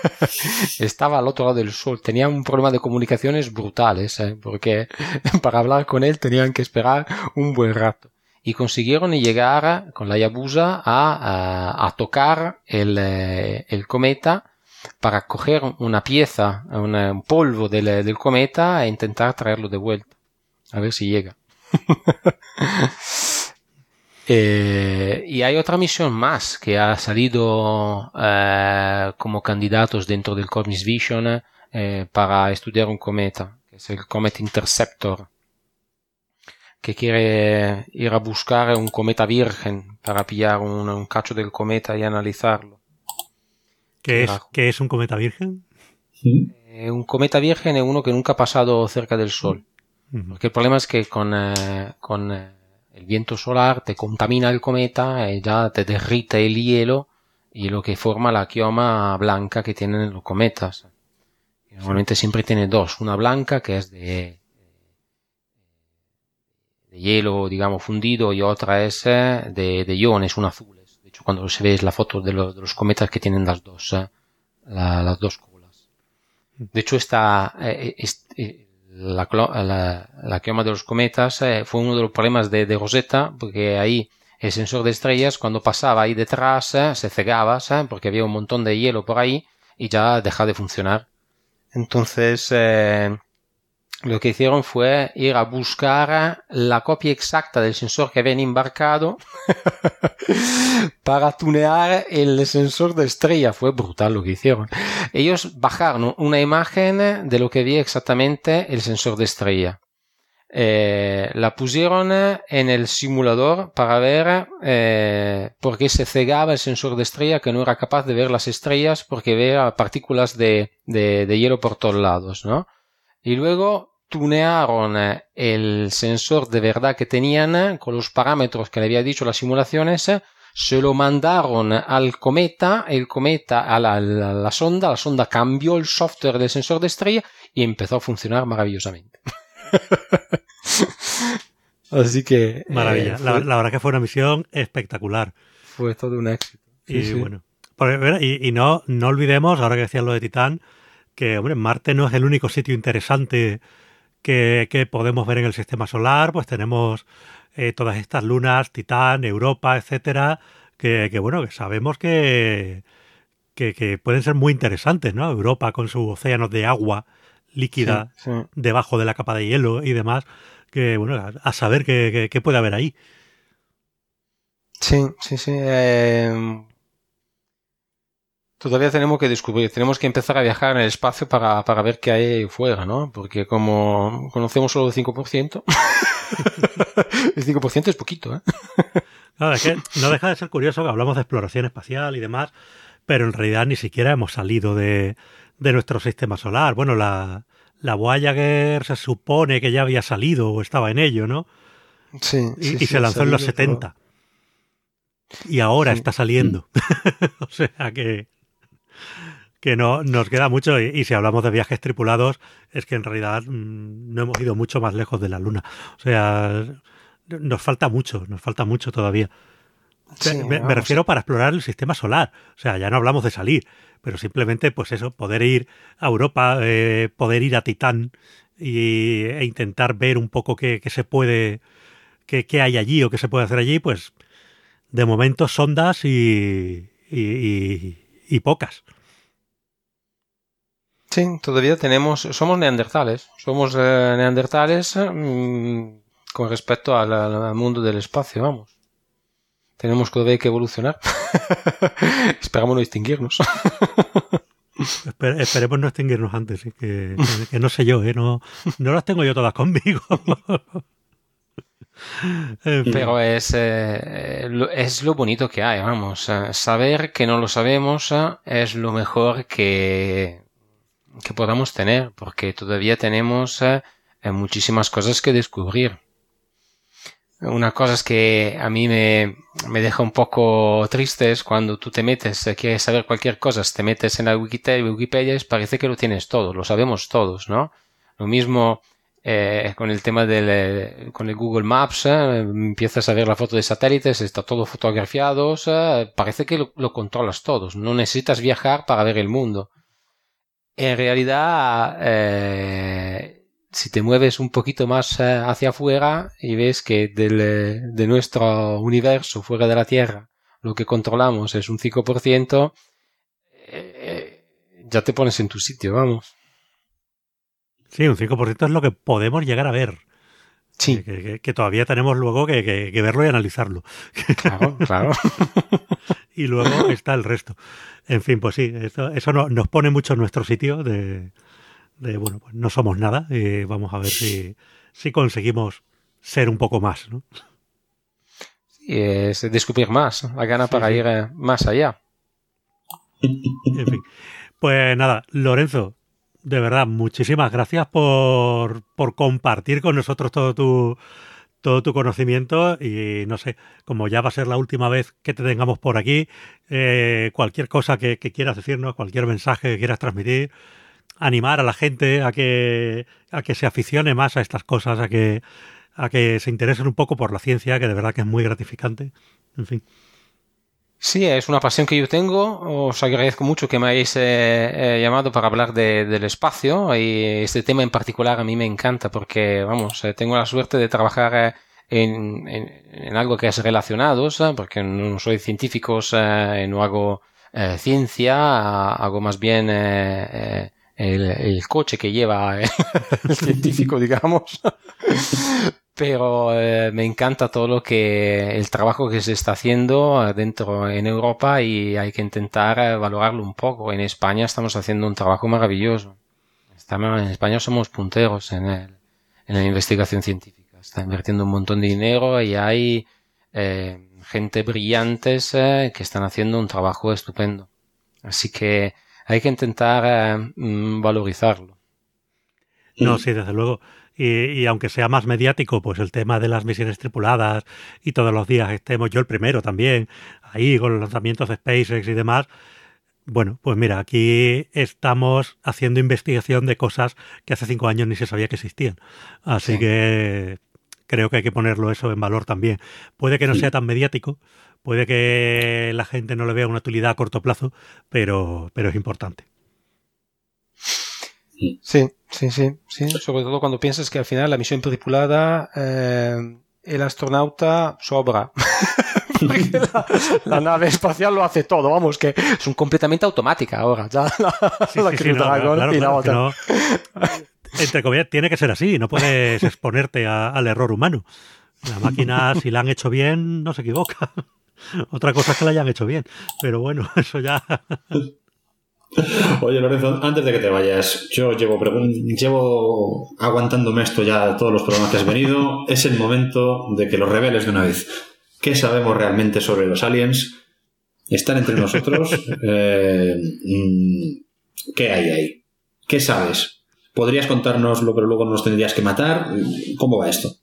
[SPEAKER 3] [LAUGHS] estaba al otro lado del Sol. Tenía un problema de comunicaciones brutales, ¿eh? porque [LAUGHS] para hablar con él tenían que esperar un buen rato. y consiguieron llegar con la Yabusa a, tocar el, cometa para coger una pieza, un polvo del, cometa e intentar traerlo de vuelta. A ver si llega. [LAUGHS] Eh, y hay otra misión más que ha salido eh, como candidatos dentro del Cosmic Vision eh, para estudiar un cometa, que es el Comet Interceptor que quiere ir a buscar un cometa virgen para pillar un, cacho del cometa y analizarlo.
[SPEAKER 1] ¿Qué es, es un cometa virgen?
[SPEAKER 3] Eh, un cometa virgen es uno que nunca ha pasado cerca del Sol. Porque el problema es que con, eh, con eh, el viento solar te contamina el cometa y ya te derrite el hielo y lo que forma la quioma blanca que tienen los cometas. normalmente siempre tiene dos, una blanca que es de hielo, digamos, fundido y otra es eh, de, iones, un azules. De hecho, cuando se ve la foto de los, de los cometas que tienen las dos, eh, las dos colas. De hecho, esta, eh, la, la, la, quema de los cometas fue uno de los problemas de, de, Rosetta, porque ahí el sensor de estrellas, cuando pasaba ahí detrás, se cegaba, porque había un montón de hielo por ahí y ya dejaba de funcionar. Entonces, lo que hicieron fue ir a buscar la copia exacta del sensor que habían embarcado [LAUGHS] para tunear el sensor de estrella. Fue brutal lo que hicieron. Ellos bajaron una imagen de lo que había exactamente el sensor de estrella. Eh, la pusieron en el simulador para ver eh, por qué se cegaba el sensor de estrella que no era capaz de ver las estrellas porque veía partículas de, de, de hielo por todos lados, ¿no? Y luego tunearon eh, el sensor de verdad que tenían eh, con los parámetros que le había dicho las simulaciones, eh, se lo mandaron al cometa, el cometa a la, sonda, la sonda cambió el software del sensor de estrella y empezó a funcionar maravillosamente. [LAUGHS] Así que...
[SPEAKER 1] Maravilla. la, verdad que fue una misión espectacular.
[SPEAKER 3] Fue todo un éxito.
[SPEAKER 1] y bueno, y, no, no olvidemos, ahora que decías lo de Titán, que, hombre, Marte no es el único sitio interesante que, podemos ver en el sistema solar. Pues tenemos eh, todas estas lunas, Titán, Europa, etcétera, que, bueno, que sabemos que, que, pueden ser muy interesantes, ¿no? Europa con sus océanos de agua líquida debajo de la capa de hielo y demás, que bueno, a, saber qué, puede haber ahí.
[SPEAKER 3] Sí, sí, sí. Eh, Todavía tenemos que descubrir, tenemos que empezar a viajar en el espacio para, para ver qué hay fuera, ¿no? Porque como conocemos solo el 5%, [LAUGHS] el 5% es poquito, ¿eh? [LAUGHS]
[SPEAKER 1] Claro, es que no deja de ser curioso que hablamos de exploración espacial y demás, pero en realidad ni siquiera hemos salido de, de nuestro sistema solar. Bueno, la, la Voyager se supone que ya había salido o estaba en ello, ¿no?
[SPEAKER 3] Sí.
[SPEAKER 1] Y, se lanzó en los 70. Y ahora está saliendo. [LAUGHS] o sea que que no nos queda mucho y, si hablamos de viajes tripulados es que en realidad mm, no hemos ido mucho más lejos de la Luna. O sea, nos falta mucho, nos falta mucho todavía. me, refiero para explorar el sistema solar. O sea, ya no hablamos de salir, pero simplemente, pues eso, poder ir a Europa, eh, poder ir a Titán y, e intentar ver un poco qué, se puede, qué, hay allí o qué se puede hacer allí, pues de momento sondas y, y pocas.
[SPEAKER 3] Sí, todavía tenemos, somos neandertales, somos eh, neandertales mm, con respecto al, mundo del espacio, vamos. Tenemos todavía que evolucionar. [LAUGHS] Esperamos no extinguirnos. [LAUGHS]
[SPEAKER 1] esperemos no extinguirnos antes, que, no sé yo, ¿eh? no, no las tengo yo todas conmigo. [LAUGHS]
[SPEAKER 3] Pero es, eh, es lo bonito que hay, vamos. Saber que no lo sabemos es lo mejor que, que podamos tener, porque todavía tenemos eh, muchísimas cosas que descubrir. Una cosa es que a mí me, me deja un poco triste es cuando tú te metes, eh, quieres saber cualquier cosa, te metes en la Wikipedia, Wikipedia parece que lo tienes todo, lo sabemos todos, ¿no? Lo mismo eh, con el tema del eh, con el Google Maps, eh, empiezas a ver la foto de satélites, está todo fotografiado, parece que lo, controlas todos, no necesitas viajar para ver el mundo. En realidad, si te mueves un poquito más eh, hacia afuera y ves que del, de nuestro universo fuera de la Tierra lo que controlamos es un 5%, eh, ya te pones en tu sitio, vamos.
[SPEAKER 1] Sí, un 5% es lo que podemos llegar a ver. Sí. Que, todavía tenemos luego que, verlo y analizarlo.
[SPEAKER 3] Claro, claro. [LAUGHS]
[SPEAKER 1] y luego [LAUGHS] está el resto. En fin, pues sí, eso, eso nos pone mucho en nuestro sitio de, bueno, pues no somos nada y vamos a ver si, si conseguimos ser un poco más, ¿no?
[SPEAKER 3] Sí, es descubrir más, la gana para ir eh, más allá.
[SPEAKER 1] En fin. Pues nada, Lorenzo, de verdad, muchísimas gracias por, por compartir con nosotros todo tu, todo tu conocimiento y no sé, como ya va a ser la última vez que te tengamos por aquí, eh, cualquier cosa que, quieras decirnos, cualquier mensaje que quieras transmitir, animar a la gente a que, a que se aficione más a estas cosas, a que, a que se interesen un poco por la ciencia, que de verdad que es muy gratificante. En fin.
[SPEAKER 3] Sí, es una pasión que yo tengo. Os agradezco mucho que me hayáis eh, eh, llamado para hablar del espacio y este tema en particular a mí me encanta porque, vamos, eh, tengo la suerte de trabajar en, en, algo que es relacionado, porque no soy científico, no hago ciencia, hago más bien el, coche que lleva el [LAUGHS] científico, digamos. [LAUGHS] Pero eh, me encanta todo lo que el trabajo que se está haciendo dentro en Europa y hay que intentar eh, valorarlo un poco. En España estamos haciendo un trabajo maravilloso. Estamos, en España somos punteros en, el, en la investigación científica. Está invirtiendo un montón de dinero y hay eh, gente brillantes que están haciendo un trabajo estupendo. Así que hay que intentar eh, mm, valorizarlo.
[SPEAKER 1] No, sí, desde luego. Y, aunque sea más mediático, pues el tema de las misiones tripuladas y todos los días estemos, yo el primero también, ahí con los lanzamientos de SpaceX y demás, bueno, pues mira, aquí estamos haciendo investigación de cosas que hace cinco años ni se sabía que existían. Así que creo que hay que ponerlo eso en valor también. Puede que no sea tan mediático, Puede que la gente no le vea una utilidad a corto plazo, pero, pero es importante.
[SPEAKER 3] Sí, sí, sí, sí. Sobre todo cuando piensas que al final la misión tripulada, eh, el astronauta sobra. [LAUGHS] la, nave espacial lo hace todo, vamos, que es un completamente automática ahora. Ya la,
[SPEAKER 1] entre comillas, tiene que ser así, no puedes [LAUGHS] exponerte al error humano. La máquina, [LAUGHS] si la han hecho bien, no se equivoca. Otra cosa es que la hayan hecho bien, pero bueno, eso ya.
[SPEAKER 2] Oye, Lorenzo, antes de que te vayas, yo llevo, llevo aguantándome esto ya todos los programas que has venido. Es el momento de que lo reveles de una vez. ¿Qué sabemos realmente sobre los aliens? ¿Están entre nosotros? [LAUGHS] Eh, mm, ¿Qué hay ahí? ¿Qué sabes? ¿Podrías contárnoslo, pero luego nos tendrías que matar? ¿Cómo va esto?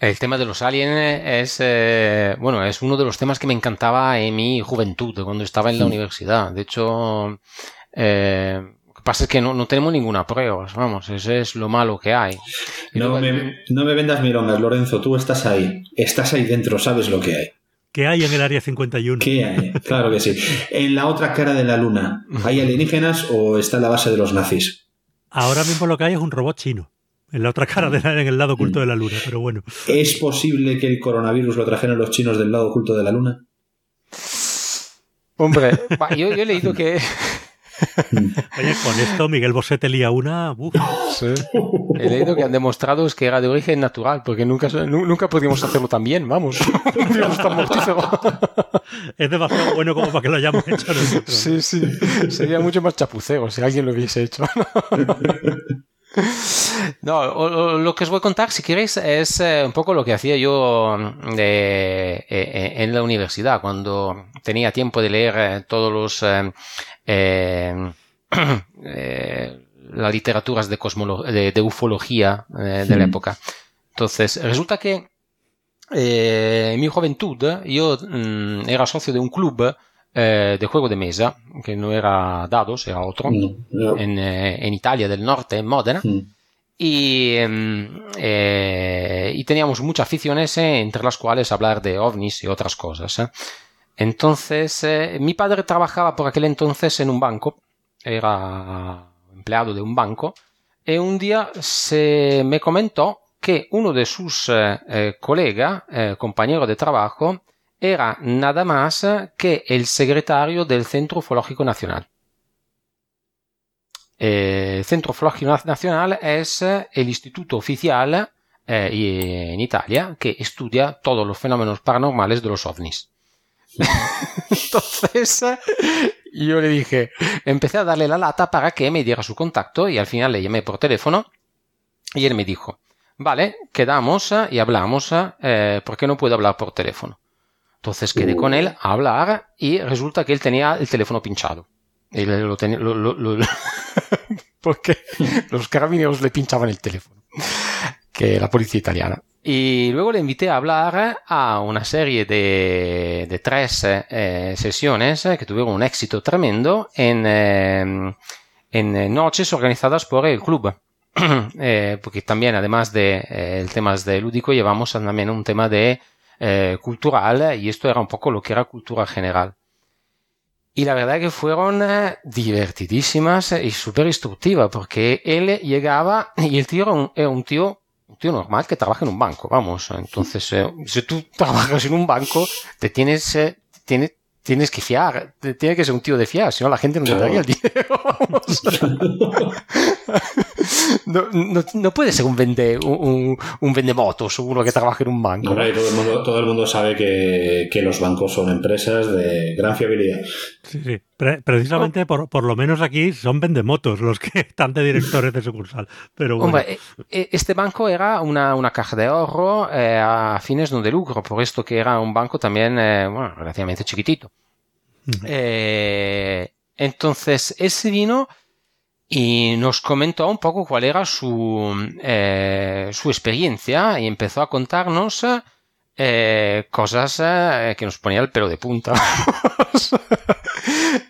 [SPEAKER 3] El tema de los aliens es, eh, bueno, es uno de los temas que me encantaba en mi juventud, cuando estaba en la universidad. De hecho, eh, lo que pasa es que no, tenemos ninguna prueba, vamos, eso es lo malo que hay.
[SPEAKER 2] No, me, no me vendas mirongas, Lorenzo, tú estás ahí, estás ahí dentro, sabes lo que hay.
[SPEAKER 1] ¿Qué hay en el área 51?
[SPEAKER 2] ¿Qué hay? Claro que sí. En la otra cara de la luna, ¿hay alienígenas o está la base de los nazis?
[SPEAKER 1] Ahora mismo lo que hay es un robot chino. En la otra cara, de en el lado oculto de la luna, pero bueno.
[SPEAKER 2] ¿Es posible que el coronavirus lo trajeran los chinos del lado oculto de la luna?
[SPEAKER 3] Hombre, yo, he leído que. [LAUGHS]
[SPEAKER 1] Oye, con esto Miguel Bosé te lía una.
[SPEAKER 3] He leído que han demostrado que era de origen natural, porque nunca, nunca pudimos hacerlo tan bien, vamos. [LAUGHS] [LAUGHS]
[SPEAKER 1] es demasiado bueno como para que lo hayamos hecho nosotros.
[SPEAKER 3] Sí, sí. Sería mucho más chapuceo si alguien lo hubiese hecho. [LAUGHS] No, lo que os voy a contar, si queréis, es eh, un poco lo que hacía yo eh, eh, en la universidad, cuando tenía tiempo de leer todos los [CLEARS THROAT] las literaturas de, de, ufología de la época. Entonces, resulta que en mi juventud yo mm, era socio de un club de juego de mesa, que no era dados, era otro, En, en, Italia del Norte, en Módena. Y, em, eh, y, teníamos muchas aficiones, entre las cuales hablar de ovnis y otras cosas. ¿eh? Entonces, eh, mi padre trabajaba por aquel entonces en un banco, era empleado de un banco, y un día se me comentó que uno de sus eh, eh, colegas, eh, compañeros de trabajo, era nada más que el secretario del Centro Ufológico Nacional. El Centro Ufológico Nacional es el instituto oficial en Italia que estudia todos los fenómenos paranormales de los ovnis. [LAUGHS] Entonces, yo le dije, empecé a darle la lata para que me diera su contacto y al final le llamé por teléfono y él me dijo, vale, quedamos y hablamos eh, porque no puedo hablar por teléfono. Entonces quedé con él a hablar y resulta que él tenía el teléfono pinchado. lo tenía, [LAUGHS] porque los carabineros le pinchaban el teléfono, que la policía italiana. Y luego le invité a hablar a una serie de, de tres eh, sesiones que tuvieron un éxito tremendo en, eh, en noches organizadas por el club. [CLEARS THROAT] Eh, porque también además de el tema de lúdico llevamos también un tema de cultural y esto era un poco lo que era cultura general. Y la verdad que fueron divertidísimas y súper instructivas porque él llegaba y el tío era un tío un tío normal que trabaja en un banco, vamos. Entonces, eh, si tú trabajas en un banco, te tienes, eh, tienes, tienes que fiar, tiene que ser un tío de fiar, si no la gente no te daría el dinero. [LAUGHS] no, no, no, puede ser un vende, un, un vendemotos, uno que trabaja en un banco.
[SPEAKER 2] todo, el mundo, todo el mundo sabe que, que, los bancos son empresas de gran fiabilidad.
[SPEAKER 1] Sí, sí. precisamente por, por, lo menos aquí son vendemotos los que [LAUGHS] están de directores de sucursal. Pero bueno. Hombre,
[SPEAKER 3] e, este banco era una, una caja de ahorro eh, a fines no de lucro, por esto que era un banco también eh, bueno, relativamente chiquitito. Eh, entonces, ese vino y nos comentó un poco cuál era su, eh, su experiencia y empezó a contarnos eh, cosas que nos ponía el pelo de punta [LAUGHS]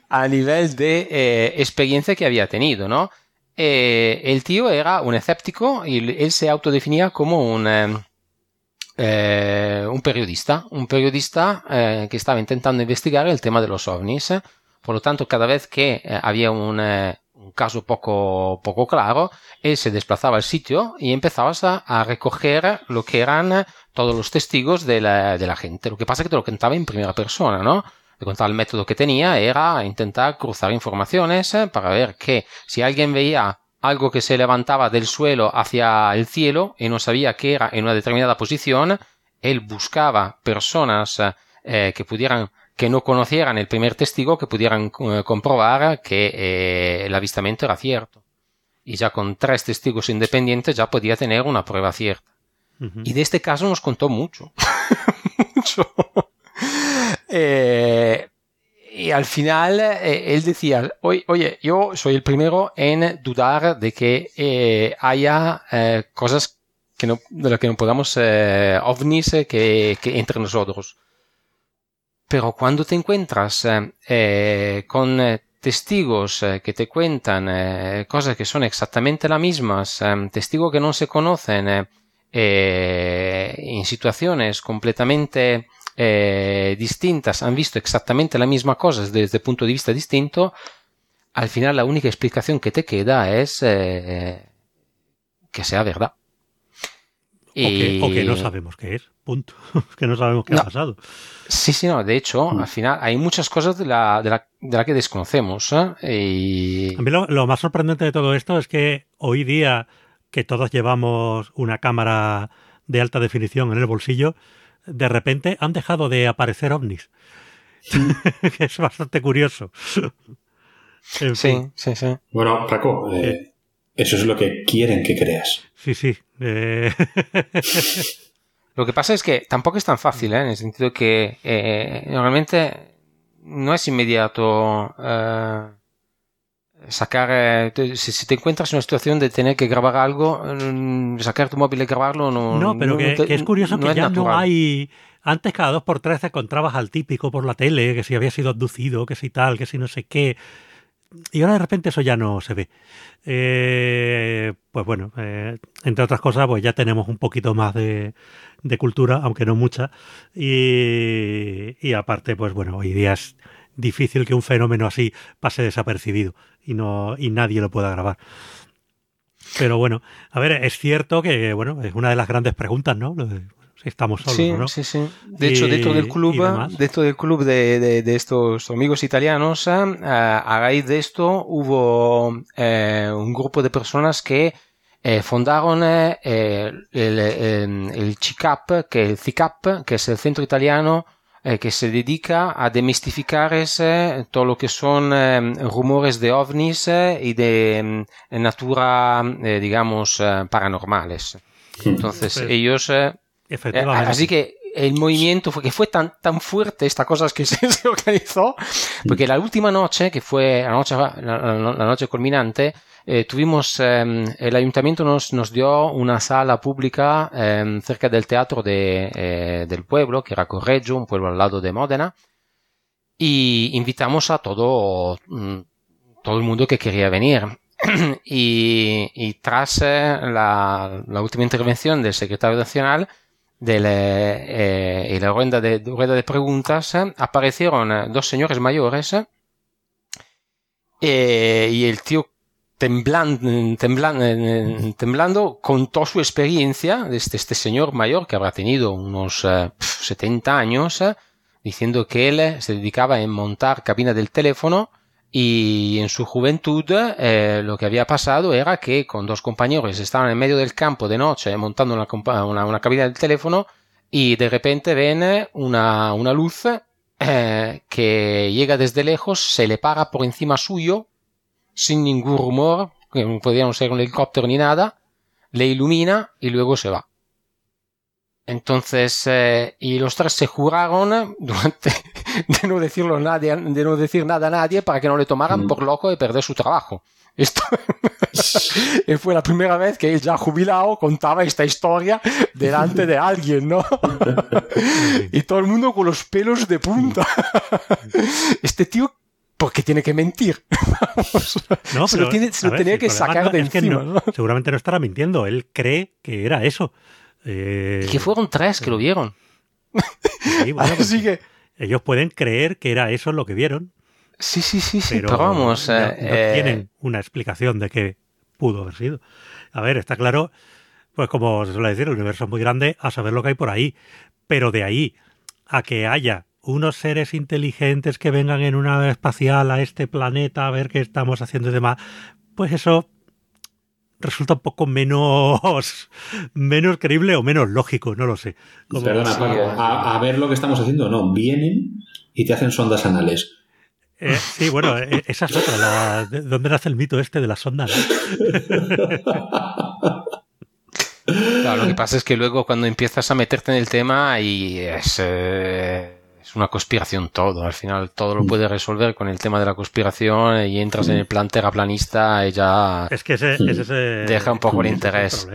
[SPEAKER 3] a nivel de experiencia que había tenido, ¿no? el tío era un escéptico y él se autodefinía como un, eh, un periodista, un periodista eh, que estaba intentando investigar el tema de los ovnis. Por lo tanto, cada vez que eh, había un, un, caso poco, poco claro, él se desplazaba al sitio y empezaba a, recoger lo que eran todos los testigos de la, de la gente. Lo que pasa es que te lo contaba en primera persona, ¿no? Le contaba el método que tenía, era intentar cruzar informaciones para ver que si alguien veía algo que se levantaba del suelo hacia el cielo y no sabía que era en una determinada posición, él buscaba personas eh, que pudieran que no conocieran el primer testigo que pudieran eh, comprobar que eh, el avistamiento era cierto. Y ya con tres testigos independientes ya podía tener una prueba cierta. Y de este caso nos contó mucho. [LAUGHS] mucho. Eh, y al final eh, él decía, oye, yo soy el primero en dudar de que eh, haya cosas que no, de las que no podamos ovnis que, que, entre nosotros. Pero cuando te encuentras con testigos que te cuentan cosas que son exactamente las mismas, testigos que no se conocen, en situaciones completamente eh, distintas han visto exactamente la misma cosa desde el punto de vista distinto, al final la única explicación que te queda es eh, que sea verdad.
[SPEAKER 1] Y... O, que, no sabemos qué es, punto. [LAUGHS] que no sabemos qué ha pasado.
[SPEAKER 3] Sí, sí, no. De hecho, mm. al final hay muchas cosas de la, de la, de la que desconocemos. ¿eh? Y...
[SPEAKER 1] A mí lo, lo, más sorprendente de todo esto es que hoy día que todos llevamos una cámara de alta definición en el bolsillo, de repente han dejado de aparecer ovnis. [LAUGHS] es bastante curioso.
[SPEAKER 3] sí, sí, sí.
[SPEAKER 2] Bueno, Paco, eh, eh. eso es lo que quieren que creas.
[SPEAKER 1] Sí, sí. Eh. [LAUGHS]
[SPEAKER 3] lo que pasa es que tampoco es tan fácil, en el sentido que normalmente no es inmediato sacar, eh, si, te encuentras en una situación de tener que grabar algo, mm, sacar tu móvil y grabarlo no.
[SPEAKER 1] No, pero que, es curioso que ya no hay. Antes cada dos por tres te encontrabas al típico por la tele, que si había sido abducido, que si tal, que si no sé qué. Y ahora de repente eso ya no se ve. Eh, pues bueno, eh, entre otras cosas, pues ya tenemos un poquito más de, de cultura, aunque no mucha. Y, y aparte, pues bueno, hoy día es difícil que un fenómeno así pase desapercibido y no y nadie lo pueda grabar. Pero bueno, a ver, es cierto que, bueno, es una de las grandes preguntas, ¿no? Si estamos solos,
[SPEAKER 3] sí,
[SPEAKER 1] ¿no?
[SPEAKER 3] Sí, sí. De hecho, dentro del club, dentro del club de, de, estos amigos italianos, eh, a raíz de esto hubo eh, un grupo de personas que eh, fundaron el, el, el, CICAP, que el CICAP, que es el Centro Italiano eh, que se dedica a demestificar todo lo que son eh, rumores de ovnis eh, y de natura, digamos, paranormales. Entonces, ellos... así que el movimiento fue que fue tan, tan fuerte esta cosa que [LAUGHS] se, organizó, porque la última noche, que fue la noche, la noche culminante, eh, tuvimos, em, el ayuntamiento nos, nos, dio una sala pública em, cerca del teatro de, eh, del pueblo, que era Correggio, un pueblo al lado de Módena, y invitamos a todo, mm, todo el mundo que quería venir. [CLEARS THROAT] y, y, tras eh, la, la, última intervención del secretario nacional de la, y la rueda de, rueda de preguntas, aparecieron dos señores mayores y el tío temblando, temblando, temblando, contó su experiencia de este, este, señor mayor que habrá tenido unos 70 eh, años, eh, diciendo que él eh, se dedicaba a montar cabina del teléfono y en su juventud lo que había pasado era que con dos compañeros estaban en medio del campo de noche montando una, una, cabina del teléfono y de repente ven una, una luz que llega desde lejos, se le para por encima suyo sin ningún rumor, que no podíamos ser un helicóptero ni nada, le ilumina y luego se va. Entonces, eh, y los tres se juraron [LAUGHS] durante de no decirlo nadie, de no decir nada a nadie para que no le tomaran por loco y perder su trabajo. [LAUGHS] Esto [LAUGHS] fue la primera vez que él ya jubilado contaba esta historia delante de alguien, ¿no? y todo el mundo con los pelos de punta. este tío porque tiene que mentir. no, se lo, tiene, tenía que sacar de encima.
[SPEAKER 1] Seguramente no estará mintiendo. Él cree que era eso.
[SPEAKER 3] Eh... Que fueron tres que lo vieron. [LAUGHS]
[SPEAKER 1] Pues que... Ellos pueden creer que era eso lo que vieron.
[SPEAKER 3] Sí, sí, sí, sí. Pero, vamos.
[SPEAKER 1] No,
[SPEAKER 3] eh,
[SPEAKER 1] tienen una explicación de qué pudo haber sido. A ver, está claro, pues como se suele decir, el universo es muy grande a saber lo que hay por ahí. Pero de ahí a que haya unos seres inteligentes que vengan en una nave espacial a este planeta a ver qué estamos haciendo y demás, pues eso resulta un poco menos [LAUGHS] menos creíble o menos lógico, no lo sé.
[SPEAKER 2] Perdona, Paco, a, ver lo que estamos haciendo, no, vienen y te hacen sondas anales.
[SPEAKER 1] Eh, sí, bueno, eh, esa es otra, la, ¿dónde nace el mito este de las sondas?
[SPEAKER 3] lo que pasa es que luego cuando empiezas a meterte en el tema y es... Eh, es una conspiración todo. Al final todo lo mm. puede resolver con el tema de la conspiración y entras en el plan terraplanista y ya.
[SPEAKER 1] Es que ese,
[SPEAKER 3] deja un poco el interés.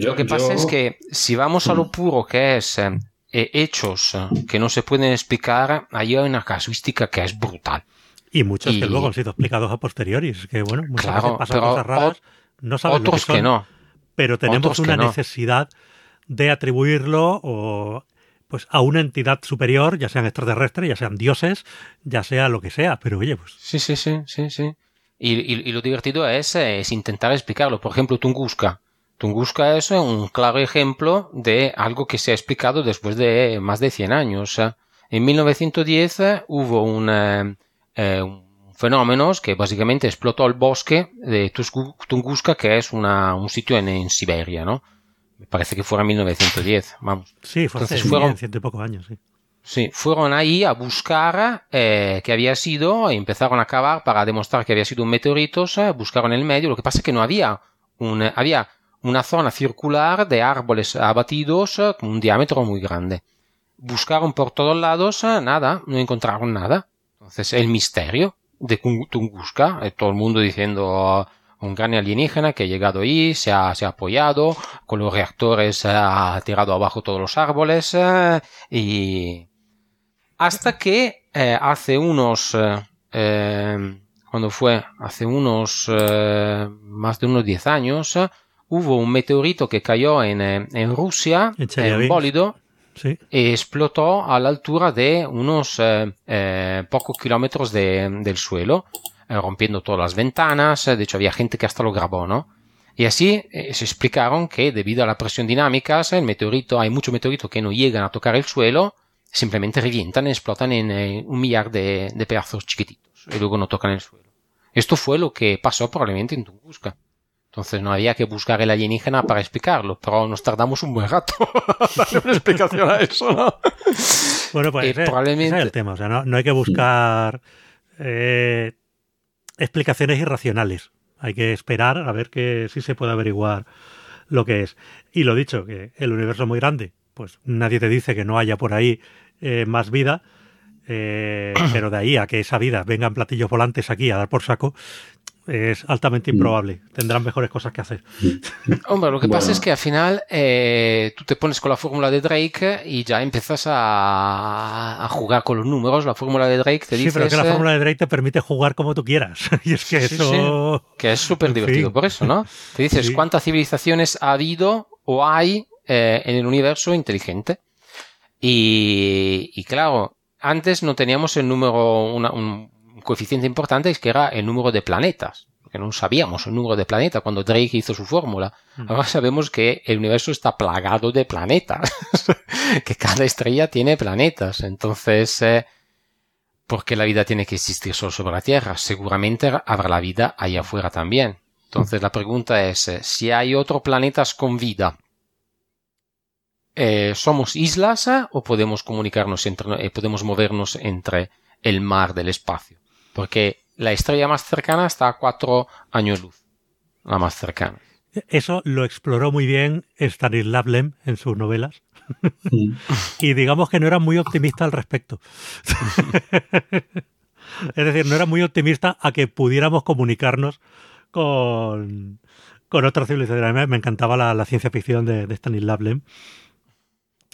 [SPEAKER 3] lo que pasa es que si vamos a lo puro que es eh, eh, hechos eh, que no se pueden explicar, ahí hay una casuística que es brutal.
[SPEAKER 1] Y muchos que luego han sido explicados a posteriori. que bueno, muchas veces pasan cosas raras, no sabemos
[SPEAKER 3] otros que, no.
[SPEAKER 1] Pero tenemos una necesidad de atribuirlo o pues a una entidad superior, ya sean extraterrestres, ya sean dioses, ya sea lo que sea, pero oye, pues...
[SPEAKER 3] Sí, sí, sí, sí, sí. Y, y, lo divertido es, es, intentar explicarlo. Por ejemplo, Tunguska. Tunguska es un claro ejemplo de algo que se ha explicado después de más de 100 años. En 1910 hubo un, eh, un fenómeno que básicamente explotó el bosque de Tunguska, que es una, un sitio en, en Siberia, ¿no? Me parece que fuera 1910, vamos.
[SPEAKER 1] Sí, fue Entonces, hace fueron, ciento y pocos años, sí.
[SPEAKER 3] Sí, fueron ahí a buscar eh, qué había sido y empezaron a cavar para demostrar que había sido un meteorito, buscaron el medio, lo que pasa es que no había un, había una zona circular de árboles abatidos con un diámetro muy grande. Buscaron por todos lados, nada, no encontraron nada. Entonces, el misterio de Tunguska, eh, todo el mundo diciendo un gran alienígena que ha llegado ahí, se ha, se ha apoyado, con los reactores ha tirado abajo todos los árboles eh, y hasta que eh, hace unos eh, eh cuando fue hace unos más de unos 10 años hubo un meteorito que cayó en, en Rusia en bólido Sí. y explotó a la altura de unos pocos kilómetros de, del suelo eh, rompiendo todas las ventanas, de hecho había gente que hasta lo grabó, ¿no? Y así eh, se explicaron que debido a la presión dinámica, el meteorito, hay muchos meteoritos que no llegan a tocar el suelo, simplemente revientan y explotan en eh, un millar de, pedazos chiquititos y luego no tocan el suelo. Esto fue lo que pasó probablemente en Tunguska. Entonces no había que buscar el alienígena para explicarlo, pero nos tardamos un buen rato [LAUGHS] darle una explicación a eso, ¿no?
[SPEAKER 1] Bueno, pues ese, probablemente... es el tema. O sea, no, hay que buscar eh, explicaciones irracionales. Hay que esperar a ver que si se puede averiguar lo que es. Y lo dicho, que el universo es muy grande, pues nadie te dice que no haya por ahí eh, más vida, eh, [CLEARS THROAT] pero de ahí a que esa vida vengan platillos volantes aquí a dar por saco, es altamente mm. improbable. Tendrán mejores cosas que hacer.
[SPEAKER 3] Mm. Hombre, lo que pasa es que al final eh, tú te pones con la fórmula de Drake y ya empiezas a, jugar con los números. La fórmula de Drake te dice.
[SPEAKER 1] Sí, pero que la fórmula de Drake te permite jugar como tú quieras. [LAUGHS] y es que eso.
[SPEAKER 3] Que es súper divertido por eso, ¿no? Te dices cuántas civilizaciones ha habido o hay eh, en el universo inteligente. Y, y claro, antes no teníamos el número, un coeficiente importante, es que era el número de planetas. Porque no sabíamos el número de planetas cuando Drake hizo su fórmula. Mm. Ahora sabemos que el universo está plagado de planetas. [LAUGHS] que cada estrella tiene planetas. Entonces, eh, ¿por qué la vida tiene que existir solo sobre la Tierra? Seguramente habrá la vida allá afuera también. Entonces la pregunta es, eh, si hay otros planetas con vida, eh, ¿somos islas eh, o podemos comunicarnos entre, podemos movernos entre el mar del espacio? Porque la estrella más cercana está a cuatro años luz, la más cercana.
[SPEAKER 1] Eso lo exploró muy bien Stanislav Lem en sus novelas. [LAUGHS] y digamos que no era muy optimista al respecto. [LAUGHS] es decir, no era muy optimista a que pudiéramos comunicarnos con, con otras civilizaciones. Me encantaba la, ciencia ficción de, de, Stanislav Lem.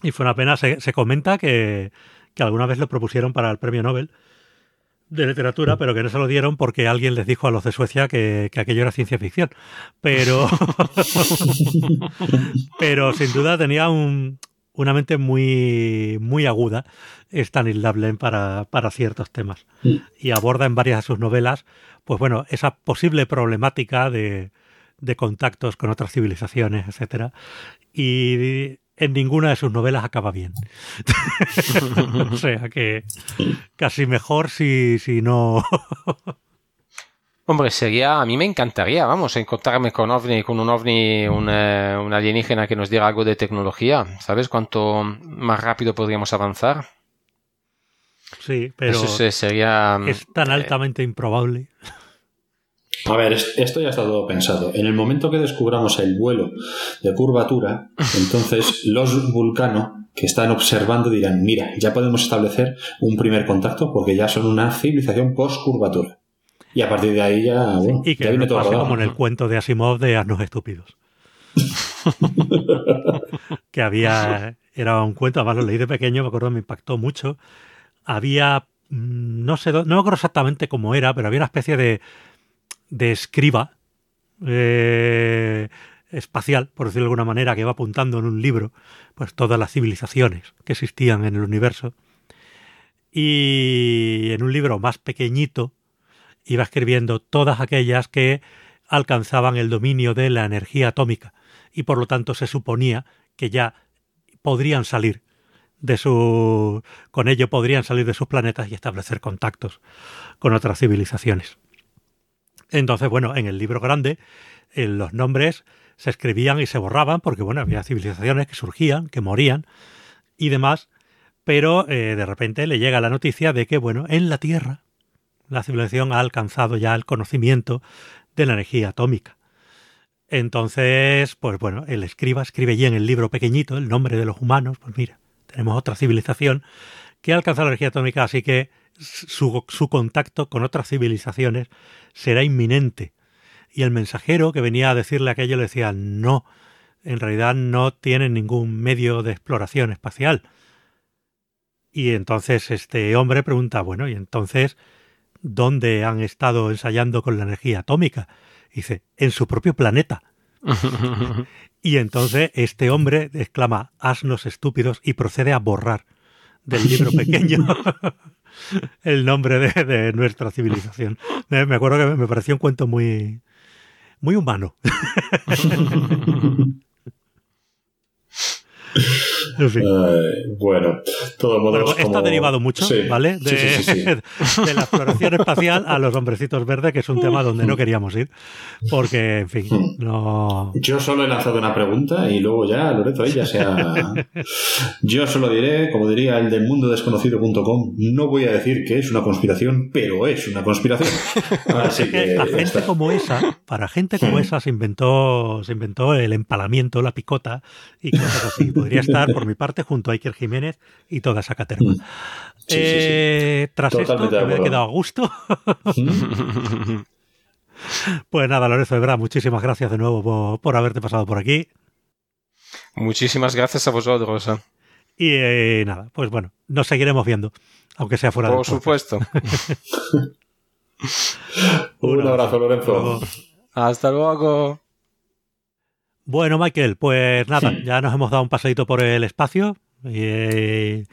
[SPEAKER 1] Y fue una pena. Se, comenta que, alguna vez lo propusieron para el premio Nobel de literatura, pero que no se lo dieron porque alguien les dijo a los de Suecia que, aquello era ciencia ficción. Pero, [LAUGHS] pero sin duda tenía una mente muy, muy aguda Stanislav Lem para, para ciertos temas. Y aborda en varias de sus novelas pues bueno, esa posible problemática de, de contactos con otras civilizaciones, etcétera. Y en ninguna de sus novelas acaba bien. [LAUGHS] o sea que casi mejor si, si no. [LAUGHS]
[SPEAKER 3] Hombre, sería, a mí me encantaría, vamos, encontrarme con ovni, con un ovni, un, un alienígena que nos diga algo de tecnología. ¿Sabes cuánto más rápido podríamos avanzar?
[SPEAKER 1] Sí, pero
[SPEAKER 3] sería,
[SPEAKER 1] es tan eh, altamente improbable.
[SPEAKER 2] A ver, esto ya está todo pensado. En el momento que descubramos el vuelo de curvatura, entonces los vulcanos que están observando dirán, mira, ya podemos establecer un primer contacto porque ya son una civilización post-curvatura. Y a partir de ahí ya, bueno,
[SPEAKER 1] y que
[SPEAKER 2] viene
[SPEAKER 1] todo como en el cuento de Asimov de Asnos Estúpidos. [LAUGHS] que había, era un cuento, además lo leí de pequeño, me acuerdo, me impactó mucho había, mm, no sé, no me acuerdo exactamente cómo era, pero había una especie de, de escriba eh, espacial, por decirlo de alguna manera, que iba apuntando en un libro pues todas las civilizaciones que existían en el universo. Y en un libro más pequeñito iba escribiendo todas aquellas que alcanzaban el dominio de la energía atómica y por lo tanto se suponía que ya podrían salir de su con ello podrían salir de sus planetas y establecer contactos con otras civilizaciones. Entonces, bueno, en el libro grande en los nombres se escribían y se borraban porque bueno, había civilizaciones que surgían, que morían y demás, pero eh, de repente le llega la noticia de que bueno, en la Tierra la civilización ha alcanzado ya el conocimiento de la energía atómica. Entonces, pues bueno, el escriba escribe ya en el libro pequeñito el nombre de los humanos, pues mira, tenemos otra civilización que ha alcanzado la energía atómica, así que su, contacto con otras civilizaciones será inminente. Y el mensajero que venía a decirle aquello le decía, no, en realidad no tienen ningún medio de exploración espacial. Y entonces este hombre pregunta, bueno, ¿y entonces dónde han estado ensayando con la energía atómica? dice, en su propio planeta. [LAUGHS] Y entonces este hombre exclama asnos estúpidos y procede a borrar del libro pequeño [LAUGHS] [LAUGHS] el nombre de, nuestra civilización. Me, acuerdo que me pareció un cuento muy, muy humano. [LAUGHS]
[SPEAKER 2] bueno, todo modo.
[SPEAKER 1] Esto ha derivado mucho, ¿vale? [LAUGHS] De, la exploración espacial a los hombrecitos verdes, que es un tema donde no queríamos ir. Porque, en fin, hmm. no.
[SPEAKER 2] Yo solo he lanzado una pregunta y luego ya, Loreto, ya sea. [LAUGHS] Yo solo diré, como diría el del mundo desconocido.com, no voy a decir que es una conspiración, pero es una conspiración. [LAUGHS]
[SPEAKER 1] Así que. gente como esa, para gente como hmm. esa se inventó, se inventó el empalamiento, la picota y cosas así. Podría [LAUGHS] estar, por mi parte, junto a Iker Jiménez y toda esa caterva. Mm. Eh, tras esto, me he quedado a gusto. [LAUGHS] Pues nada, Lorenzo, de verdad, muchísimas gracias de nuevo por, haberte pasado por aquí.
[SPEAKER 3] Muchísimas gracias a vosotros.
[SPEAKER 1] Y eh, nada, pues bueno, nos seguiremos viendo, aunque sea fuera
[SPEAKER 3] de
[SPEAKER 1] Por
[SPEAKER 3] supuesto. [LAUGHS]
[SPEAKER 2] Un abrazo, Lorenzo.
[SPEAKER 3] Hasta luego.
[SPEAKER 1] Bueno, Michael, pues nada, ya nos hemos dado un pasadito por el espacio y,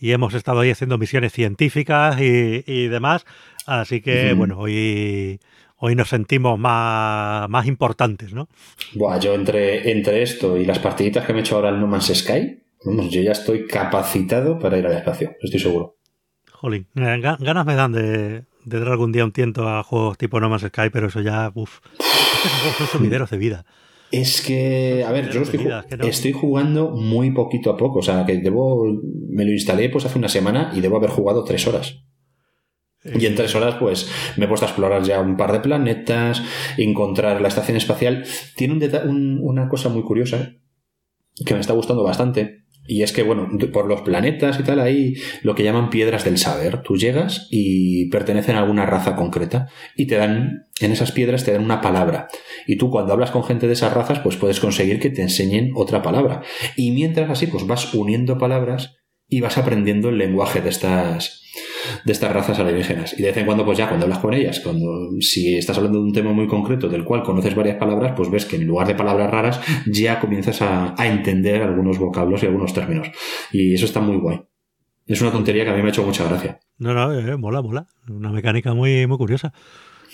[SPEAKER 1] hemos estado ahí haciendo misiones científicas y, demás. Así que, bueno, hoy, hoy nos sentimos más, más importantes, ¿no?
[SPEAKER 2] Buah, yo entre, entre esto y las partiditas que me he hecho ahora en No Man's Sky, yo ya estoy capacitado para ir al espacio, estoy seguro.
[SPEAKER 1] Jolín, eh, ganas me dan de, de dar algún día un tiento a juegos tipo No Man's Sky, pero eso ya, uff, [LAUGHS] son sumideros [LAUGHS] de vida.
[SPEAKER 2] Es que, a ver, yo estoy, jugando muy poquito a poco. O sea, que debo. Me lo instalé pues hace una semana y debo haber jugado tres horas. Y en tres horas, pues, me he puesto a explorar ya un par de planetas, encontrar la estación espacial. Tiene una cosa muy curiosa que me está gustando bastante. Y es que, bueno, por los planetas y tal, hay lo que llaman piedras del saber. Tú llegas y pertenecen a alguna raza concreta y te dan, en esas piedras te dan una palabra. Y tú cuando hablas con gente de esas razas, pues puedes conseguir que te enseñen otra palabra. Y mientras así, pues vas uniendo palabras y vas aprendiendo el lenguaje de estas, de estas razas alienígenas. Y de vez en cuando, pues ya cuando hablas con ellas, cuando si estás hablando de un tema muy concreto del cual conoces varias palabras, pues ves que en lugar de palabras raras ya comienzas a, entender algunos vocablos y algunos términos. Y eso está muy guay. Es una tontería que a mí me ha hecho mucha gracia.
[SPEAKER 1] No, no, eh, mola, mola. Una mecánica muy, muy curiosa.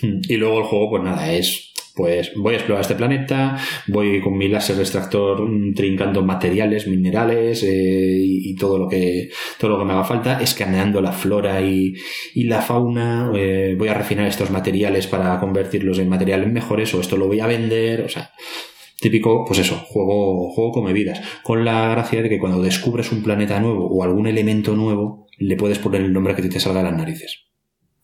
[SPEAKER 2] Y luego el juego, pues nada, es pues voy a explorar este planeta, voy con mi láser extractor mm, trincando materiales, minerales eh, y, todo lo que todo lo que me haga falta, escaneando la flora y, la fauna, eh, voy a refinar estos materiales para convertirlos en materiales mejores o esto lo voy a vender, o sea, típico, pues eso, juego, juego con bebidas, con la gracia de que cuando descubres un planeta nuevo o algún elemento nuevo, le puedes poner el nombre que te salga de las narices.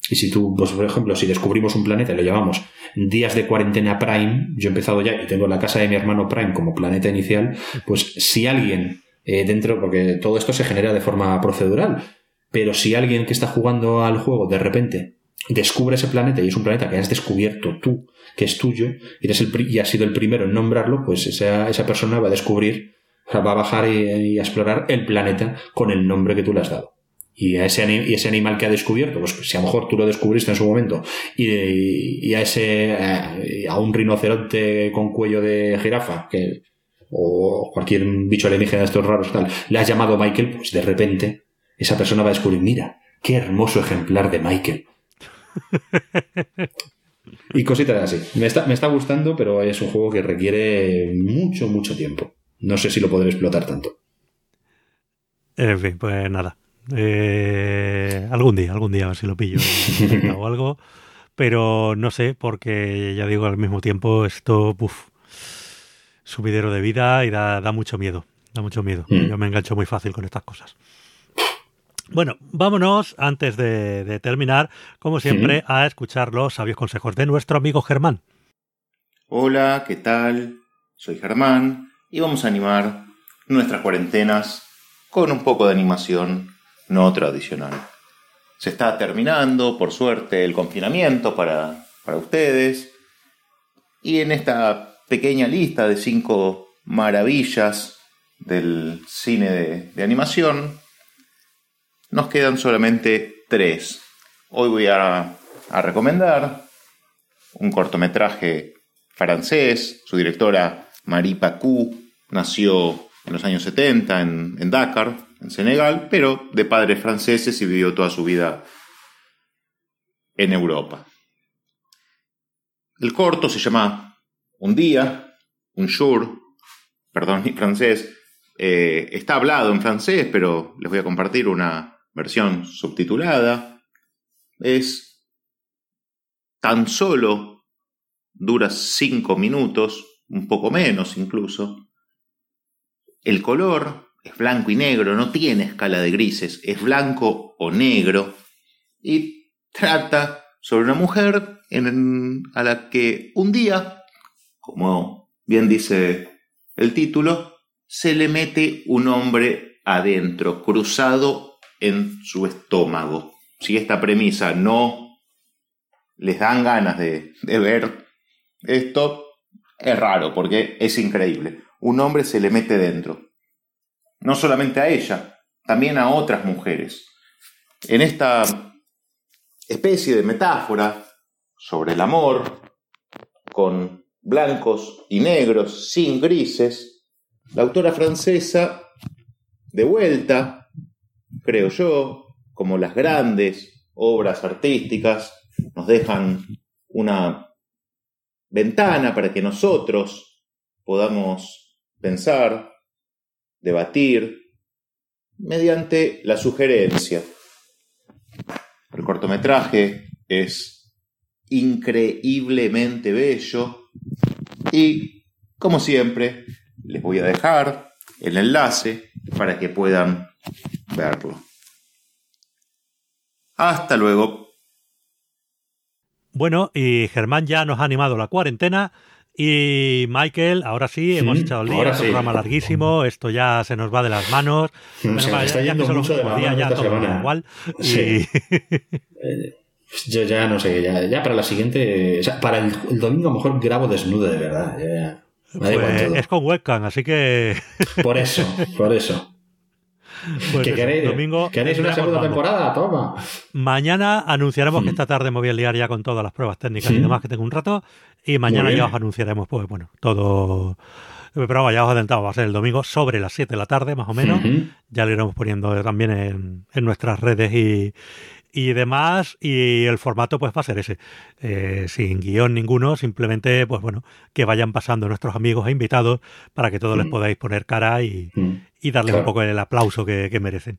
[SPEAKER 2] Y si tú, pues, por ejemplo, si descubrimos un planeta y lo llamamos días de cuarentena Prime, yo he empezado ya y tengo la casa de mi hermano Prime como planeta inicial, pues si alguien eh, dentro, porque todo esto se genera de forma procedural, pero si alguien que está jugando al juego de repente descubre ese planeta y es un planeta que has descubierto tú, que es tuyo, y, eres el, y has sido el primero en nombrarlo, pues esa, esa persona va a descubrir, va a bajar y, y a explorar el planeta con el nombre que tú le has dado y a ese, y ese animal que ha descubierto, pues si a lo mejor tú lo descubriste en su momento, y, y a ese, a, un rinoceronte con cuello de jirafa, que, o cualquier bicho alienígena de estos raros, tal, le has llamado Michael, pues de repente esa persona va a descubrir, mira, qué hermoso ejemplar de Michael. [LAUGHS] y cositas así. Me está, me está gustando, pero es un juego que requiere mucho, mucho tiempo. No sé si lo podré explotar tanto.
[SPEAKER 1] En fin, pues nada. Eh, algún día, algún día a ver si lo pillo [LAUGHS] o algo. Pero no sé, porque ya digo, al mismo tiempo esto, uff, subidero de vida y da, mucho miedo. Da mucho miedo. Mm. Yo me engancho muy fácil con estas cosas. Bueno, vámonos, antes de, terminar, como siempre, a escuchar los sabios consejos de nuestro amigo Germán.
[SPEAKER 4] Hola, ¿qué tal? Soy Germán y vamos a animar nuestras cuarentenas con un poco de animación no tradicional. Se está terminando, por suerte, el confinamiento para, ustedes. Y en esta pequeña lista de cinco maravillas del cine de, animación, nos quedan solamente tres. Hoy voy a, a recomendar un cortometraje francés. Su directora Marie Pacou nació en los años 70 en, Dakar, en Senegal, pero de padres franceses y vivió toda su vida en Europa. El corto se llama un día, un jour, perdón mi francés, eh, está hablado en francés, pero les voy a compartir una versión subtitulada. Es tan solo, dura cinco minutos, un poco menos incluso. El color es blanco y negro, no tiene escala de grises, es blanco o negro y trata sobre una mujer a la que un día, como bien dice el título, se le mete un hombre adentro, cruzado en su estómago. Si esta premisa no les dan ganas de, de ver esto, es raro porque es increíble. Un hombre se le mete dentro. No solamente a ella, también a otras mujeres. En esta especie de metáfora sobre el amor, con blancos y negros, sin grises, la autora francesa, de vuelta, creo yo, como las grandes obras artísticas, nos dejan una ventana para que nosotros podamos pensar, debatir, mediante la sugerencia. El cortometraje es increíblemente bello. Y, como siempre, les voy a dejar el enlace para que puedan verlo. Hasta luego.
[SPEAKER 1] Bueno, y Germán ya nos ha animado la cuarentena. Y Michael, ahora sí, hemos echado el día, un programa larguísimo, esto ya se nos va de las manos.
[SPEAKER 2] Se está yendo mucho de ya
[SPEAKER 1] Igual. [LAUGHS]
[SPEAKER 2] Eh, yo ya no sé, ya, para la siguiente. O sea, para el, domingo a lo mejor grabo desnudo de verdad.
[SPEAKER 1] Pues es con webcam, así que.
[SPEAKER 2] Por eso, por eso.
[SPEAKER 1] Pues queréis, domingo
[SPEAKER 2] ¿Queréis una segunda temporada? Toma.
[SPEAKER 1] Mañana anunciaremos que esta tarde me voy a liar ya con todas las pruebas técnicas y demás que tengo un rato. Y mañana ya os anunciaremos, pues bueno, todo. Pero ya os adelantamos, va a ser el domingo sobre las 7 de la tarde, más o menos. Ya lo iremos poniendo también en, en nuestras redes y, y demás, y el formato pues va a ser ese, eh, sin guion ninguno, simplemente pues bueno, que vayan pasando nuestros amigos e invitados para que todos les podáis poner cara y, mm. Y darles un poco el aplauso que, merecen.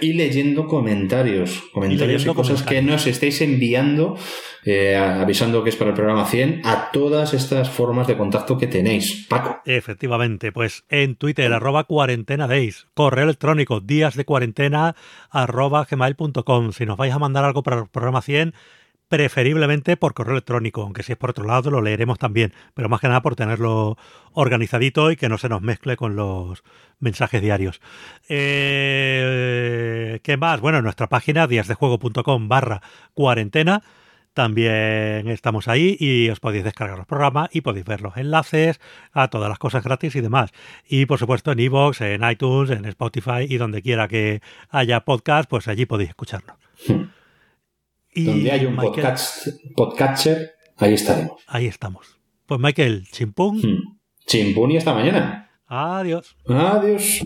[SPEAKER 2] y leyendo comentarios, comentarios y, cosas que nos estáis enviando, eh, avisando que es para el programa 100, a todas estas formas de contacto que tenéis. Paco.
[SPEAKER 1] Efectivamente, pues en Twitter, arroba cuarentena days, correo electrónico, días de cuarentena, arroba gmail.com. Si nos vais a mandar algo para el programa 100, preferiblemente por correo electrónico, aunque si es por otro lado lo leeremos también, pero más que nada por tenerlo organizadito y que no se nos mezcle con los mensajes diarios. Eh, ¿Qué más? Bueno, en nuestra página díasdejuego.com barra cuarentena también estamos ahí y os podéis descargar los programas y podéis ver los enlaces a todas las cosas gratis y demás. Y por supuesto en iVoox, en iTunes, en Spotify y donde quiera que haya podcast, pues allí podéis escucharlo. Hmm.
[SPEAKER 2] Y donde hay un podcast, podcatcher, ahí estaremos.
[SPEAKER 1] Ahí estamos. Pues Michael, chimpún. Hmm.
[SPEAKER 2] Chimpún y hasta mañana.
[SPEAKER 1] Adiós.
[SPEAKER 2] Adiós.